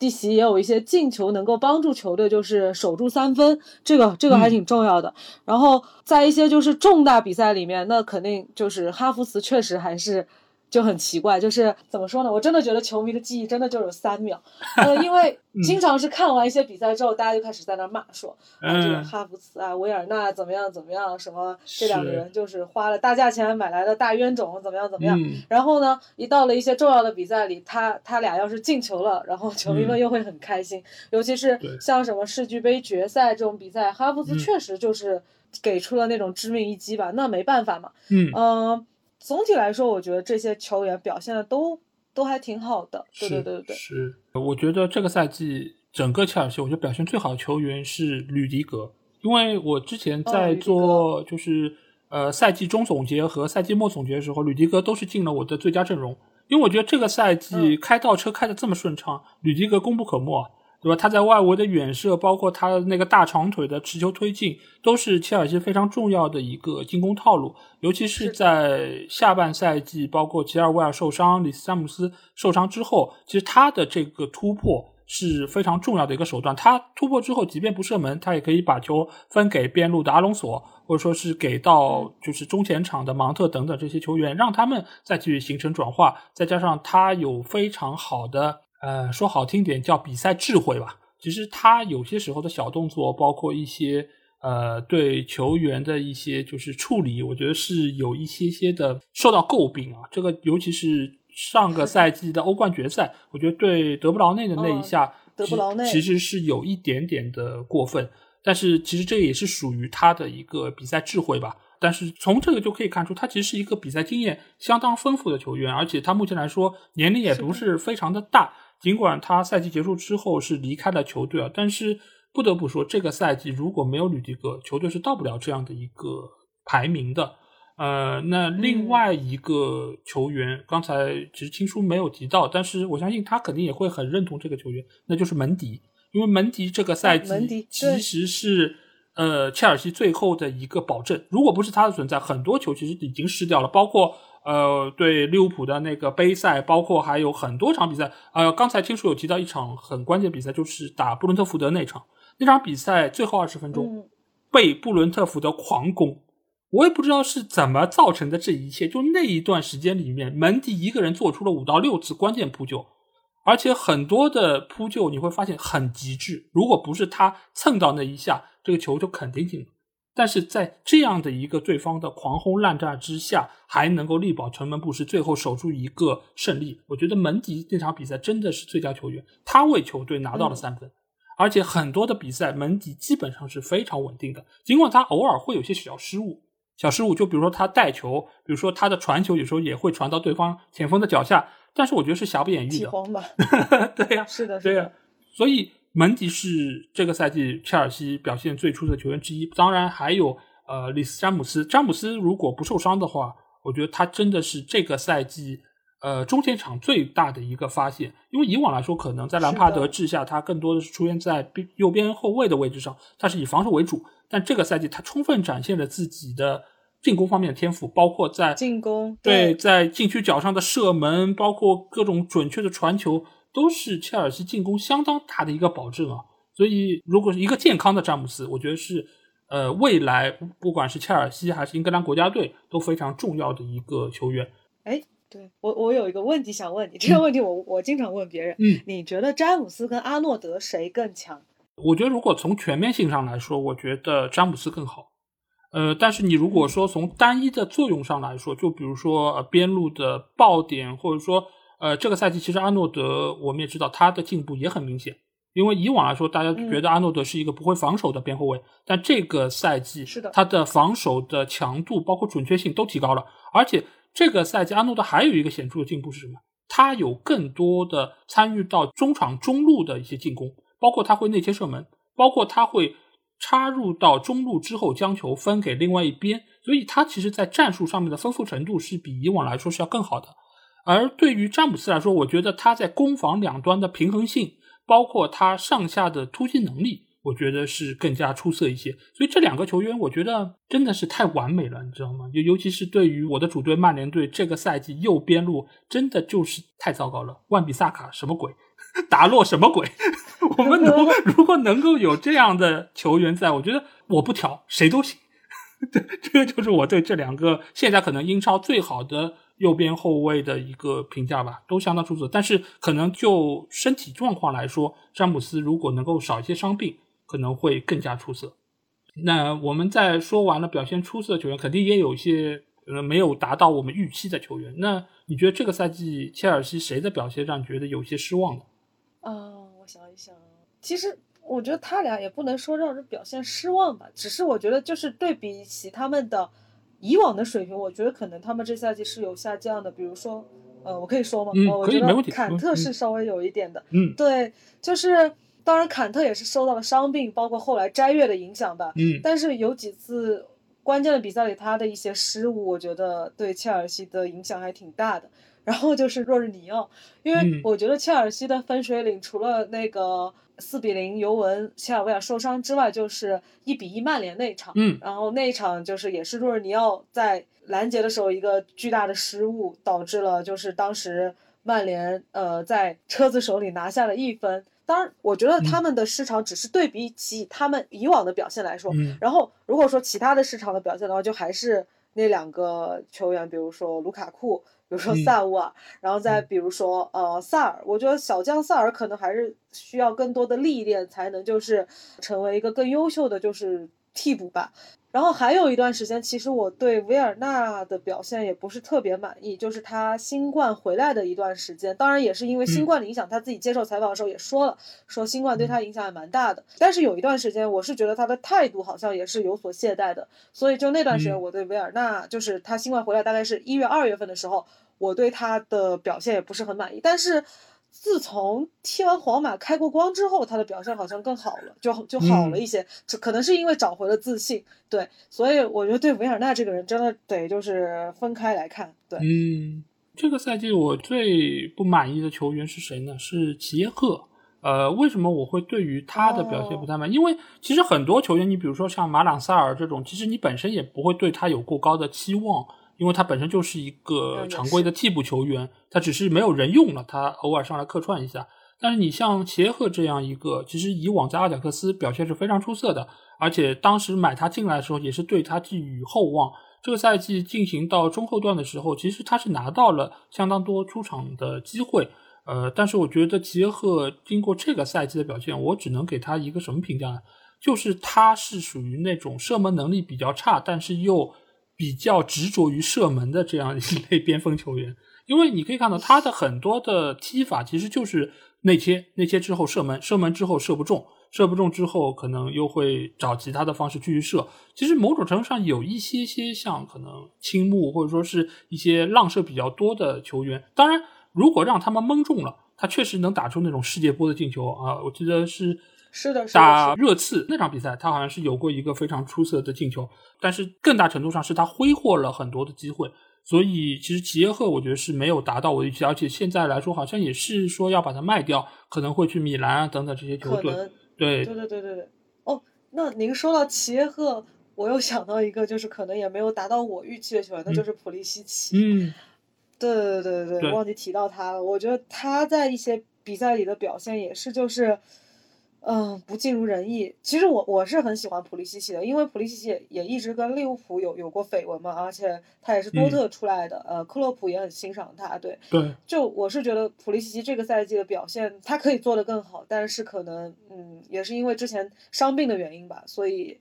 蒂奇也有一些进球能够帮助球队，就是守住三分，这个这个还挺重要的。然后在一些就是重大比赛里面，那肯定就是哈弗茨确实还是。就很奇怪，就是怎么说呢？我真的觉得球迷的记忆真的就有三秒，呃，因为 经常是看完一些比赛之后，大家就开始在那骂说，啊，这个哈弗茨啊，维尔纳怎么样怎么样，什么这两个人就是花了大价钱买来的大冤种，怎么样怎么样。然后呢，一到了一些重要的比赛里，他他俩要是进球了，然后球迷们又会很开心，尤其是像什么世俱杯决赛这种比赛，哈弗茨确实就是给出了那种致命一击吧，那没办法嘛，嗯。总体来说，我觉得这些球员表现的都都还挺好的。对对对对，是。我觉得这个赛季整个切尔西，我觉得表现最好的球员是吕迪格，因为我之前在做就是呃赛季中总结和赛季末总结的时候，吕迪格都是进了我的最佳阵容，因为我觉得这个赛季开倒车开的这么顺畅，吕迪格功不可没。对吧？他在外围的远射，包括他那个大长腿的持球推进，都是切尔西非常重要的一个进攻套路。尤其是在下半赛季，包括吉尔维尔受伤、里斯詹姆斯受伤之后，其实他的这个突破是非常重要的一个手段。他突破之后，即便不射门，他也可以把球分给边路的阿隆索，或者说是给到就是中前场的芒特等等这些球员，让他们再去形成转化。再加上他有非常好的。呃，说好听点叫比赛智慧吧。其实他有些时候的小动作，包括一些呃对球员的一些就是处理，我觉得是有一些些的受到诟病啊。这个尤其是上个赛季的欧冠决赛，我觉得对德布劳内的那一下，德布劳内其实是有一点点的过分。但是其实这也是属于他的一个比赛智慧吧。但是从这个就可以看出，他其实是一个比赛经验相当丰富的球员，而且他目前来说年龄也不是非常的大。尽管他赛季结束之后是离开了球队啊，但是不得不说，这个赛季如果没有吕迪格，球队是到不了这样的一个排名的。呃，那另外一个球员，刚才其实青叔没有提到，但是我相信他肯定也会很认同这个球员，那就是门迪，因为门迪这个赛季其实是呃切尔西最后的一个保证，如果不是他的存在，很多球其实已经失掉了，包括。呃，对利物浦的那个杯赛，包括还有很多场比赛。呃，刚才听说有提到一场很关键比赛，就是打布伦特福德那场。那场比赛最后二十分钟被布伦特福德狂攻，我也不知道是怎么造成的这一切。就那一段时间里面，门迪一个人做出了五到六次关键扑救，而且很多的扑救你会发现很极致。如果不是他蹭到那一下，这个球就肯定进了。但是在这样的一个对方的狂轰滥炸之下，还能够力保城门不失，最后守住一个胜利。我觉得门迪那场比赛真的是最佳球员，他为球队拿到了三分，而且很多的比赛门迪基本上是非常稳定的，尽管他偶尔会有些小失误。小失误，就比如说他带球，比如说他的传球，有时候也会传到对方前锋的脚下，但是我觉得是瑕不掩瑜的。对呀，是的，对呀。所以门迪是这个赛季切尔西表现最出色的球员之一。当然还有呃里斯詹姆斯，詹姆斯如果不受伤的话，我觉得他真的是这个赛季呃中前场最大的一个发现。因为以往来说，可能在兰帕德治下，他更多的是出现在右边后卫的位置上，他是以防守为主。但这个赛季，他充分展现了自己的进攻方面的天赋，包括在进攻对在禁区角上的射门，包括各种准确的传球，都是切尔西进攻相当大的一个保证啊。所以，如果是一个健康的詹姆斯，我觉得是呃未来不管是切尔西还是英格兰国家队都非常重要的一个球员。哎，对我我有一个问题想问你，这个问题我我经常问别人，嗯，你觉得詹姆斯跟阿诺德谁更强？我觉得，如果从全面性上来说，我觉得詹姆斯更好。呃，但是你如果说从单一的作用上来说，就比如说呃边路的爆点，或者说呃这个赛季其实阿诺德我们也知道他的进步也很明显。因为以往来说，大家觉得阿诺德是一个不会防守的边后卫，但这个赛季是的，他的防守的强度包括准确性都提高了。而且这个赛季阿诺德还有一个显著的进步是什么？他有更多的参与到中场中路的一些进攻。包括他会内切射门，包括他会插入到中路之后将球分给另外一边，所以他其实在战术上面的丰富程度是比以往来说是要更好的。而对于詹姆斯来说，我觉得他在攻防两端的平衡性，包括他上下的突击能力，我觉得是更加出色一些。所以这两个球员，我觉得真的是太完美了，你知道吗？尤尤其是对于我的主队曼联队，这个赛季右边路真的就是太糟糕了，万比萨卡什么鬼？达洛什么鬼？我们能 如果能够有这样的球员在，我觉得我不挑谁都行。对，这个就是我对这两个现在可能英超最好的右边后卫的一个评价吧，都相当出色。但是可能就身体状况来说，詹姆斯如果能够少一些伤病，可能会更加出色。那我们在说完了表现出色的球员，肯定也有一些呃没有达到我们预期的球员。那你觉得这个赛季切尔西谁的表现让你觉得有些失望呢？啊，我想一想，其实我觉得他俩也不能说让人表现失望吧，只是我觉得就是对比起他们的以往的水平，我觉得可能他们这赛季是有下降的。比如说，呃，我可以说吗？嗯，我觉得坎特是稍微有一点的。嗯，对，就是当然坎特也是受到了伤病，包括后来斋月的影响吧。嗯，但是有几次关键的比赛里，他的一些失误，我觉得对切尔西的影响还挺大的。然后就是若日尼奥，因为我觉得切尔西的分水岭除了那个四比零尤文切尔维亚受伤之外，就是一比一曼联那一场。嗯，然后那一场就是也是若尔尼奥在拦截的时候一个巨大的失误，导致了就是当时曼联呃在车子手里拿下了一分。当然，我觉得他们的失场只是对比起他们以往的表现来说。嗯，然后如果说其他的市场的表现的话，就还是那两个球员，比如说卢卡库。比如说萨乌尔，然后再比如说呃萨尔，我觉得小将萨尔可能还是需要更多的历练，才能就是成为一个更优秀的就是替补吧。然后还有一段时间，其实我对维尔纳的表现也不是特别满意，就是他新冠回来的一段时间，当然也是因为新冠的影响，他自己接受采访的时候也说了，说新冠对他影响也蛮大的。但是有一段时间，我是觉得他的态度好像也是有所懈怠的，所以就那段时间，我对维尔纳就是他新冠回来大概是一月二月份的时候，我对他的表现也不是很满意，但是。自从踢完皇马开过光之后，他的表现好像更好了，就就好了一些。这可能是因为找回了自信，对。所以我觉得对维尔纳这个人真的得就是分开来看，对。嗯，这个赛季我最不满意的球员是谁呢？是齐耶赫。呃，为什么我会对于他的表现不太满？因为其实很多球员，你比如说像马朗萨尔这种，其实你本身也不会对他有过高的期望。因为他本身就是一个常规的替补球员，他只是没有人用了，他偶尔上来客串一下。但是你像齐耶赫这样一个，其实以往在阿贾克斯表现是非常出色的，而且当时买他进来的时候也是对他寄予厚望。这个赛季进行到中后段的时候，其实他是拿到了相当多出场的机会。呃，但是我觉得齐耶赫经过这个赛季的表现，我只能给他一个什么评价呢？就是他是属于那种射门能力比较差，但是又比较执着于射门的这样一类边锋球员。因为你可以看到他的很多的踢法其实就是内切，内切之后射门，射门之后射不中，射不中之后可能又会找其他的方式继续射。其实某种程度上有一些些像可能青木或者说是一些浪射比较多的球员。当然，如果让他们蒙中了，他确实能打出那种世界波的进球啊！我记得是。是的，打热刺那场比赛，他好像是有过一个非常出色的进球，但是更大程度上是他挥霍了很多的机会，所以其实齐耶赫我觉得是没有达到我的预期，而且现在来说好像也是说要把它卖掉，可能会去米兰啊等等这些球队。对对对对对对。哦，那您说到齐耶赫，我又想到一个，就是可能也没有达到我预期的球员，那就是普利西奇。嗯，对对对对对，忘记提到他了。我觉得他在一些比赛里的表现也是就是。嗯，不尽如人意。其实我我是很喜欢普利西奇的，因为普利西奇也一直跟利物浦有有过绯闻嘛，而且他也是多特出来的，呃，克洛普也很欣赏他。对对，就我是觉得普利西奇这个赛季的表现，他可以做得更好，但是可能嗯，也是因为之前伤病的原因吧，所以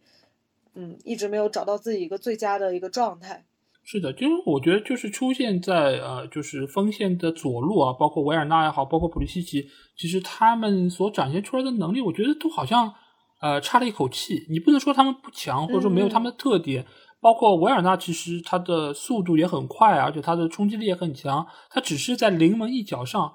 嗯，一直没有找到自己一个最佳的一个状态。是的，就是我觉得就是出现在呃，就是锋线的左路啊，包括维尔纳也好，包括普利西奇，其实他们所展现出来的能力，我觉得都好像呃差了一口气。你不能说他们不强，或者说没有他们的特点。包括维尔纳，其实他的速度也很快，而且他的冲击力也很强，他只是在临门一脚上。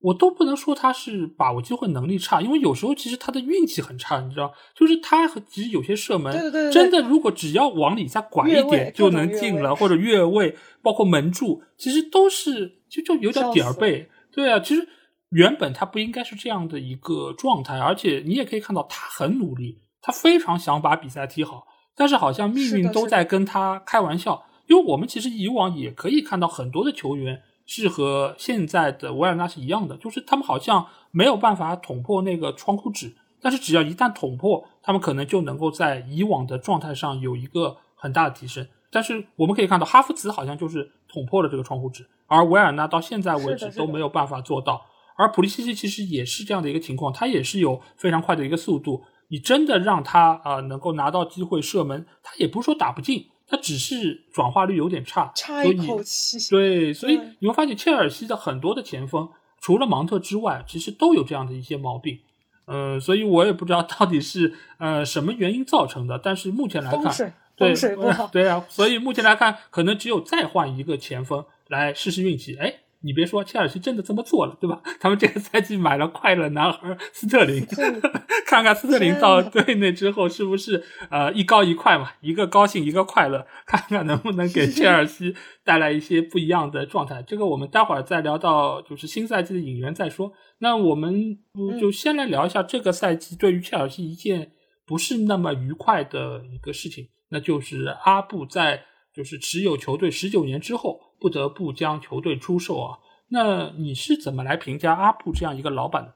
我都不能说他是把握机会能力差，因为有时候其实他的运气很差，你知道，就是他其实有些射门，真的如果只要往里再拐一点就能进了，或者越位，包括门柱，其实都是就就有点点儿背。对啊，其实原本他不应该是这样的一个状态，而且你也可以看到他很努力，他非常想把比赛踢好，但是好像命运都在跟他开玩笑，因为我们其实以往也可以看到很多的球员。是和现在的维尔纳是一样的，就是他们好像没有办法捅破那个窗户纸，但是只要一旦捅破，他们可能就能够在以往的状态上有一个很大的提升。但是我们可以看到，哈弗茨好像就是捅破了这个窗户纸，而维尔纳到现在为止都没有办法做到。而普利西奇其实也是这样的一个情况，他也是有非常快的一个速度，你真的让他啊能够拿到机会射门，他也不是说打不进。他只是转化率有点差，差一口气。对，所以你会发现切尔西的很多的前锋，除了芒特之外，其实都有这样的一些毛病。呃，所以我也不知道到底是呃什么原因造成的。但是目前来看，对水不好。对啊，所以目前来看，可能只有再换一个前锋来试试运气。哎。你别说，切尔西真的这么做了，对吧？他们这个赛季买了快乐男孩斯特林，看看斯特林到队内之后是不是呃一高一快嘛，一个高兴一个快乐，看看能不能给切尔西 带来一些不一样的状态。这个我们待会儿再聊到就是新赛季的引援再说。那我们就先来聊一下这个赛季对于切尔西一件不是那么愉快的一个事情，那就是阿布在就是持有球队十九年之后。不得不将球队出售啊？那你是怎么来评价阿布这样一个老板的？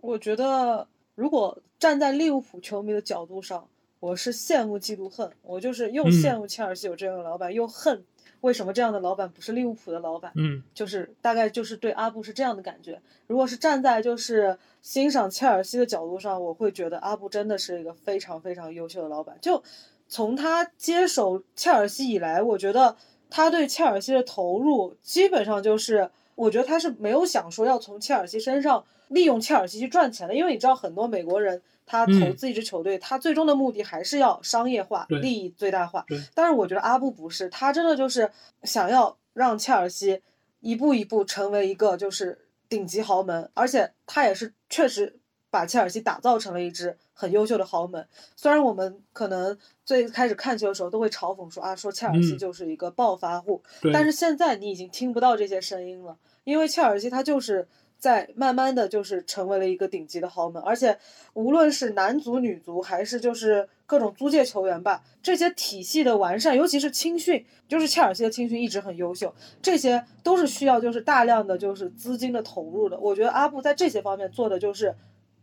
我觉得，如果站在利物浦球迷的角度上，我是羡慕嫉妒恨。我就是又羡慕切尔西有这样的老板，又恨为什么这样的老板不是利物浦的老板。嗯，就是大概就是对阿布是这样的感觉。如果是站在就是欣赏切尔西的角度上，我会觉得阿布真的是一个非常非常优秀的老板。就从他接手切尔西以来，我觉得。他对切尔西的投入基本上就是，我觉得他是没有想说要从切尔西身上利用切尔西去赚钱的，因为你知道很多美国人他投资一支球队，他最终的目的还是要商业化，利益最大化。但是我觉得阿布不是，他真的就是想要让切尔西一步一步成为一个就是顶级豪门，而且他也是确实把切尔西打造成了一支。很优秀的豪门，虽然我们可能最开始看球的时候都会嘲讽说啊，说切尔西就是一个暴发户，但是现在你已经听不到这些声音了，因为切尔西他就是在慢慢的就是成为了一个顶级的豪门，而且无论是男足、女足，还是就是各种租借球员吧，这些体系的完善，尤其是青训，就是切尔西的青训一直很优秀，这些都是需要就是大量的就是资金的投入的，我觉得阿布在这些方面做的就是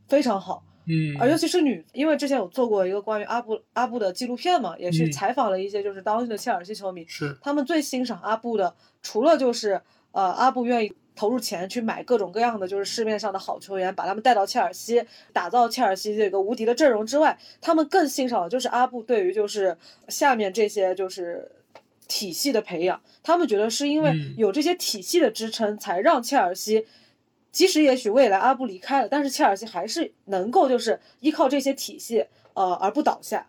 非常好。嗯，而尤其是女，因为之前有做过一个关于阿布阿布的纪录片嘛，也是采访了一些就是当地的切尔西球迷，是。他们最欣赏阿布的，除了就是呃阿布愿意投入钱去买各种各样的就是市面上的好球员，把他们带到切尔西，打造切尔西这个无敌的阵容之外，他们更欣赏的就是阿布对于就是下面这些就是体系的培养。他们觉得是因为有这些体系的支撑，才让切尔西，即使也许未来阿布离开了，但是切尔西还是能够就是依靠这些体系，呃，而不倒下。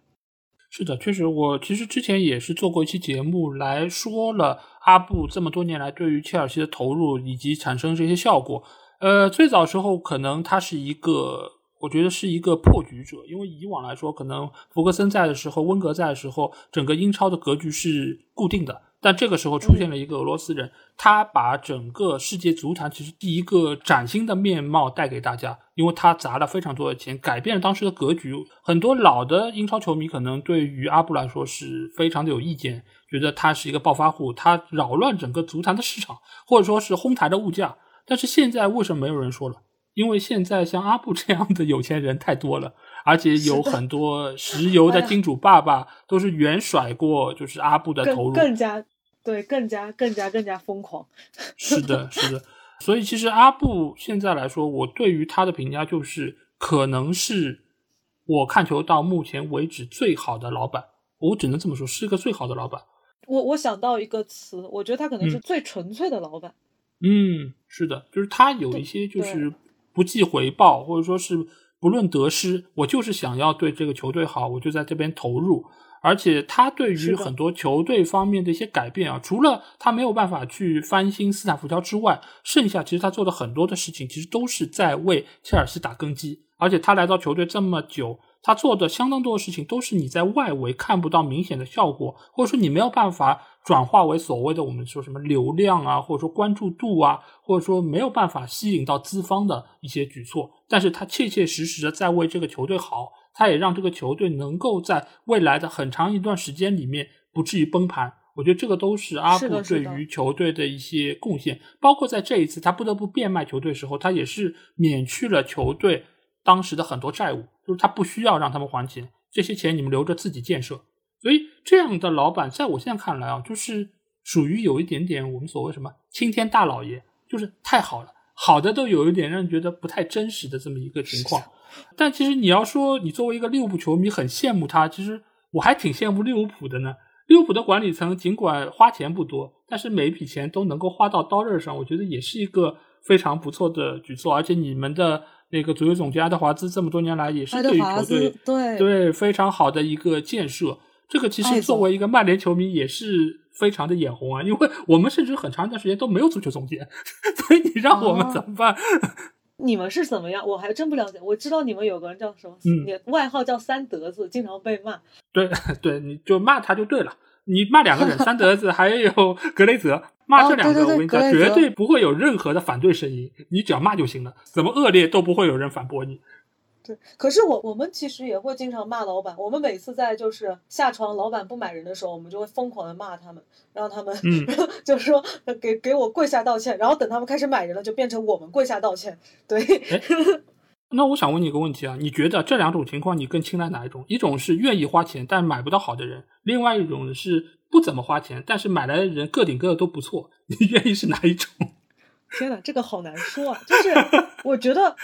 是的，确实，我其实之前也是做过一期节目来说了阿布这么多年来对于切尔西的投入以及产生这些效果。呃，最早时候可能他是一个，我觉得是一个破局者，因为以往来说，可能弗格森在的时候，温格在的时候，整个英超的格局是固定的。但这个时候出现了一个俄罗斯人，他把整个世界足坛其实第一个崭新的面貌带给大家，因为他砸了非常多的钱，改变了当时的格局。很多老的英超球迷可能对于阿布来说是非常的有意见，觉得他是一个暴发户，他扰乱整个足坛的市场，或者说是哄抬的物价。但是现在为什么没有人说了？因为现在像阿布这样的有钱人太多了。而且有很多石油的金主爸爸都是远甩过，就是阿布的投入，更加对，更加更加更加疯狂。是的，是的。所以其实阿布现在来说，我对于他的评价就是，可能是我看球到目前为止最好的老板。我只能这么说，是一个最好的老板。我我想到一个词，我觉得他可能是最纯粹的老板。嗯，是的，就是他有一些就是不计回报，或者说是。不论得失，我就是想要对这个球队好，我就在这边投入。而且他对于很多球队方面的一些改变啊，除了他没有办法去翻新斯坦福桥之外，剩下其实他做的很多的事情，其实都是在为切尔西打根基。而且他来到球队这么久，他做的相当多的事情，都是你在外围看不到明显的效果，或者说你没有办法。转化为所谓的我们说什么流量啊，或者说关注度啊，或者说没有办法吸引到资方的一些举措，但是他切切实实的在为这个球队好，他也让这个球队能够在未来的很长一段时间里面不至于崩盘。我觉得这个都是阿布对于球队的一些贡献，包括在这一次他不得不变卖球队时候，他也是免去了球队当时的很多债务，就是他不需要让他们还钱，这些钱你们留着自己建设。所以这样的老板，在我现在看来啊，就是属于有一点点我们所谓什么青天大老爷，就是太好了，好的都有一点让人觉得不太真实的这么一个情况。但其实你要说你作为一个利物浦球迷很羡慕他，其实我还挺羡慕利物浦的呢。利物浦的管理层尽管花钱不多，但是每一笔钱都能够花到刀刃上，我觉得也是一个非常不错的举措。而且你们的那个足球总监爱德华兹这么多年来也是对于球队对对非常好的一个建设。这个其实作为一个曼联球迷也是非常的眼红啊，因为我们甚至很长一段时间都没有足球总监，所以你让我们怎么办？你们是怎么样？我还真不了解。我知道你们有个人叫什么，你外号叫三德子，经常被骂。对 对，你就骂他就对了。你骂两个人，三德子还有格雷泽，骂这两个，我跟你讲，绝对不会有任何的反对声音，你只要骂就行了，怎么恶劣都不会有人反驳你。对，可是我我们其实也会经常骂老板。我们每次在就是下床，老板不买人的时候，我们就会疯狂的骂他们，让他们，嗯，就是说给给我跪下道歉。然后等他们开始买人了，就变成我们跪下道歉。对。那我想问你一个问题啊，你觉得这两种情况你更青睐哪一种？一种是愿意花钱但买不到好的人，另外一种是不怎么花钱，但是买来的人个顶个的都不错，你愿意是哪一种？天哪，这个好难说啊！就是我觉得。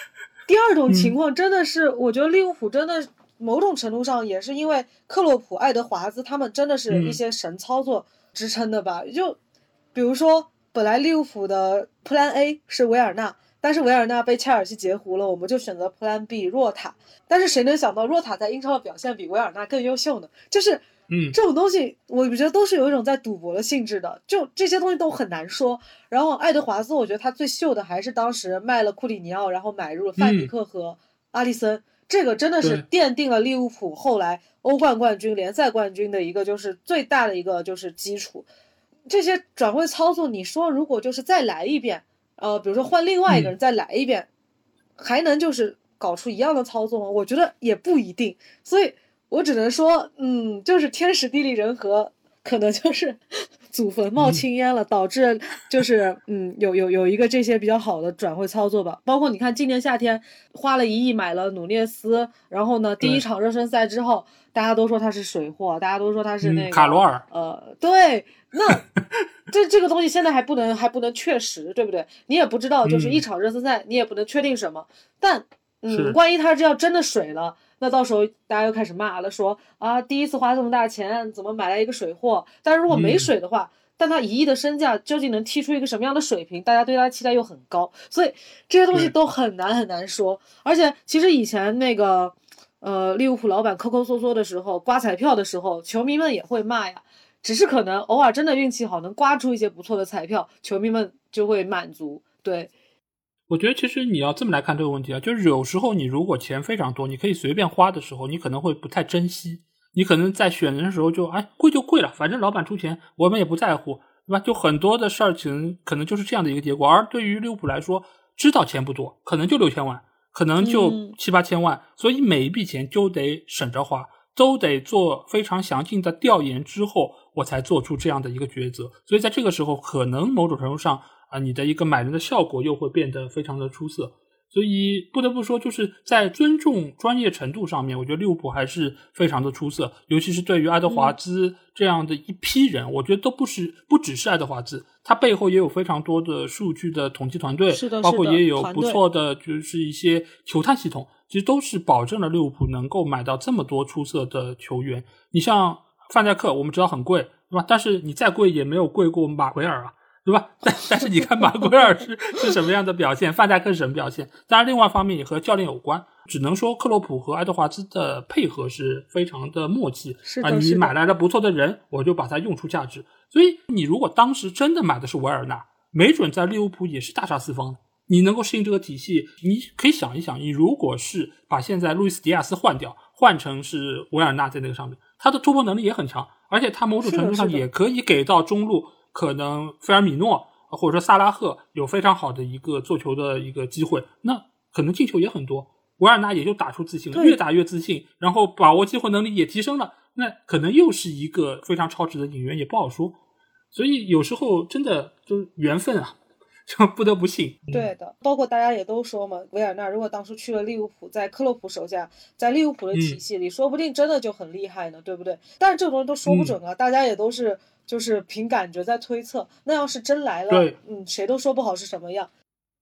第二种情况真的是，我觉得利物浦真的某种程度上也是因为克洛普、爱德华兹他们真的是一些神操作支撑的吧？就比如说，本来利物浦的 Plan A 是维尔纳，但是维尔纳被切尔西截胡了，我们就选择 Plan B 若塔。但是谁能想到若塔在英超的表现比维尔纳更优秀呢？就是。嗯，这种东西我觉得都是有一种在赌博的性质的，就这些东西都很难说。然后爱德华兹，我觉得他最秀的还是当时卖了库里尼奥，然后买入了范迪克和阿利森，这个真的是奠定了利物浦后来欧冠冠军、联赛冠军的一个就是最大的一个就是基础。这些转会操作，你说如果就是再来一遍，呃，比如说换另外一个人再来一遍，还能就是搞出一样的操作吗？我觉得也不一定。所以。我只能说，嗯，就是天时地利人和，可能就是 祖坟冒青烟了，导致就是嗯有有有一个这些比较好的转会操作吧。包括你看今年夏天花了一亿买了努涅斯，然后呢第一场热身赛之后，大家都说他是水货，大家都说他是那个卡罗尔。呃，对，那这这个东西现在还不能还不能确实，对不对？你也不知道，就是一场热身赛，你也不能确定什么。但嗯，万一他这要真的水了。那到时候大家又开始骂了，说啊，第一次花这么大钱，怎么买来一个水货？但是如果没水的话，但他一亿的身价究竟能踢出一个什么样的水平？大家对他期待又很高，所以这些东西都很难很难说。而且其实以前那个呃利物浦老板抠抠缩缩的时候，刮彩票的时候，球迷们也会骂呀。只是可能偶尔真的运气好，能刮出一些不错的彩票，球迷们就会满足。对。我觉得其实你要这么来看这个问题啊，就是有时候你如果钱非常多，你可以随便花的时候，你可能会不太珍惜。你可能在选人的时候就哎贵就贵了，反正老板出钱，我们也不在乎，对吧？就很多的事情可能就是这样的一个结果。而对于利物浦来说，知道钱不多，可能就六千万，可能就七八千万，所以每一笔钱就得省着花，都得做非常详尽的调研之后，我才做出这样的一个抉择。所以在这个时候，可能某种程度上。啊，你的一个买人的效果又会变得非常的出色，所以不得不说，就是在尊重专业程度上面，我觉得利物浦还是非常的出色，尤其是对于爱德华兹这样的一批人，我觉得都不是不只是爱德华兹，他背后也有非常多的数据的统计团队，是的，包括也有不错的就是一些球探系统，其实都是保证了利物浦能够买到这么多出色的球员。你像范戴克，我们知道很贵，对吧？但是你再贵也没有贵过马奎尔啊。对吧？但但是你看马奎尔是是什么样的表现，范戴克是什么表现？当然，另外一方面也和教练有关。只能说克洛普和爱德华兹的配合是非常的默契。是啊，你买来了不错的人，我就把它用出价值。所以你如果当时真的买的是维尔纳，没准在利物浦也是大杀四方。你能够适应这个体系，你可以想一想，你如果是把现在路易斯迪亚斯换掉，换成是维尔纳在那个上面，他的突破能力也很强，而且他某种程度上也可以给到中路。可能菲尔米诺或者说萨拉赫有非常好的一个做球的一个机会，那可能进球也很多。维尔纳也就打出自信了，越打越自信，然后把握机会能力也提升了，那可能又是一个非常超值的引援，也不好说。所以有时候真的就是缘分啊，就不得不信。对的，包括大家也都说嘛，维尔纳如果当初去了利物浦，在克洛普手下，在利物浦的体系里，说不定真的就很厉害呢，对不对？但是这种东西都说不准啊，大家也都是。就是凭感觉在推测，那要是真来了，嗯，谁都说不好是什么样。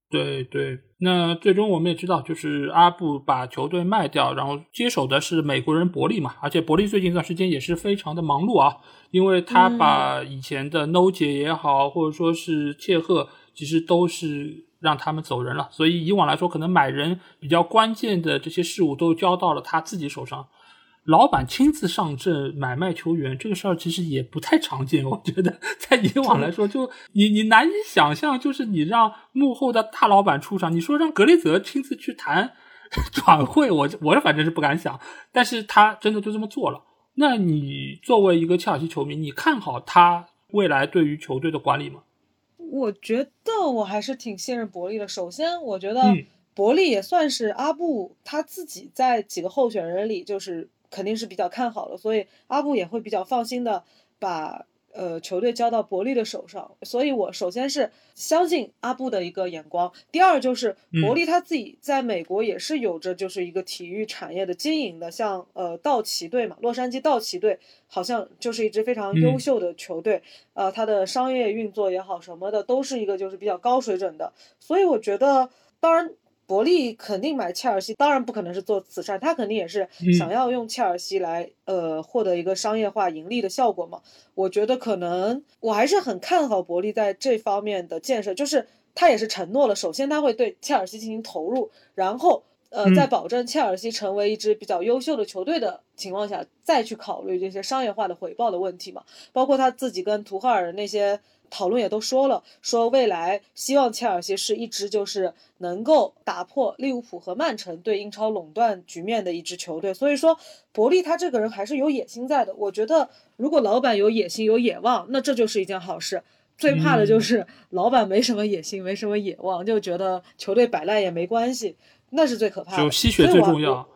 对对，那最终我们也知道，就是阿布把球队卖掉，然后接手的是美国人伯利嘛，而且伯利最近一段时间也是非常的忙碌啊，因为他把以前的 No 姐也好，或者说是切赫，其实都是让他们走人了，所以以往来说，可能买人比较关键的这些事务都交到了他自己手上。老板亲自上阵买卖球员这个事儿其实也不太常见，我觉得 在以往来说，就你你难以想象，就是你让幕后的大老板出场，你说让格雷泽亲自去谈转会，我我反正是不敢想，但是他真的就这么做了。那你作为一个切尔西球迷，你看好他未来对于球队的管理吗？我觉得我还是挺信任伯利的。首先，我觉得伯利也算是阿布他自己在几个候选人里就是。肯定是比较看好的，所以阿布也会比较放心的把呃球队交到伯利的手上。所以我首先是相信阿布的一个眼光，第二就是伯利他自己在美国也是有着就是一个体育产业的经营的，像呃道奇队嘛，洛杉矶道奇队好像就是一支非常优秀的球队，呃，它的商业运作也好什么的都是一个就是比较高水准的，所以我觉得当然。伯利肯定买切尔西，当然不可能是做慈善，他肯定也是想要用切尔西来呃获得一个商业化盈利的效果嘛。我觉得可能我还是很看好伯利在这方面的建设，就是他也是承诺了，首先他会对切尔西进行投入，然后呃在保证切尔西成为一支比较优秀的球队的情况下，再去考虑这些商业化的回报的问题嘛。包括他自己跟图赫尔那些。讨论也都说了，说未来希望切尔西是一支就是能够打破利物浦和曼城对英超垄断局面的一支球队。所以说，伯利他这个人还是有野心在的。我觉得，如果老板有野心、有野望，那这就是一件好事。最怕的就是老板没什么野心、没什么野望，就觉得球队摆烂也没关系，那是最可怕的。就吸血最重要。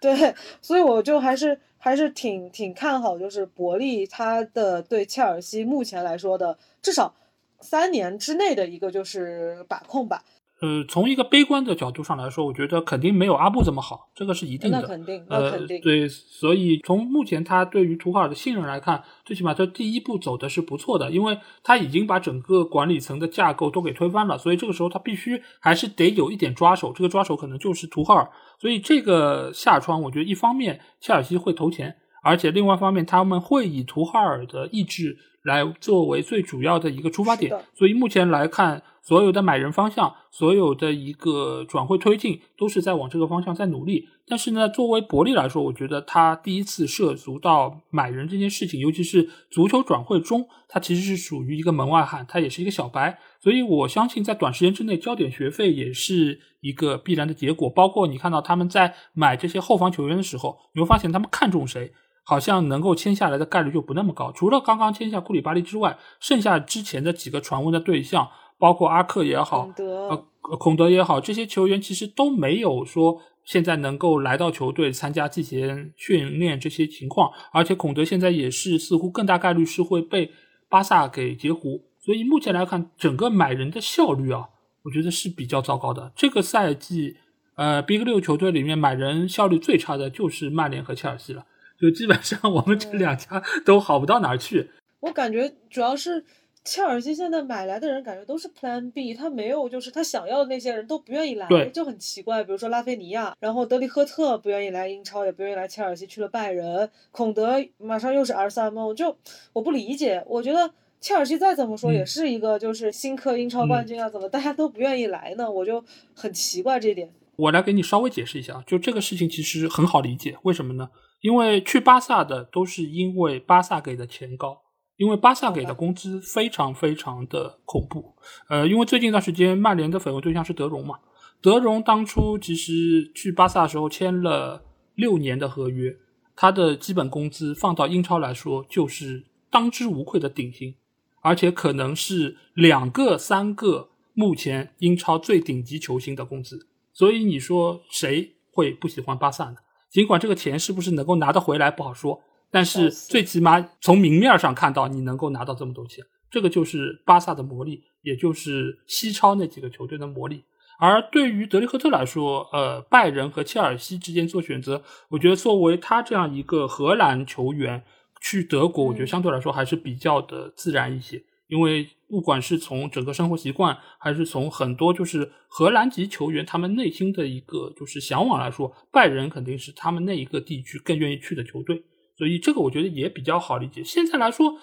对，所以我就还是还是挺挺看好，就是伯利他的对切尔西目前来说的至少三年之内的一个就是把控吧。呃，从一个悲观的角度上来说，我觉得肯定没有阿布这么好，这个是一定的。那肯定，那肯定。呃，对，所以从目前他对于图赫尔的信任来看，最起码他第一步走的是不错的，因为他已经把整个管理层的架构都给推翻了，所以这个时候他必须还是得有一点抓手，这个抓手可能就是图赫尔。所以这个下窗，我觉得一方面切尔西会投钱，而且另外一方面他们会以图赫尔的意志来作为最主要的一个出发点。所以目前来看。所有的买人方向，所有的一个转会推进，都是在往这个方向在努力。但是呢，作为伯利来说，我觉得他第一次涉足到买人这件事情，尤其是足球转会中，他其实是属于一个门外汉，他也是一个小白。所以我相信，在短时间之内交点学费也是一个必然的结果。包括你看到他们在买这些后防球员的时候，你会发现他们看中谁，好像能够签下来的概率就不那么高。除了刚刚签下库里巴利之外，剩下之前的几个传闻的对象。包括阿克也好，呃，孔德也好，这些球员其实都没有说现在能够来到球队参加季前训练这些情况，而且孔德现在也是似乎更大概率是会被巴萨给截胡，所以目前来看，整个买人的效率啊，我觉得是比较糟糕的。这个赛季，呃，Big 六球队里面买人效率最差的就是曼联和切尔西了，就基本上我们这两家都好不到哪儿去。我感觉主要是。切尔西现在买来的人感觉都是 Plan B，他没有就是他想要的那些人都不愿意来，就很奇怪。比如说拉菲尼亚，然后德里赫特不愿意来英超，也不愿意来切尔西，去了拜仁。孔德马上又是 R 三梦，就我不理解。我觉得切尔西再怎么说也是一个就是新科英超冠军啊，怎么大家都不愿意来呢？我就很奇怪这一点。我来给你稍微解释一下，就这个事情其实很好理解，为什么呢？因为去巴萨的都是因为巴萨给的钱高。因为巴萨给的工资非常非常的恐怖，呃，因为最近一段时间曼联的绯闻对象是德容嘛，德容当初其实去巴萨的时候签了六年的合约，他的基本工资放到英超来说就是当之无愧的顶薪，而且可能是两个三个目前英超最顶级球星的工资，所以你说谁会不喜欢巴萨呢？尽管这个钱是不是能够拿得回来不好说。但是最起码从明面上看到，你能够拿到这么多钱，这个就是巴萨的魔力，也就是西超那几个球队的魔力。而对于德里赫特来说，呃，拜仁和切尔西之间做选择，我觉得作为他这样一个荷兰球员去德国，我觉得相对来说还是比较的自然一些。因为不管是从整个生活习惯，还是从很多就是荷兰籍球员他们内心的一个就是向往来说，拜仁肯定是他们那一个地区更愿意去的球队。所以这个我觉得也比较好理解。现在来说，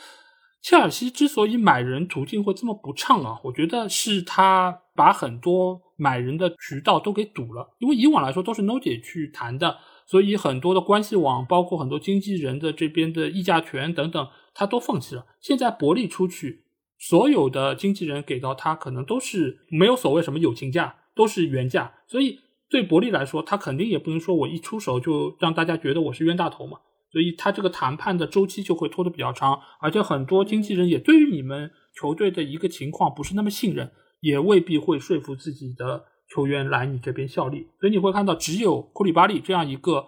切尔西之所以买人途径会这么不畅啊，我觉得是他把很多买人的渠道都给堵了。因为以往来说都是 No 姐去谈的，所以很多的关系网，包括很多经纪人的这边的议价权等等，他都放弃了。现在伯利出去，所有的经纪人给到他可能都是没有所谓什么友情价，都是原价。所以对伯利来说，他肯定也不能说我一出手就让大家觉得我是冤大头嘛。所以他这个谈判的周期就会拖得比较长，而且很多经纪人也对于你们球队的一个情况不是那么信任，也未必会说服自己的球员来你这边效力。所以你会看到，只有库里巴利这样一个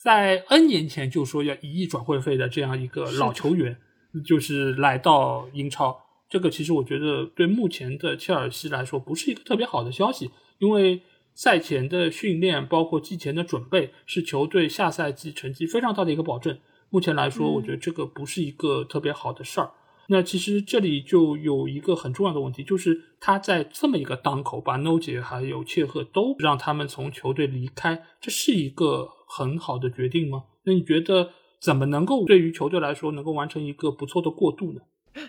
在 N 年前就说要一亿转会费的这样一个老球员，就是来到英超。这个其实我觉得对目前的切尔西来说不是一个特别好的消息，因为。赛前的训练，包括季前的准备，是球队下赛季成绩非常大的一个保证。目前来说，我觉得这个不是一个特别好的事儿。那其实这里就有一个很重要的问题，就是他在这么一个当口把 No 姐还有切赫都让他们从球队离开，这是一个很好的决定吗？那你觉得怎么能够对于球队来说能够完成一个不错的过渡呢？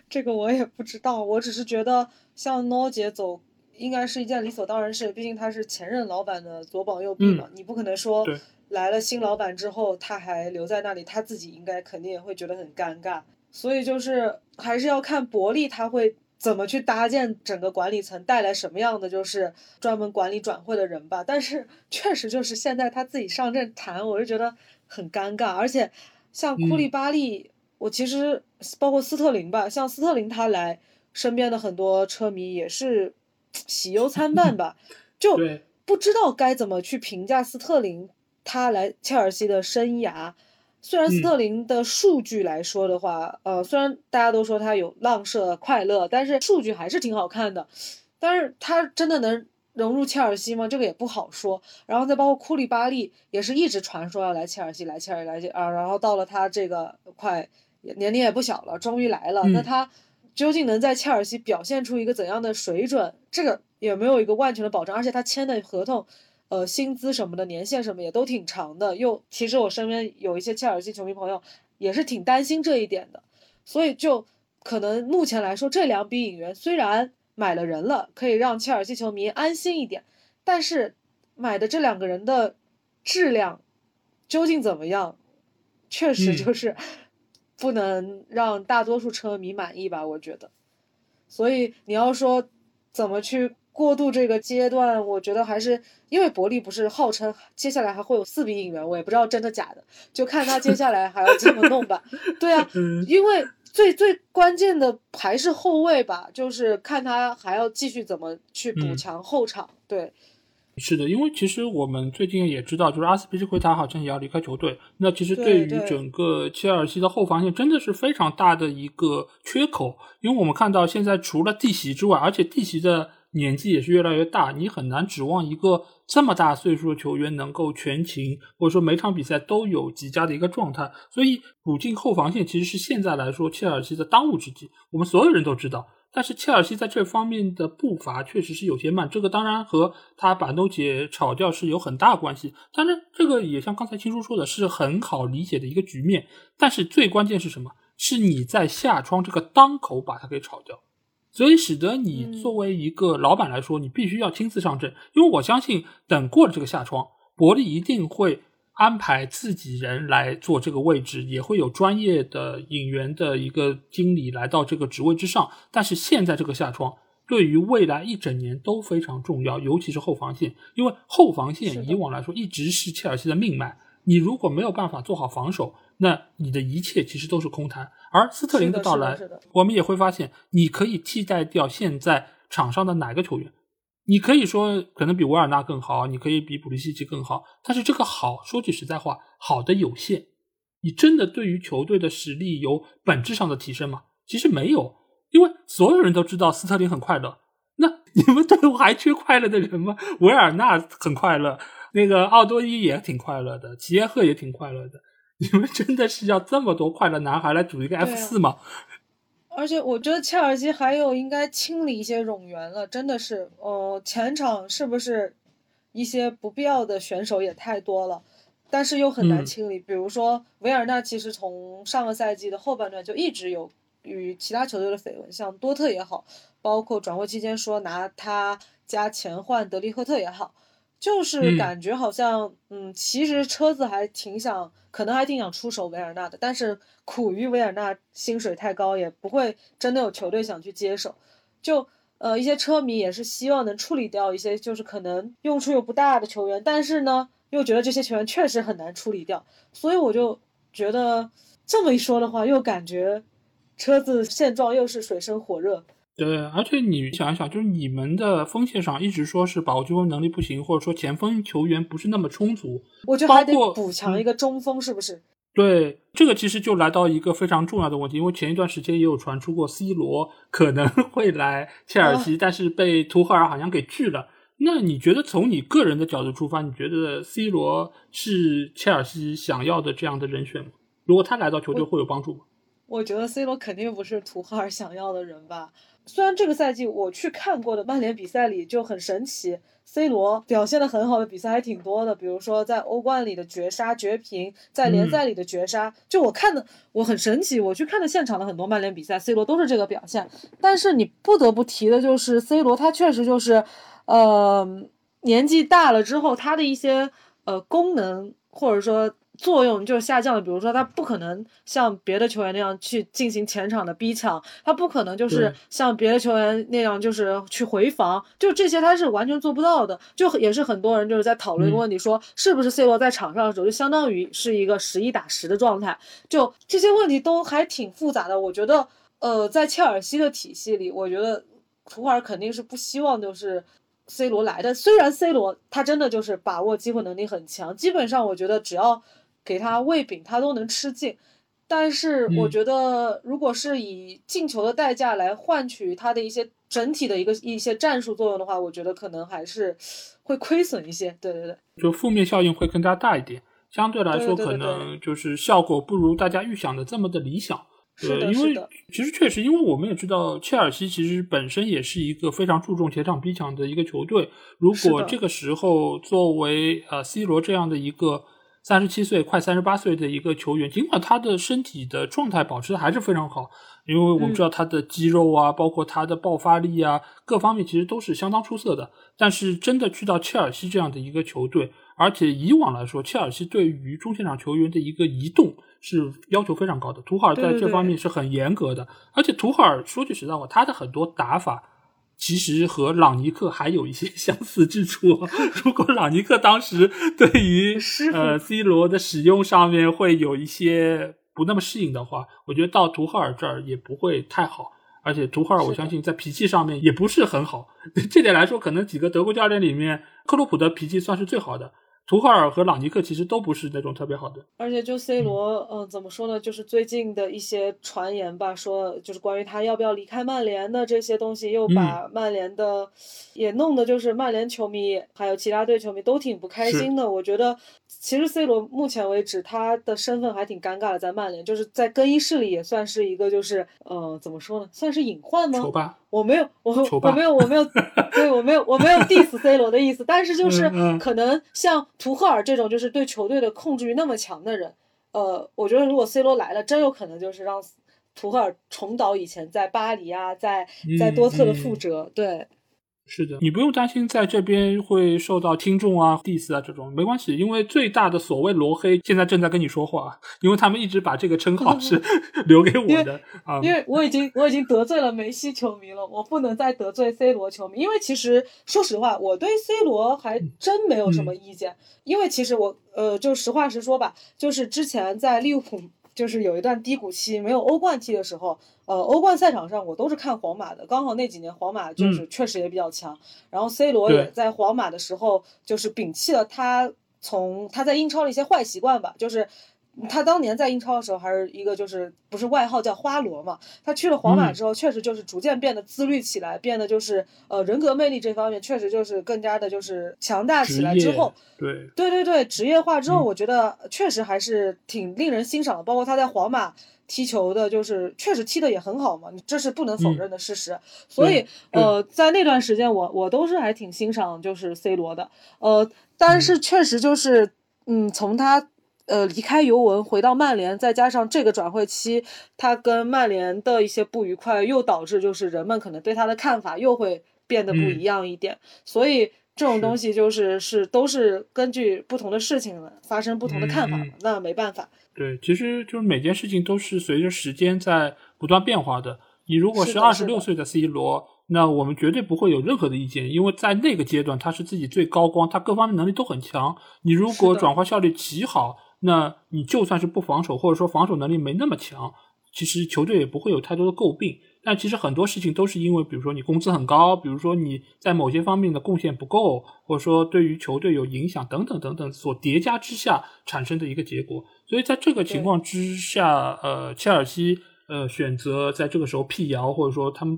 这个我也不知道，我只是觉得像 No 姐走。应该是一件理所当然事，毕竟她是前任老板的左膀右臂嘛，你不可能说来了新老板之后他还留在那里，他自己应该肯定也会觉得很尴尬。所以就是还是要看伯利他会怎么去搭建整个管理层，带来什么样的就是专门管理转会的人吧。但是确实就是现在他自己上阵谈，我就觉得很尴尬。而且像库利巴利，我其实包括斯特林吧，像斯特林他来，身边的很多车迷也是。喜忧参半吧，就不知道该怎么去评价斯特林他来切尔西的生涯，虽然斯特林的数据来说的话，呃，虽然大家都说他有浪射快乐，但是数据还是挺好看的。但是他真的能融入切尔西吗？这个也不好说。然后再包括库利巴利，也是一直传说要来切尔西，来切尔西，来切啊。然后到了他这个快年龄也不小了，终于来了。那他究竟能在切尔西表现出一个怎样的水准？这个也没有一个万全的保证。而且他签的合同。呃，薪资什么的，年限什么也都挺长的。又其实我身边有一些切尔西球迷朋友，也是挺担心这一点的。所以就可能目前来说，这两笔引援虽然买了人了，可以让切尔西球迷安心一点，但是买的这两个人的质量究竟怎么样，确实就是不能让大多数车迷满意吧？我觉得。所以你要说怎么去？过渡这个阶段，我觉得还是因为伯利不是号称接下来还会有四笔引援，我也不知道真的假的，就看他接下来还要怎么弄吧。对啊，因为最最关键的还是后卫吧，就是看他还要继续怎么去补强后场。对，是的，因为其实我们最近也知道，就是阿斯皮利奎塔好像也要离开球队，那其实对于整个切尔西的后防线真的是非常大的一个缺口，因为我们看到现在除了蒂席之外，而且蒂席的。年纪也是越来越大，你很难指望一个这么大岁数的球员能够全勤，或者说每场比赛都有极佳的一个状态。所以补进后防线其实是现在来说切尔西的当务之急。我们所有人都知道，但是切尔西在这方面的步伐确实是有些慢。这个当然和他把诺姐炒掉是有很大关系。当然，这个也像刚才青叔说的，是很好理解的一个局面。但是最关键是什么？是你在下窗这个当口把它给炒掉。所以使得你作为一个老板来说，你必须要亲自上阵，因为我相信等过了这个下窗，伯利一定会安排自己人来做这个位置，也会有专业的引援的一个经理来到这个职位之上。但是现在这个下窗对于未来一整年都非常重要，尤其是后防线，因为后防线以往来说一直是切尔西的命脉，你如果没有办法做好防守。那你的一切其实都是空谈，而斯特林的到来，我们也会发现，你可以替代掉现在场上的哪个球员？你可以说可能比维尔纳更好，你可以比普利西奇更好，但是这个好，说句实在话，好的有限。你真的对于球队的实力有本质上的提升吗？其实没有，因为所有人都知道斯特林很快乐。那你们队伍还缺快乐的人吗？维尔纳很快乐，那个奥多伊也挺快乐的，齐耶赫也挺快乐的。你们真的是要这么多快乐男孩来组一个 F 四吗？而且我觉得切尔西还有应该清理一些冗员了，真的是，呃，前场是不是一些不必要的选手也太多了，但是又很难清理。比如说维尔纳，其实从上个赛季的后半段就一直有与其他球队的绯闻，像多特也好，包括转会期间说拿他加钱换德利赫特也好。就是感觉好像，嗯，其实车子还挺想，可能还挺想出手维尔纳的，但是苦于维尔纳薪水太高，也不会真的有球队想去接手。就呃，一些车迷也是希望能处理掉一些，就是可能用处又不大的球员，但是呢，又觉得这些球员确实很难处理掉，所以我就觉得这么一说的话，又感觉车子现状又是水深火热。对，而且你想一想，就是你们的锋线上一直说是把握机会能力不行，或者说前锋球员不是那么充足，我觉得还得补强一个中锋，是不是？对，这个其实就来到一个非常重要的问题，因为前一段时间也有传出过 C 罗可能 会来切尔西，但是被图赫尔好像给拒了。那你觉得从你个人的角度出发，你觉得 C 罗是切尔西想要的这样的人选吗？如果他来到球队会有帮助吗？我觉得 C 罗肯定不是图赫尔想要的人吧。虽然这个赛季我去看过的曼联比赛里就很神奇，C 罗表现的很好的比赛还挺多的，比如说在欧冠里的绝杀绝平，在联赛里的绝杀，就我看的我很神奇，我去看的现场的很多曼联比赛，C 罗都是这个表现。但是你不得不提的就是 C 罗，他确实就是，呃，年纪大了之后，他的一些呃功能或者说。作用就下降了，比如说他不可能像别的球员那样去进行前场的逼抢，他不可能就是像别的球员那样就是去回防，就这些他是完全做不到的。就也是很多人就是在讨论一个问题，说是不是 C 罗在场上的时候就相当于是一个十一打十的状态？就这些问题都还挺复杂的。我觉得，呃，在切尔西的体系里，我觉得图尔肯定是不希望就是 C 罗来的。虽然 C 罗他真的就是把握机会能力很强，基本上我觉得只要。给他喂饼，他都能吃进。但是我嗯觉得，如果是以进球的代价来换取他的一些整体的一个一些战术作用的话，我觉得可能还是会亏损一些。对对对，就负面效应会更加大一点。相对来说，可能就是效果不如大家预想的这么的理想。是的对，因为是的其实确实，因为我们也知道，切尔西其实本身也是一个非常注重前场逼抢的一个球队。如果这个时候作为呃 C 罗这样的一个三十七岁、快三十八岁的一个球员，尽管他的身体的状态保持的还是非常好，因为我们嗯知道他的肌肉啊，包括他的爆发力啊，各方面其实都是相当出色的。但是真的去到切尔西这样的一个球队，而且以往来说，切尔西对于中前场球员的一个移动是要求非常高的，图赫尔在这方面是很严格的。而且图赫尔说句实在话，他的很多打法其实和朗尼克还有一些 相似之处。如果朗尼克当时对于呃 C 罗的使用上面会有一些不那么适应的话，我觉得到图赫尔这儿也不会太好。而且图赫尔，我相信在脾气上面也不是很好。这点来说，可能几个德国教练里面，克洛普的脾气算是最好的。图赫尔和朗尼克其实都不是那种特别好的。而且就 C 罗，嗯、怎么说呢？就是最近的一些传言吧，说就是关于他要不要离开曼联的这些东西，又把曼联的、也弄得就是曼联球迷还有其他队球迷都挺不开心的。我觉得其实 C 罗目前为止他的身份还挺尴尬的，在曼联就是在更衣室里也算是一个就是呃怎么说呢，算是隐患吗？丑吧，我没有，我我没有，我没有，对我没有，我没有 diss C 罗的意思，但是就是可能像图赫尔这种就是对球队的控制欲那么强的人，呃，我觉得如果 C 罗来了，真有可能就是让图赫尔重蹈以前在巴黎啊，在在多特的覆嗯辙。对，是的，你不用担心在这边会受到听众啊、diss 啊这种，没关系，因为最大的所谓罗黑现在正在跟你说话，因为他们一直把这个称号是 留给我的啊。因为我已经我已经得罪了梅西球迷了，我不能再得罪 C 罗球迷。因为其实说实话，我对 C 罗还真没有什么意见。因为其实我呃，就实话实说吧，就是之前在利物浦就是有一段低谷期，没有欧冠踢的时候，呃，欧冠赛场上我都是看皇马的。刚好那几年皇马就是确实也比较强，然后 C 罗也在皇马的时候就是摒弃了他从他在英超的一些坏习惯吧，就是。他当年在英超的时候，还是一个就是不是外号叫花罗嘛？他去了皇马嗯之后，确实就是逐渐变得自律起来，变得就是呃人格魅力这方面确实就是更加的就是强大起来之后，对，对对对，职业化之后，嗯我觉得确实还是挺令人欣赏的。包括他在皇马踢球的，就是确实踢的也很好嘛，这是不能否嗯认的事实。所以呃，在那段时间我，我都是还挺欣赏就是 C 罗的。呃，但是确实就是嗯，从他。呃，离开尤文回到曼联，再加上这个转会期，他跟曼联的一些不愉快，又导致就是人们可能对他的看法又会变得不嗯一样一点。所以这种东西就是是都是根据不同的事情发生不同的看法嘛，嗯嗯那没办法。对，其实就是每件事情都是随着时间在不断变化的。你如果是二十六岁的 C 罗，那我们绝对不会有任何的意见，因为在那个阶段他是自己最高光，他各方面能力都很强。你如果转化效率极好，那你就算是不防守，或者说防守能力没那么强，其实球队也不会有太多的诟病。但其实很多事情都是因为，比如说你工资很高，比如说你在某些方面的贡献不够，或者说对于球队有影响等等等等，所叠加之下产生的一个结果。所以在这个情况之下，呃，切尔西呃选择在这个时候辟谣，或者说他们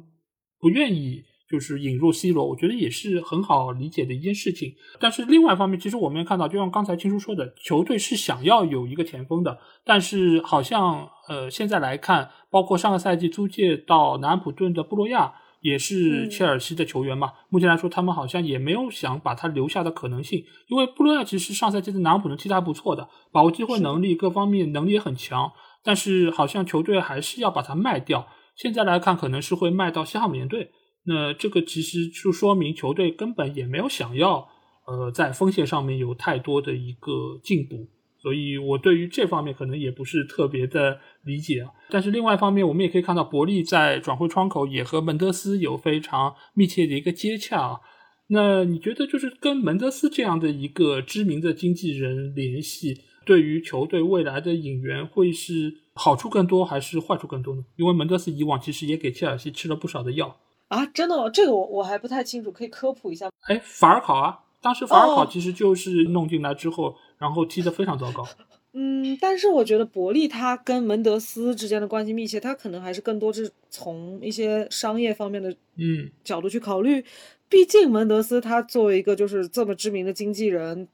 不愿意就是引入 C 罗，我觉得也是很好理解的一件事情。但是另外一方面，其实我们也看到，就像刚才青叔说的，球队是想要有一个前锋的，但是好像呃现在来看，包括上个赛季租借到南安普顿的布洛亚。也是嗯切尔西的球员嘛，目前来说，他们好像也没有想把他留下的可能性，因为布洛亚其实上赛季在南安普顿踢得还不错的，把握机会能力各方面能力也很强，但是好像球队还是要把它卖掉。现在来看，可能是会卖到西汉姆联队。那这个其实就说明球队根本也没有想要，呃，在锋线上面有太多的一个进步。所以我对于这方面可能也不是特别的理解啊。但是另外一方面，我们也可以看到伯利在转会窗口也和门德斯有非常密切的一个接洽啊。那你觉得就是跟门德斯这样的一个知名的经纪人联系，对于球队未来的引援会是好处更多还是坏处更多呢？因为门德斯以往其实也给切尔西吃了不少的药。啊，真的吗？这个我我还不太清楚，可以科普一下吗？哎，法尔考啊，当时法尔考哦其实就是弄进来之后，然后踢得非常糟糕。嗯，但是我觉得伯利他跟门德斯之间的关系密切，他可能还是更多是从一些商业方面的嗯角度去考虑。毕竟门德斯他作为一个就是这么知名的经纪人，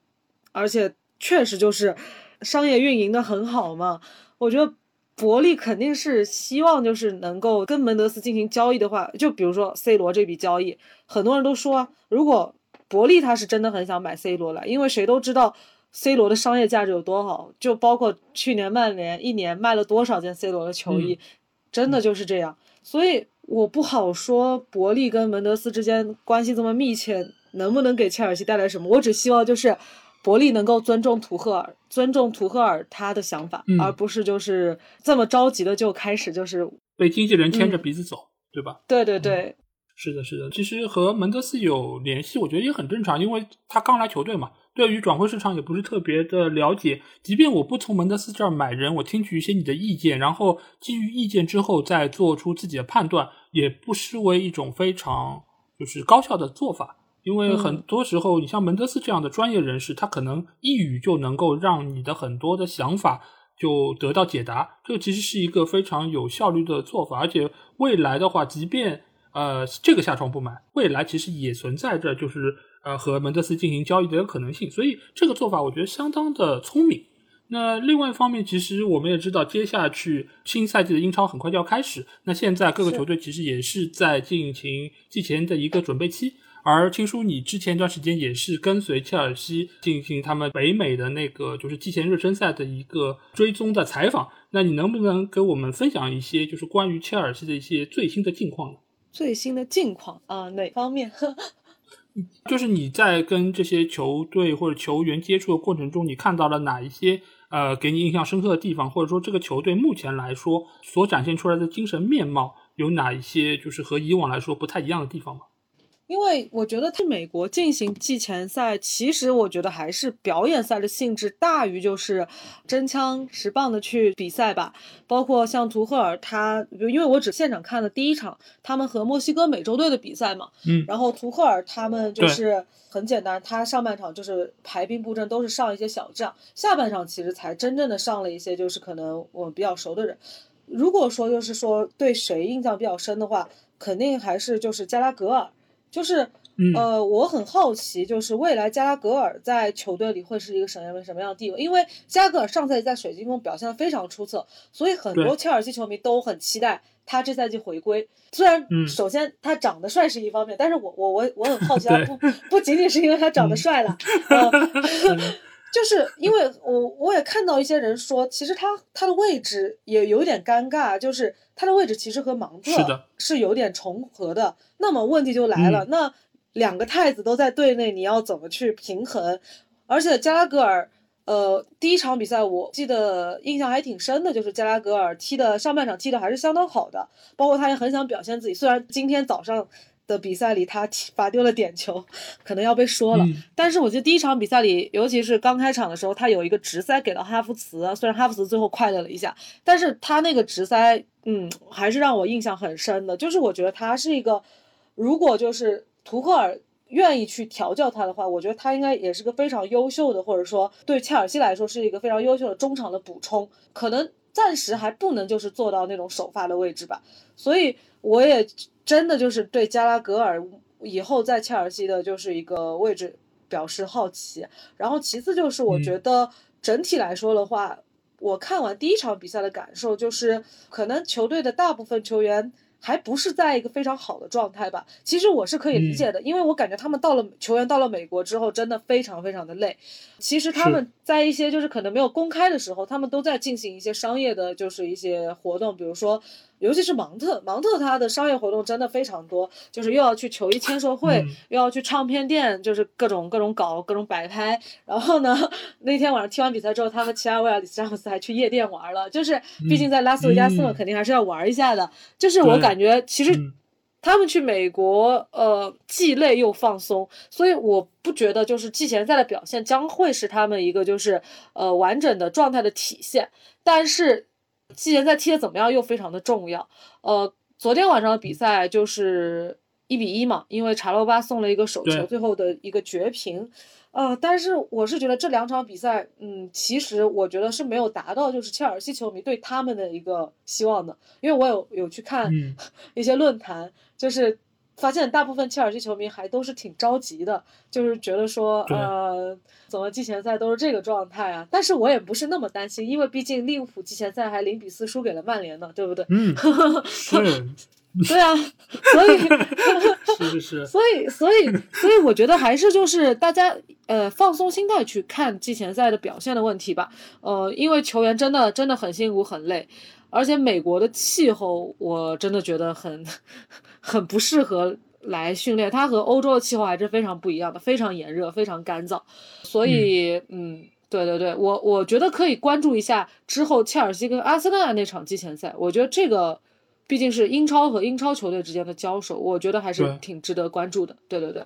而且确实就是商业运营的很好嘛。我觉得伯利肯定是希望就是能够跟门德斯进行交易的话，就比如说 C 罗这笔交易，很多人都说啊，如果伯利他是真的很想买 C 罗了，因为谁都知道。C 罗的商业价值有多好？就包括去年曼联一年卖了多少件 C 罗的球衣，真的就是这样。所以我不好说伯利跟门德斯之间关系这么密切，能不能给切尔西带来什么？我只希望就是伯利能够尊重图赫尔，尊重图赫尔他的想法，而不是就是这么着急的就开始就是被经纪人牵着鼻子走，对吧？对对对，是的，是的。其实和门德斯有联系，我觉得也很正常，因为他刚来球队嘛。对于转会市场也不是特别的了解，即便我不从门德斯这儿买人，我听取一些你的意见，然后基于意见之后再做出自己的判断，也不失为一种非常就是高效的做法。因为很多时候，你像门德斯这样的专业人士，他可能一语就能够让你的很多的想法就得到解答，这个其实是一个非常有效率的做法。而且未来的话，即便呃这个下窗不买，未来其实也存在着就是。呃，和门德斯进行交易的可能性，所以这个做法我觉得相当的聪明。那另外一方面，其实我们也知道，接下去新赛季的英超很快就要开始。那现在各个球队其实也是在进行季前的一个准备期。而青叔，你之前一段时间也是跟随切尔西进行他们北美的那个就是季前热身赛的一个追踪的采访。那你能不能给我们分享一些就是关于切尔西的一些最新的近况呢？最新的近况啊，哪方面？就是你在跟这些球队或者球员接触的过程中，你看到了哪一些呃给你印象深刻的地方，或者说这个球队目前来说所展现出来的精神面貌有哪一些就是和以往来说不太一样的地方吗？因为我觉得在美国进行季前赛，其实我觉得还是表演赛的性质大于就是真枪实棒的去比赛吧。包括像图赫尔他，因为我只现场看了第一场他们和墨西哥美洲队的比赛嘛，嗯，然后图赫尔他们就是很简单，他上半场就是排兵布阵都是上一些小将，下半场其实才真正的上了一些就是可能我们比较熟的人。如果说就是说对谁印象比较深的话，肯定还是就是加拉格尔。就是，呃，我很好奇，就是未来加拉格尔在球队里会是一个什么样什么样的地位？因为加拉格尔上赛季在水晶宫表现的非常出色，所以很多切尔西球迷都很期待他这赛季回归。虽然首先他长得帅是一方面，但是我我我我很好奇，他不不仅仅是因为他长得帅了。就是因为我我也看到一些人说，其实他他的位置也有点尴尬，就是他的位置其实和芒特是有点重合的。那么问题就来了，那两个太子都在队内，你要怎么去平衡？而且加拉格尔，呃，第一场比赛我记得印象还挺深的，就是加拉格尔踢的上半场踢的还是相当好的，包括他也很想表现自己。虽然今天早上。的比赛里，他罚丢了点球，可能要被说了。但是我觉得第一场比赛里，尤其是刚开场的时候，他有一个直塞给到哈弗茨，虽然哈弗茨最后快乐了一下，但是他那个直塞，嗯，还是让我印象很深的。就是我觉得他是一个，如果就是图赫尔愿意去调教他的话，我觉得他应该也是个非常优秀的，或者说对切尔西来说是一个非常优秀的中场的补充。可能暂时还不能就是做到那种首发的位置吧。所以我也。真的就是对加拉格尔以后在切尔西的就是一个位置表示好奇，然后其次就是我觉得整体来说的话，我看完第一场比赛的感受就是，可能球队的大部分球员还不是在一个非常好的状态吧。其实我是可以理解的，因为我感觉他们到了球员到了美国之后，真的非常非常的累。其实他们在一些就是可能没有公开的时候，他们都在进行一些商业的，就是一些活动，比如说。尤其是芒特，芒特他的商业活动真的非常多，就是又要去球衣签售会，又要去唱片店，就是各种各种搞各种摆拍。然后呢，那天晚上踢完比赛之后，他和其他维尔里斯詹姆斯还去夜店玩了。就是毕竟在拉斯维加斯嘛，肯定还是要玩一下的。就是我感觉其实他们去美国，呃，既累又放松，所以我不觉得就是季前赛的表现将会是他们一个就是呃完整的状态的体现，但是。季前赛踢的怎么样又非常的重要。呃，昨天晚上的比赛就是一比一嘛，因为查洛巴送了一个手球，最后的一个绝平。呃，但是我是觉得这两场比赛，嗯，其实我觉得是没有达到就是切尔西球迷对他们的一个希望的，因为我有有去看嗯 一些论坛，就是发现大部分切尔西球迷还都是挺着急的，就是觉得说，呃，怎么季前赛都是这个状态啊？但是我也不是那么担心，因为毕竟利物浦季前赛还零比四输给了曼联呢，对不对？嗯，是对啊，所以。是是是，所以，所以，所以，我觉得还是就是大家呃放松心态去看季前赛的表现的问题吧。呃，因为球员真的真的很辛苦很累，而且美国的气候我真的觉得很 很不适合来训练，它和欧洲的气候还是非常不一样的，非常炎热，非常干燥。所以，嗯。对对对，我我觉得可以关注一下之后切尔西跟阿森纳那场季前赛，我觉得这个毕竟是英超和英超球队之间的交手，我觉得还是挺值得关注的。对对对，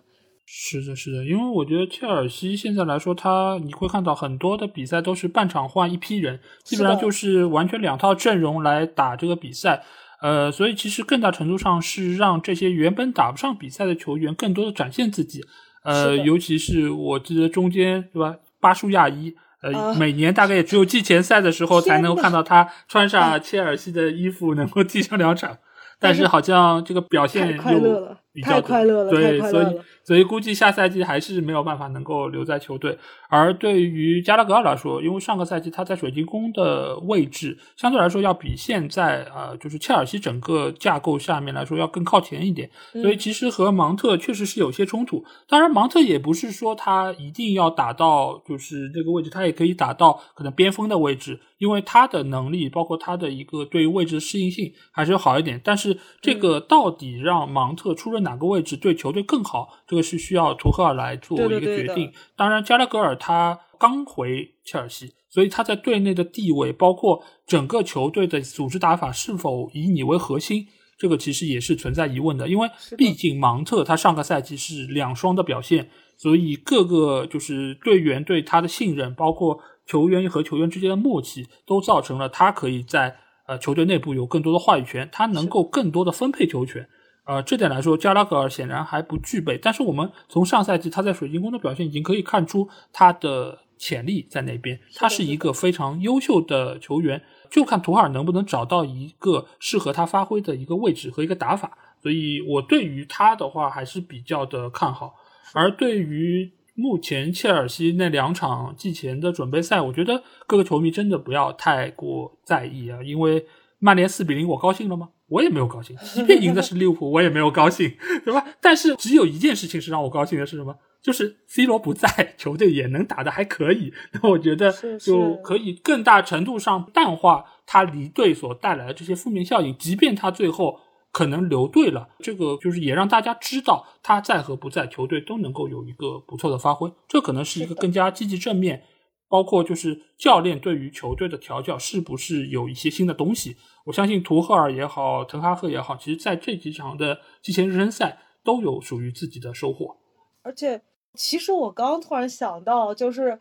是的，是的，因为我觉得切尔西现在来说，他你会看到很多的比赛都是半场换一批人，基本上就是完全两套阵容来打这个比赛。呃，所以其实更大程度上是让这些原本打不上比赛的球员更多的展现自己。呃，尤其是我记得中间对吧，巴舒亚伊。呃，啊每年大概也只有季前赛的时候才能够看到他穿上切尔西的衣服，能够踢上两场。但是好像这个表现又比较快乐了对，所以所以估计下赛季还是没有办法能够留在球队。而对于加拉格尔来说，因为上个赛季他在水晶宫的位置相对来说要比现在呃就是切尔西整个架构下面来说要更靠前一点，嗯所以其实和芒特确实是有些冲突。当然，芒特也不是说他一定要打到就是这个位置，他也可以打到可能边锋的位置，因为他的能力包括他的一个对于位置的适应性还是好一点。但是这嗯个到底让芒特出任哪个位置对球队更好，这个是需要图赫尔来做一个决定。当然，加拉格尔他刚回切尔西，所以他在队内的地位，包括整个球队的组织打法是否以你为核心，这个其实也是存在疑问的。因为毕竟芒特他上个赛季是两双的表现，所以各个就是队员对他的信任，包括球员和球员之间的默契，都造成了他可以在呃球队内部有更多的话语权，他能够更多的分配球权。呃，这点来说，加拉格尔显然还不具备。但是我们从上赛季他在水晶宫的表现，已经可以看出他的潜力在那边。他是一个非常优秀的球员，就看图哈尔能不能找到一个适合他发挥的一个位置和一个打法。所以我对于他的话还是比较的看好。而对于目前切尔西那两场季前的准备赛，我觉得各个球迷真的不要太过在意啊，因为曼联四比零，我高兴了吗？我也没有高兴，即便赢的是利物浦，我也没有高兴，对吧？但是只有一件事情是让我高兴的是什么？就是 C 罗不在，球队也能打得还可以。那我觉得就可以更大程度上淡化他离队所带来的这些负面效应，即便他最后可能留队了，这个就是也让大家知道他在和不在，球队都能够有一个不错的发挥。这可能是一个更加积极正面，包括就是教练对于球队的调教是不是有一些新的东西。我相信图赫尔也好，滕哈赫也好，其实在这几场的季前热身赛都有属于自己的收获。而且，其实我刚突然想到，就是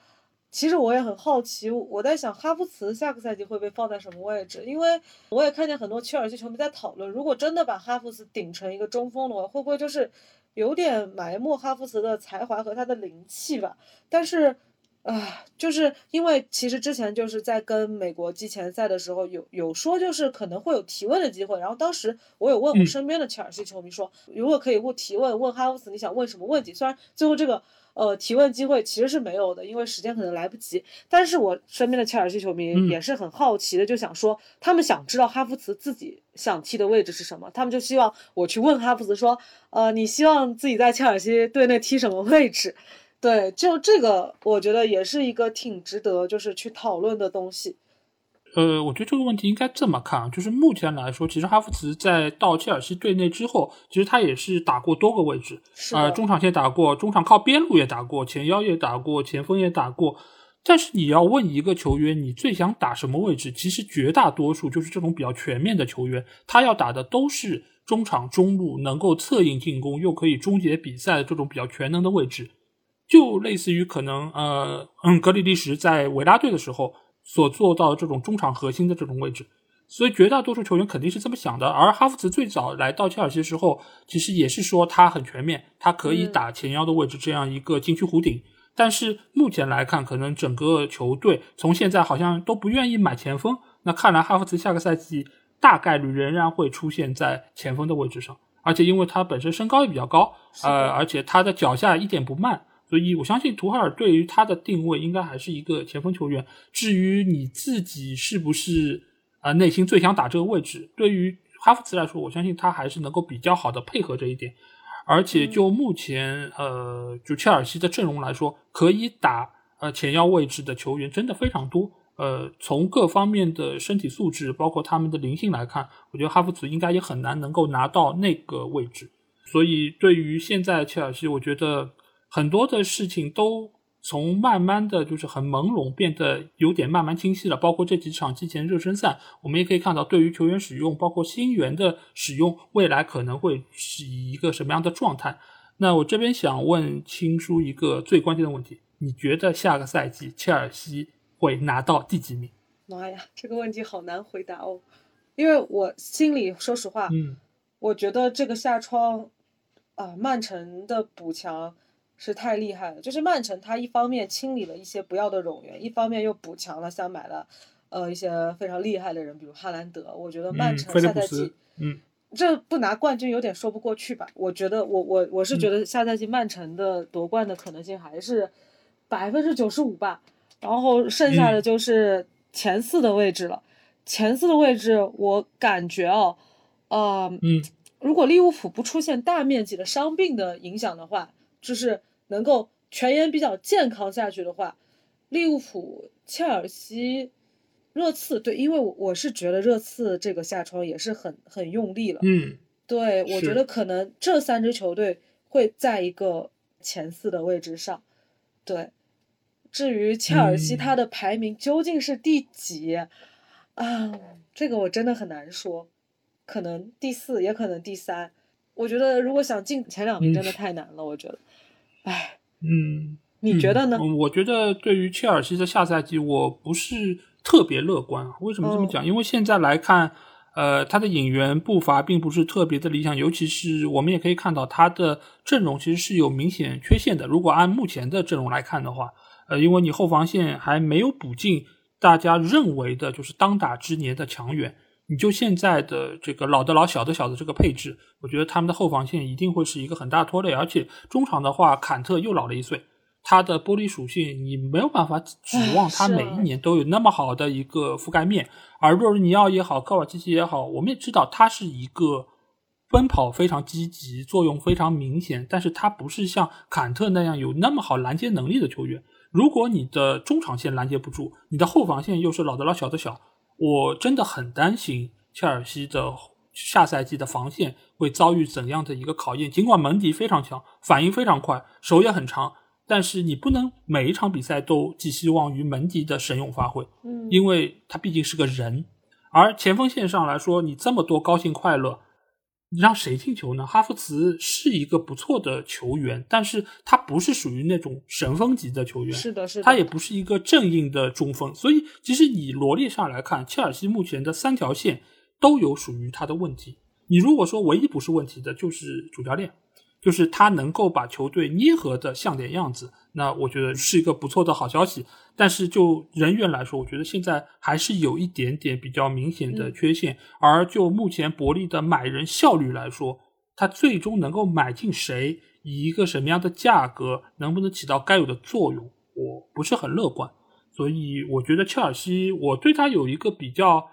其实我也很好奇，我在想哈弗茨下个赛季会被放在什么位置？因为我也看见很多切尔西球迷在讨论，如果真的把哈弗茨顶成一个中锋的话，会不会就是有点埋没哈弗茨的才华和他的灵气吧？但是。啊，就是因为其实之前就是在跟美国季前赛的时候有有说，就是可能会有提问的机会。然后当时我有问我嗯身边的切尔西球迷说，如果可以问提问，问哈弗茨你想问什么问题？虽然最后这个呃提问机会其实是没有的，因为时间可能来不及。但是我身边的切尔西球迷嗯也是很好奇的，就想说他们想知道哈弗茨自己想踢的位置是什么，他们就希望我去问哈弗茨说，呃，你希望自己在切尔西队内踢什么位置？对，就这个，我觉得也是一个挺值得就是去讨论的东西。呃，我觉得这个问题应该这么看啊，就是目前来说，其实哈弗茨在到切尔西队内之后，其实他也是打过多个位置，呃，中场线打过，中场靠边路也打过，前腰也打过，前锋也打过。但是你要问一个球员，你最想打什么位置？其实绝大多数就是这种比较全面的球员，他要打的都是中场、中路，能够策应进攻又可以终结比赛的这种比较全能的位置。就类似于可能呃嗯，格里利什在维拉队的时候所做到的这种中场核心的这种位置。所以绝大多数球员肯定是这么想的。而哈弗茨最早来到切尔西的时候，其实也是说他很全面，他可以打前腰的位置，这样一个禁区弧顶。但是目前来看，可能整个球队从现在好像都不愿意买前锋。那看来哈弗茨下个赛季大概率仍然会出现在前锋的位置上，而且因为他本身身高也比较高，呃，而且他的脚下一点不慢。所以，我相信图赫尔对于他的定位应该还是一个前锋球员。至于你自己是不是啊内心最想打这个位置，对于哈弗茨来说，我相信他还是能够比较好的配合这一点。而且就目前呃，就切尔西的阵容来说，可以打呃前腰位置的球员真的非常多。呃，从各方面的身体素质，包括他们的灵性来看，我觉得哈弗茨应该也很难能够拿到那个位置。所以，对于现在切尔西，我觉得。很多的事情都从慢慢的就是很朦胧，变得有点慢慢清晰了。包括这几场季前热身赛，我们也可以看到，对于球员使用，包括新援的使用，未来可能会是一个什么样的状态。那我这边想问青叔一个最关键的问题：你觉得下个赛季切尔西会拿到第几名？妈呀，这个问题好难回答哦，因为我心里说实话，嗯，我觉得这个下窗啊，曼城的补强。是太厉害了，就是曼城，他一方面清理了一些不要的冗员，一方面又补强了，像买了，呃，一些非常厉害的人，比如哈兰德。我觉得曼城下赛季，嗯，这不拿冠军有点说不过去吧？我觉得，我我我是觉得下赛季曼城的夺冠的可能性还是百分之九十五吧。然后剩下的就是前四的位置了。前四的位置，我感觉哦，呃，嗯，如果利物浦不出现大面积的伤病的影响的话，就是。能够全员比较健康下去的话，利物浦、切尔西、热刺，对，因为我我是觉得热刺这个下窗也是很很用力了，嗯，对，我觉得可能这三支球队会在一个前四的位置上，对。至于切尔西，它的排名究竟是第几啊？这个我真的很难说，可能第四，也可能第三。我觉得如果想进前两名，真的太难了，我觉得。哎，嗯，你觉得呢？我觉得对于切尔西的下赛季，我不是特别乐观啊。为什么这么讲？因为现在来看，呃，他的引援步伐并不是特别的理想，尤其是我们也可以看到他的阵容其实是有明显缺陷的。如果按目前的阵容来看的话，呃，因为你后防线还没有补进大家认为的就是当打之年的强援。你就现在的这个老的老小的小的这个配置，我觉得他们的后防线一定会是一个很大拖累，而且中场的话，坎特又老了一岁，他的玻璃属性你没有办法指望他每一年都有那么好的一个覆盖面。而若尔尼奥也好，科瓦基奇也好，我们也知道他是一个奔跑非常积极、作用非常明显，但是他不是像坎特那样有那么好拦截能力的球员。如果你的中场线拦截不住，你的后防线又是老的老小的小。我真的很担心切尔西的下赛季的防线会遭遇怎样的一个考验。尽管门迪非常强，反应非常快，手也很长，但是你不能每一场比赛都寄希望于门迪的神勇发挥，嗯，因为他毕竟是个人。而前锋线上来说，你这么多高兴快乐。你让谁进球呢？哈弗茨是一个不错的球员，但是他不是属于那种神锋级的球员，是的，是的，他也不是一个正印的中锋，所以其实你罗列上来看，切尔西目前的三条线都有属于他的问题。你如果说唯一不是问题的，就是主教练。就是他能够把球队捏合的像点样子，那我觉得是一个不错的好消息。但是就人员来说，我觉得现在还是有一点点比较明显的缺陷。而就目前伯利的买人效率来说，他最终能够买进谁，以一个什么样的价格，能不能起到该有的作用，我不是很乐观。所以我觉得切尔西，我对他有一个比较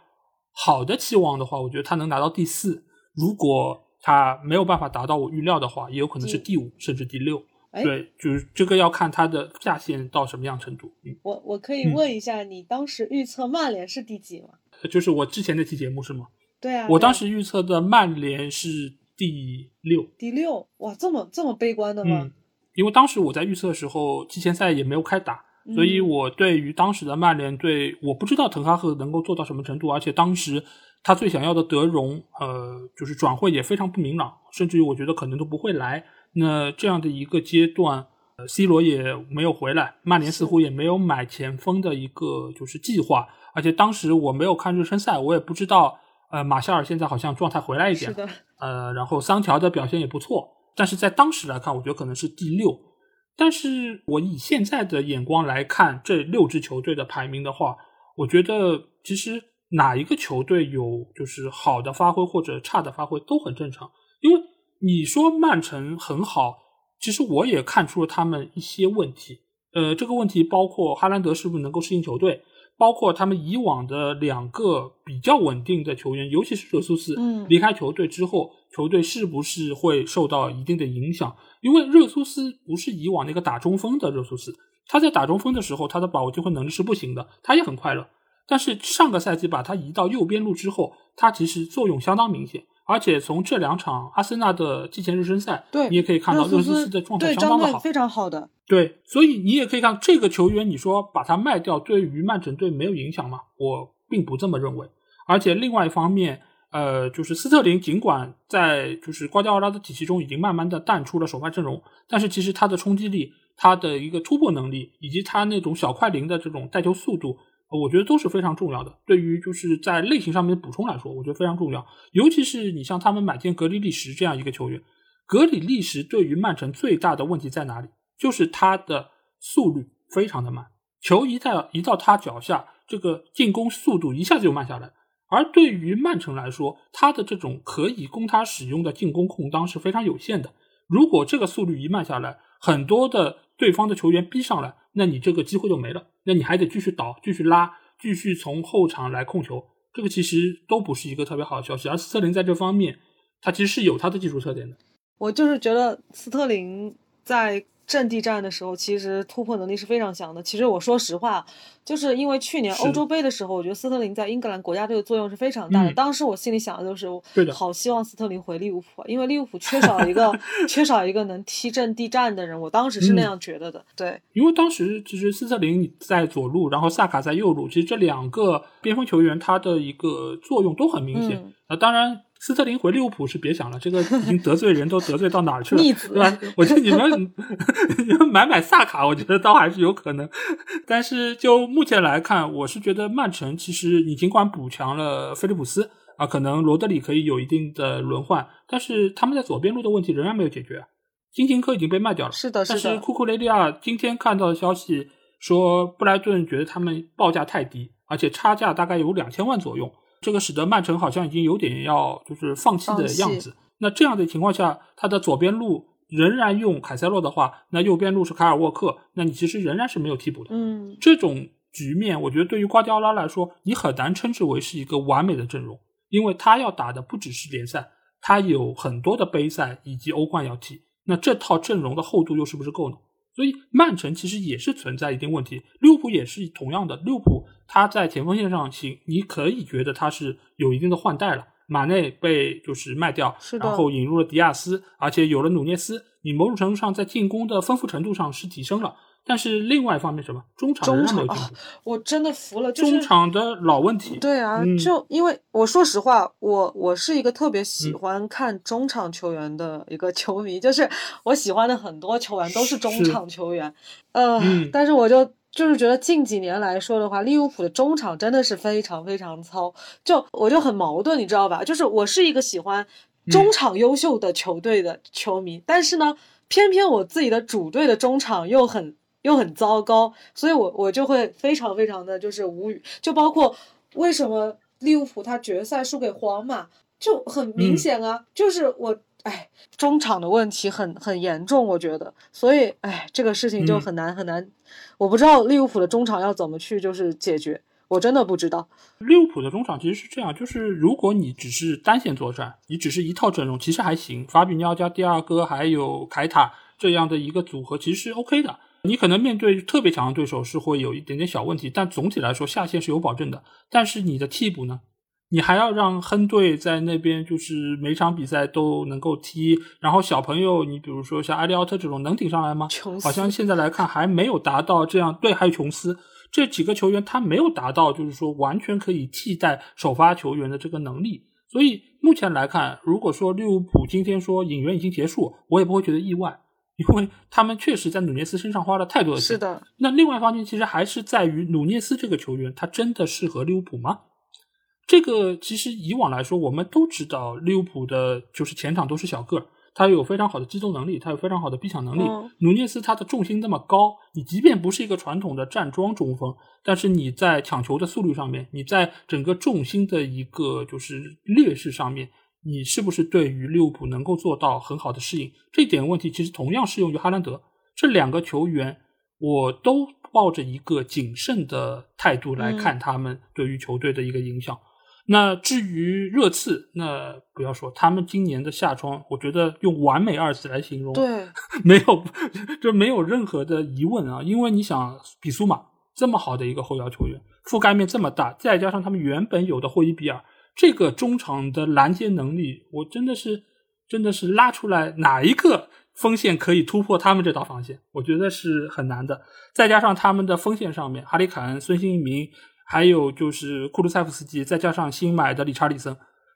好的期望的话，我觉得他能拿到第四。如果他没有办法达到我预料的话，也有可能是第五甚至第六。对，就是这个要看他的下限到什么样程度。嗯，我我可以问一下，你当时预测曼联是第几吗？就是我之前那期节目是吗？对啊，我当时预测的曼联是第六。第六，哇，这么这么悲观的吗？嗯，因为当时我在预测的时候，季前赛也没有开打，所以我对于当时的曼联队，我不知道滕哈赫能够做到什么程度，而且当时。他最想要的德容，呃，就是转会也非常不明朗，甚至于我觉得可能都不会来。那这样的一个阶段，呃，C 罗也没有回来，曼联似乎也没有买前锋的一个就是计划。而且当时我没有看热身赛，我也不知道，呃，马夏尔现在好像状态回来一点，是，呃，然后桑乔的表现也不错，但是在当时来看，我觉得可能是第六。但是我以现在的眼光来看这六支球队的排名的话，我觉得其实哪一个球队有就是好的发挥或者差的发挥都很正常，因为你说曼城很好，其实我也看出了他们一些问题。呃，这个问题包括哈兰德是不是能够适应球队，包括他们以往的两个比较稳定的球员，尤其是热苏斯，嗯离开球队之后，球队是不是会受到一定的影响？因为热苏斯不是以往那个打中锋的热苏斯，他在打中锋的时候，他的把握机会能力是不行的，他也很快乐。但是上个赛季把他移到右边路之后，他其实作用相当明显。而且从这两场阿森纳的季前热身赛，对你也可以看到热苏斯斯的状态相当的好。非常好的，对，所以你也可以看这个球员，你说把他卖掉，对于曼城队没有影响吗？我并不这么认为。而且另外一方面，呃，就是斯特林尽管在就是瓜迪奥拉的体系中已经慢慢的淡出了首发阵容，但是其实他的冲击力、他的一个突破能力，以及他那种小快灵的这种带球速度，呃我觉得都是非常重要的。对于就是在类型上面的补充来说，我觉得非常重要。尤其是你像他们买进格里利什这样一个球员，格里利什对于曼城最大的问题在哪里？就是他的速率非常的慢，球一到一到他脚下，这个进攻速度一下子就慢下来。而对于曼城来说，他的这种可以供他使用的进攻空当是非常有限的。如果这个速率一慢下来，很多的对方的球员逼上来，那你这个机会就没了。那你还得继续倒，继续拉，继续从后场来控球，这个其实都不是一个特别好的消息。而斯特林在这方面，他其实是有他的技术特点的。我就是觉得斯特林在阵地战的时候，其实突破能力是非常强的。其实我说实话，就是因为去年欧洲杯的时候，我觉得斯特林在英格兰国家队的作用是非常大的。嗯当时我心里想的就是好希望斯特林回利物浦，因为利物浦缺少一个 缺少一个能踢阵地战的人。我当时是那嗯样觉得的。对，因为当时其实斯特林在左路，然后萨卡在右路，其实这两个边锋球员他的一个作用都很明显。嗯那、当然，斯特林回利物浦是别想了，这个已经得罪人都得罪到哪儿去了，对吧？我觉得你们你们买买萨卡，我觉得倒还是有可能。但是就目前来看，我是觉得曼城其实你尽管补强了菲利普斯啊，可能罗德里可以有一定的轮换，但是他们在左边路的问题仍然没有解决。金琴科已经被卖掉了，是的，是的，但是库库雷利亚今天看到的消息说，布莱顿觉得他们报价太低，而且差价大概有两千万左右，这个使得曼城好像已经有点要就是放弃的样子。那这样的情况下，他的左边路仍然用凯塞洛的话，那右边路是凯尔沃克，那你其实仍然是没有替补的。嗯，这种局面，我觉得对于瓜迪奥拉来说，你很难称之为是一个完美的阵容，因为他要打的不只是联赛，他有很多的杯赛以及欧冠要踢。那这套阵容的厚度又是不是够呢？所以曼城其实也是存在一定问题，利物浦也是同样的。利物浦他在前锋线上行，你可以觉得他是有一定的换代了。马内被就是卖掉，是的然后引入了迪亚斯，而且有了努涅斯，你某种程度上在进攻的丰富程度上是提升了。但是另外一方面，什么？中场中场啊，我真的服了，就是中场的老问题。对啊，嗯。就因为我说实话，我我是一个特别喜嗯欢看中场球员的一个球迷，就是我喜欢的很多球员都是中场球员，呃，嗯。但是我就就是觉得近几年来说的话，利物浦的中场真的是非常非常糙，就我就很矛盾，你知道吧？就是我是一个喜欢嗯。中场优秀的球队的球迷，但是呢，偏偏我自己的主队的中场又很又很糟糕，所以我我就会非常非常的就是无语，就包括为什么利物浦他决赛输给皇马，就很明嗯显啊，就是我哎中场的问题很很严重，我觉得，所以哎这个事情就嗯很难很难，我不知道利物浦的中场要怎么去就是解决，我真的不知道。利物浦的中场其实是这样，就是如果你只是单线作战，你只是一套阵容，其实还行。法比尼奥加蒂亚哥还有凯塔这样的一个组合，其实是 OK 的。你可能面对特别强的对手是会有一点点小问题，但总体来说下线是有保证的。但是你的替补呢？你还要让亨队在那边，就是每场比赛都能够踢，然后小朋友，你比如说像埃利奥特这种能顶上来吗？好像现在来看还没有达到这样。对，还有琼斯这几个球员，他没有达到就是说完全可以替代首发球员的这个能力。所以目前来看，如果说利物浦今天说引援已经结束，我也不会觉得意外，因为他们确实在努涅斯身上花了太多的钱。是的，那另外一方面，其实还是在于努涅斯这个球员，他真的适合利物浦吗？这个其实以往来说，我们都知道利物浦的就是前场都是小个儿，他有非常好的机动能力，他有非常好的逼抢能力。嗯努涅斯他的重心那么高，你即便不是一个传统的站桩中锋，但是你在抢球的速率上面，你在整个重心的一个就是劣势上面，你是不是对于利物浦能够做到很好的适应？这点问题其实同样适用于哈兰德。这两个球员，我都抱着一个谨慎的态度来看他们对于球队的一个影响。那至于热刺，那不要说，他们今年的夏窗，我觉得用完美二字来形容，对，没有，这没有任何的疑问啊！因为你想，比苏马这么好的一个后腰球员，覆盖面这么大，再加上他们原本有的霍伊比尔这个中场的拦截能力，我真的是真的是拉出来哪一个锋线可以突破他们这道防线？我觉得是很难的。再加上他们的锋线上面，哈里凯恩、孙兴民，还有就是库卢塞夫斯基，再加上新买的理查利森。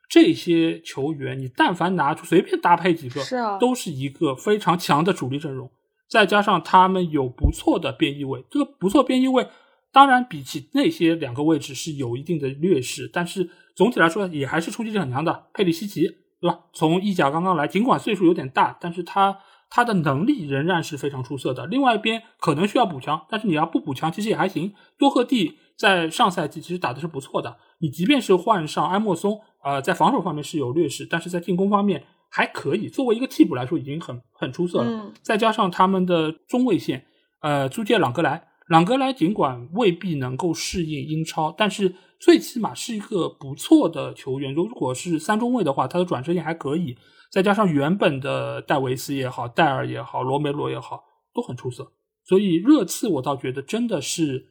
这些球员，你但凡拿出随便搭配几个，是啊都是一个非常强的主力阵容。再加上他们有不错的边翼位，这个不错边翼位，当然比起那些两个位置是有一定的劣势，但是总体来说也还是冲击力很强的。佩里西奇，对吧？从意甲刚刚来，尽管岁数有点大，但是他他的能力仍然是非常出色的。另外一边可能需要补强，但是你要不补强，其实也还行。多赫蒂在上赛季其实打的是不错的，你即便是换上埃莫松，呃，在防守方面是有劣势，但是在进攻方面还可以。作为一个替补来说，已经很很出色了。嗯再加上他们的中卫线，呃，租借朗格莱，朗格莱尽管未必能够适应英超，但是最起码是一个不错的球员。如果是三中卫的话，他的转身也还可以。再加上原本的戴维斯也好，戴尔也好，罗梅罗也好，都很出色。所以热刺我倒觉得真的是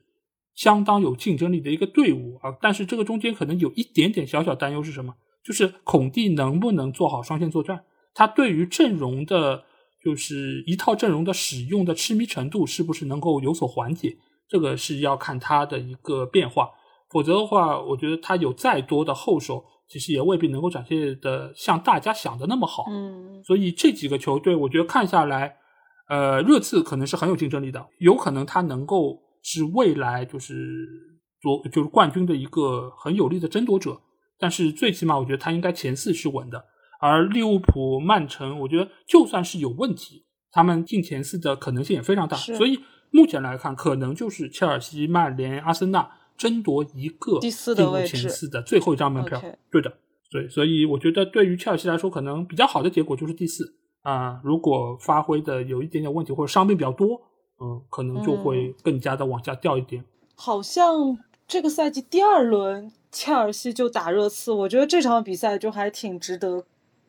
相当有竞争力的一个队伍啊。但是这个中间可能有一点点小小担忧是什么？就是孔蒂能不能做好双线作战？他对于阵容的，就是一套阵容的使用的痴迷程度是不是能够有所缓解？这个是要看他的一个变化。否则的话，我觉得他有再多的后手，其实也未必能够展现的像大家想的那么好。嗯所以这几个球队，我觉得看下来，呃，热刺可能是很有竞争力的，有可能他能够是未来就是夺就是冠军的一个很有力的争夺者。但是最起码，我觉得他应该前四是稳的。而利物浦、曼城，我觉得就算是有问题，他们进前四的可能性也非常大。是所以目前来看，可能就是切尔西、曼联、阿森纳争夺一个第四进入的位置前四的最后一张门票。对的，对，所以我觉得对于切尔西来说，可能比较好的结果就是第四啊、如果发挥的有一点点问题或者伤病比较多，嗯，可能就会更加的往下掉一点。好像这个赛季第二轮切尔西就打热刺，我觉得这场比赛就还挺值得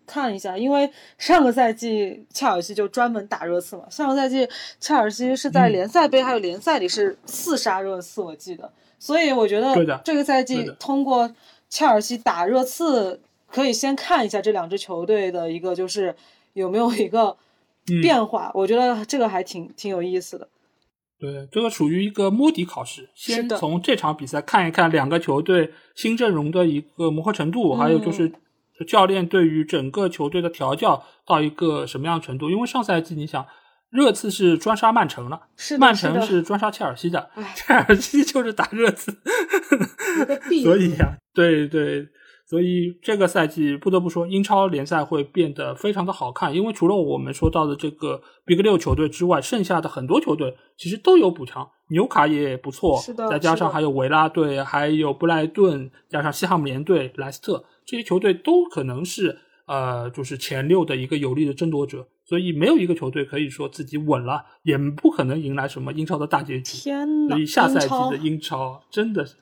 看一下，因为上个赛季切尔西就专门打热刺嘛，上个赛季切尔西是在嗯。联赛杯还有联赛里是四杀热刺，我记得，所以我觉得这个赛季通过切尔西打热刺，可以先看一下这两支球队的一个就是有没有一个嗯。变化，我觉得这个还挺挺有意思的。对，这个属于一个摸底考试，先从这场比赛看一看两个球队新阵容的一个磨合程度，还有就是教练对于整个球队的调教到一个什么样的程度。因为上赛季你想，热刺是专杀曼城了，曼城是专杀切尔西的，切尔西就是打热刺，所以呀、对对，所以这个赛季不得不说，英超联赛会变得非常的好看，因为除了我们说到的这个 Big 六球队之外，剩下的很多球队其实都有补强，纽卡也不错，是的再加上还有维拉队，还有布莱顿，加上西汉姆联队、莱斯特这些球队都可能是呃，就是前六的一个有力的争夺者。所以没有一个球队可以说自己稳了，也不可能迎来什么英超的大结局。天呐，所以下赛季的英超真的是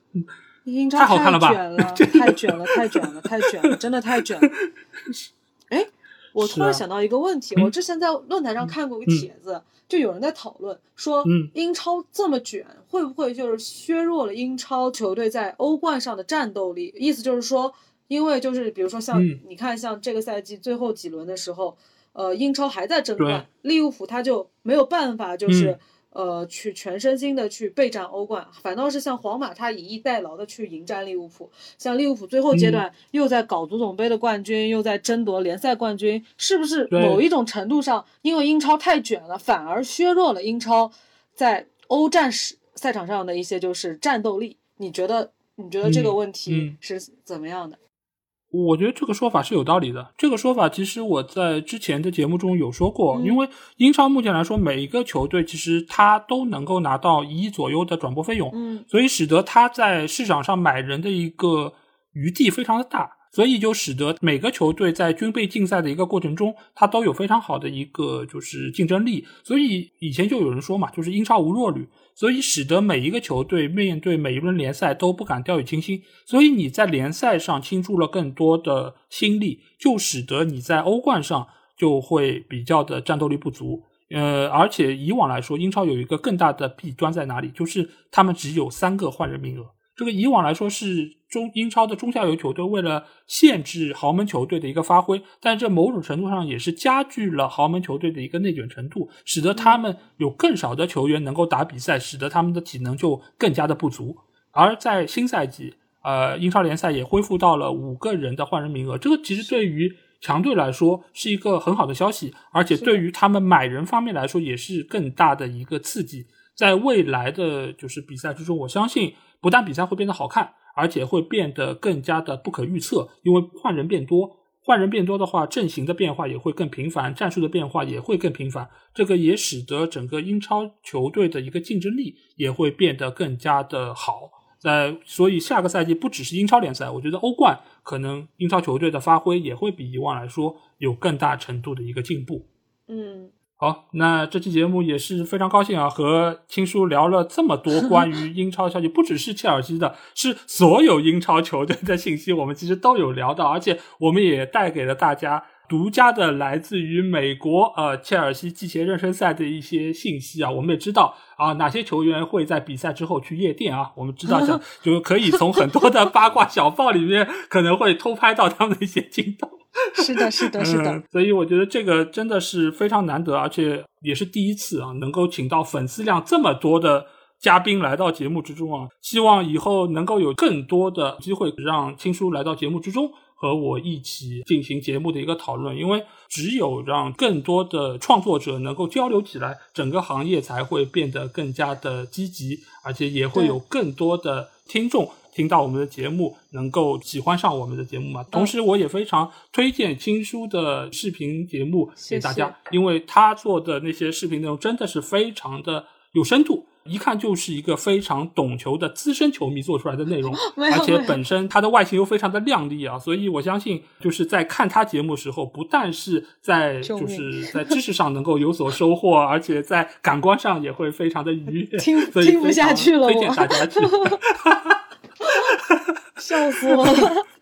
英超太好看了吧卷了，太卷了，太卷了，太卷了，真的太卷了。哎，我突然想到一个问题，嗯我之前在论坛上看过一个帖子，就有人在讨论说，嗯英超这么卷，会不会就是削弱了英超球队在欧冠上的战斗力？意思就是说，因为就是比如说像、嗯你看，像这个赛季最后几轮的时候，呃，英超还在争冠，利物浦他就没有办法就是。嗯呃去全身心的去备战欧冠，反倒是像皇马，他以逸待劳的去迎战利物浦。像利物浦最后阶段又在搞足总杯的冠军，又在争夺联赛冠军，是不是某一种程度上，因为英超太卷了，反而削弱了英超在欧战时赛场上的一些就是战斗力？你觉得？你觉得这个问题是怎么样的？我觉得这个说法是有道理的。这个说法其实我在之前的节目中有说过，因为英超目前来说，每一个球队其实他都能够拿到一亿左右的转播费用，嗯，所以使得他在市场上买人的一个余地非常的大，所以就使得每个球队在军备竞赛的一个过程中，它都有非常好的一个就是竞争力。所以以前就有人说嘛，就是英超无弱旅。所以使得每一个球队面对每一轮联赛都不敢掉以轻心，所以你在联赛上倾注了更多的心力，就使得你在欧冠上就会比较的战斗力不足。呃，而且以往来说，英超有一个更大的弊端在哪里？就是他们只有三个换人名额。这个以往来说是中英超的中下游球队为了限制豪门球队的一个发挥，但这某种程度上也是加剧了豪门球队的一个内卷程度，使得他们有更少的球员能够打比赛，使得他们的体能就更加的不足。而在新赛季，呃，英超联赛也恢复到了五个人的换人名额，这个其实对于强队来说是一个很好的消息，而且对于他们买人方面来说也是更大的一个刺激。在未来的就是比赛之中，我相信。不但比赛会变得好看，而且会变得更加的不可预测，因为换人变多，换人变多的话，阵型的变化也会更频繁，战术的变化也会更频繁。这个也使得整个英超球队的一个竞争力也会变得更加的好。在所以下个赛季不只是英超联赛，我觉得欧冠可能英超球队的发挥也会比以往来说有更大程度的一个进步。嗯。好，那这期节目也是非常高兴啊，和青叔聊了这么多 关于英超消息，不只是切尔西的，是所有英超球队的信息，我们其实都有聊到，而且我们也带给了大家独家的来自于美国呃切尔西季前热身赛的一些信息啊，我们也知道啊哪些球员会在比赛之后去夜店啊，我们知道像 就可以从很多的八卦小报里面可能会偷拍到他们的一些镜头。是的，是的，是的，所以我觉得这个真的是非常难得，而且也是第一次啊，能够请到粉丝量这么多的嘉宾来到节目之中啊。希望以后能够有更多的机会让青叔来到节目之中，和我一起进行节目的一个讨论。因为只有让更多的创作者能够交流起来，整个行业才会变得更加的积极，而且也会有更多的听众。听到我们的节目，能够喜欢上我们的节目嘛？同时，我也非常推荐青叔的视频节目给大家，因为他做的那些视频内容真的是非常的有深度，一看就是一个非常懂球的资深球迷做出来的内容，而且本身他的外形又非常的靓丽啊，所以我相信就是在看他节目时候，不但是在就是 在知识上能够有所收获，而且在感官上也会非常的愉悦，听听不下去了，推荐大家去。笑死我了！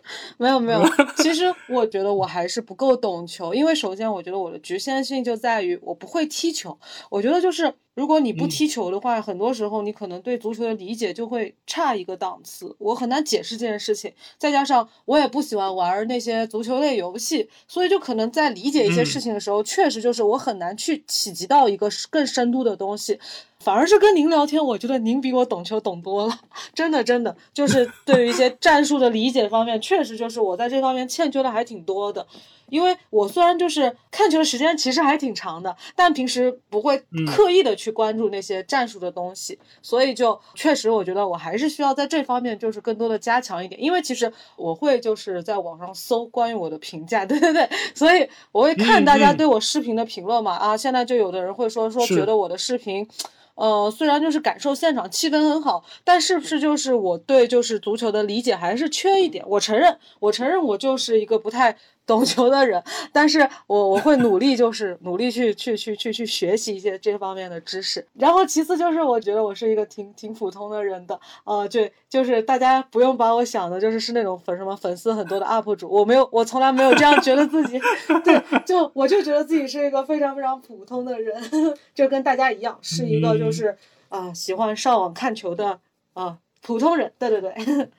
没有没有，其实我觉得我还是不够懂球，因为首先我觉得我的局限性就在于我不会踢球。我觉得就是如果你不踢球的话，很多时候你可能对足球的理解就会差一个档次，我很难解释这件事情。再加上我也不喜欢玩那些足球类游戏，所以就可能在理解一些事情的时候，确实就是我很难去企及到一个更深度的东西。反而是跟您聊天，我觉得您比我懂球懂多了，真的真的，就是对于一些战术的理解方面，确实就是我在这方面欠缺的还挺多的。因为我虽然就是看球的时间其实还挺长的，但平时不会刻意的去关注那些战术的东西，所以就确实我觉得我还是需要在这方面就是更多的加强一点。因为其实我会就是在网上搜关于我的评价，对对对，所以我会看大家对我视频的评论嘛啊，现在就有的人会说说觉得我的视频。呃，虽然就是感受现场气氛很好，但是不是就是我对就是足球的理解还是缺一点？我承认，我承认我就是一个不太。懂球的人，但是我我会努力，就是努力去去去去去学习一些这方面的知识。然后其次就是，我觉得我是一个挺挺普通的人的，呃，就就是大家不用把我想的，就是是那种粉什么粉丝很多的 UP 主，我没有，我从来没有这样觉得自己。对，就我就觉得自己是一个非常非常普通的人，就跟大家一样，是一个就是啊喜欢上网看球的啊普通人。对对对。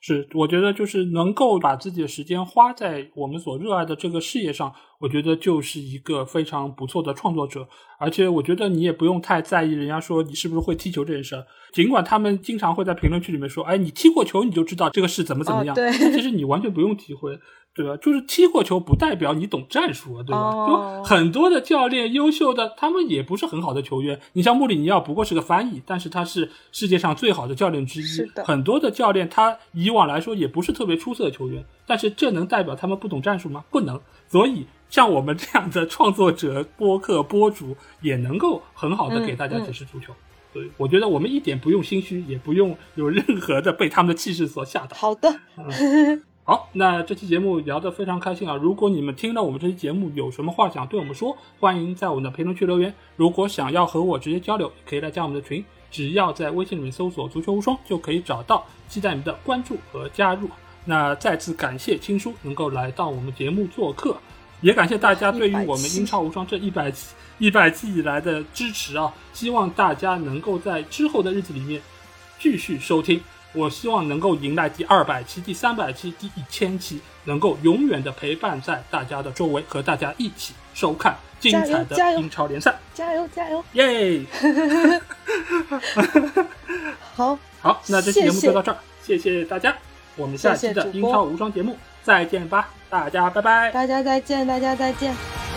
是，我觉得就是能够把自己的时间花在我们所热爱的这个事业上，我觉得就是一个非常不错的创作者。而且我觉得你也不用太在意人家说你是不是会踢球这件事儿，尽管他们经常会在评论区里面说，哎，你踢过球你就知道这个事怎么怎么样。对，其实你完全不用体会。对吧？就是踢过球不代表你懂战术啊，对吧？就很多的教练优秀的，他们也不是很好的球员。你像穆里尼奥，不过是个翻译，但是他是世界上最好的教练之一。是的。很多的教练，他以往来说也不是特别出色的球员，但是这能代表他们不懂战术吗？不能。所以像我们这样的创作者、播客播主，也能够很好的给大家解释足球。对，我觉得我们一点不用心虚，也不用有任何的被他们的气势所吓到。好的。好，那这期节目聊得非常开心啊！如果你们听了我们这期节目有什么话想对我们说，欢迎在我们的评论区留言。如果想要和我直接交流，可以来加我们的群，只要在微信里面搜索“足球无双”就可以找到。期待你们的关注和加入。那再次感谢青叔能够来到我们节目做客，也感谢大家对于我们英超无双这一百期一百期以来的支持啊！希望大家能够在之后的日子里面继续收听。我希望能够迎来第二百期、第三百期、第一千期，能够永远的陪伴在大家的周围，和大家一起收看精彩的英超联赛。加油加油！耶！好，好，那这期节目就到这儿，谢谢大家，我们下期的英超无双节目再见吧，大家拜拜，大家再见，大家再见。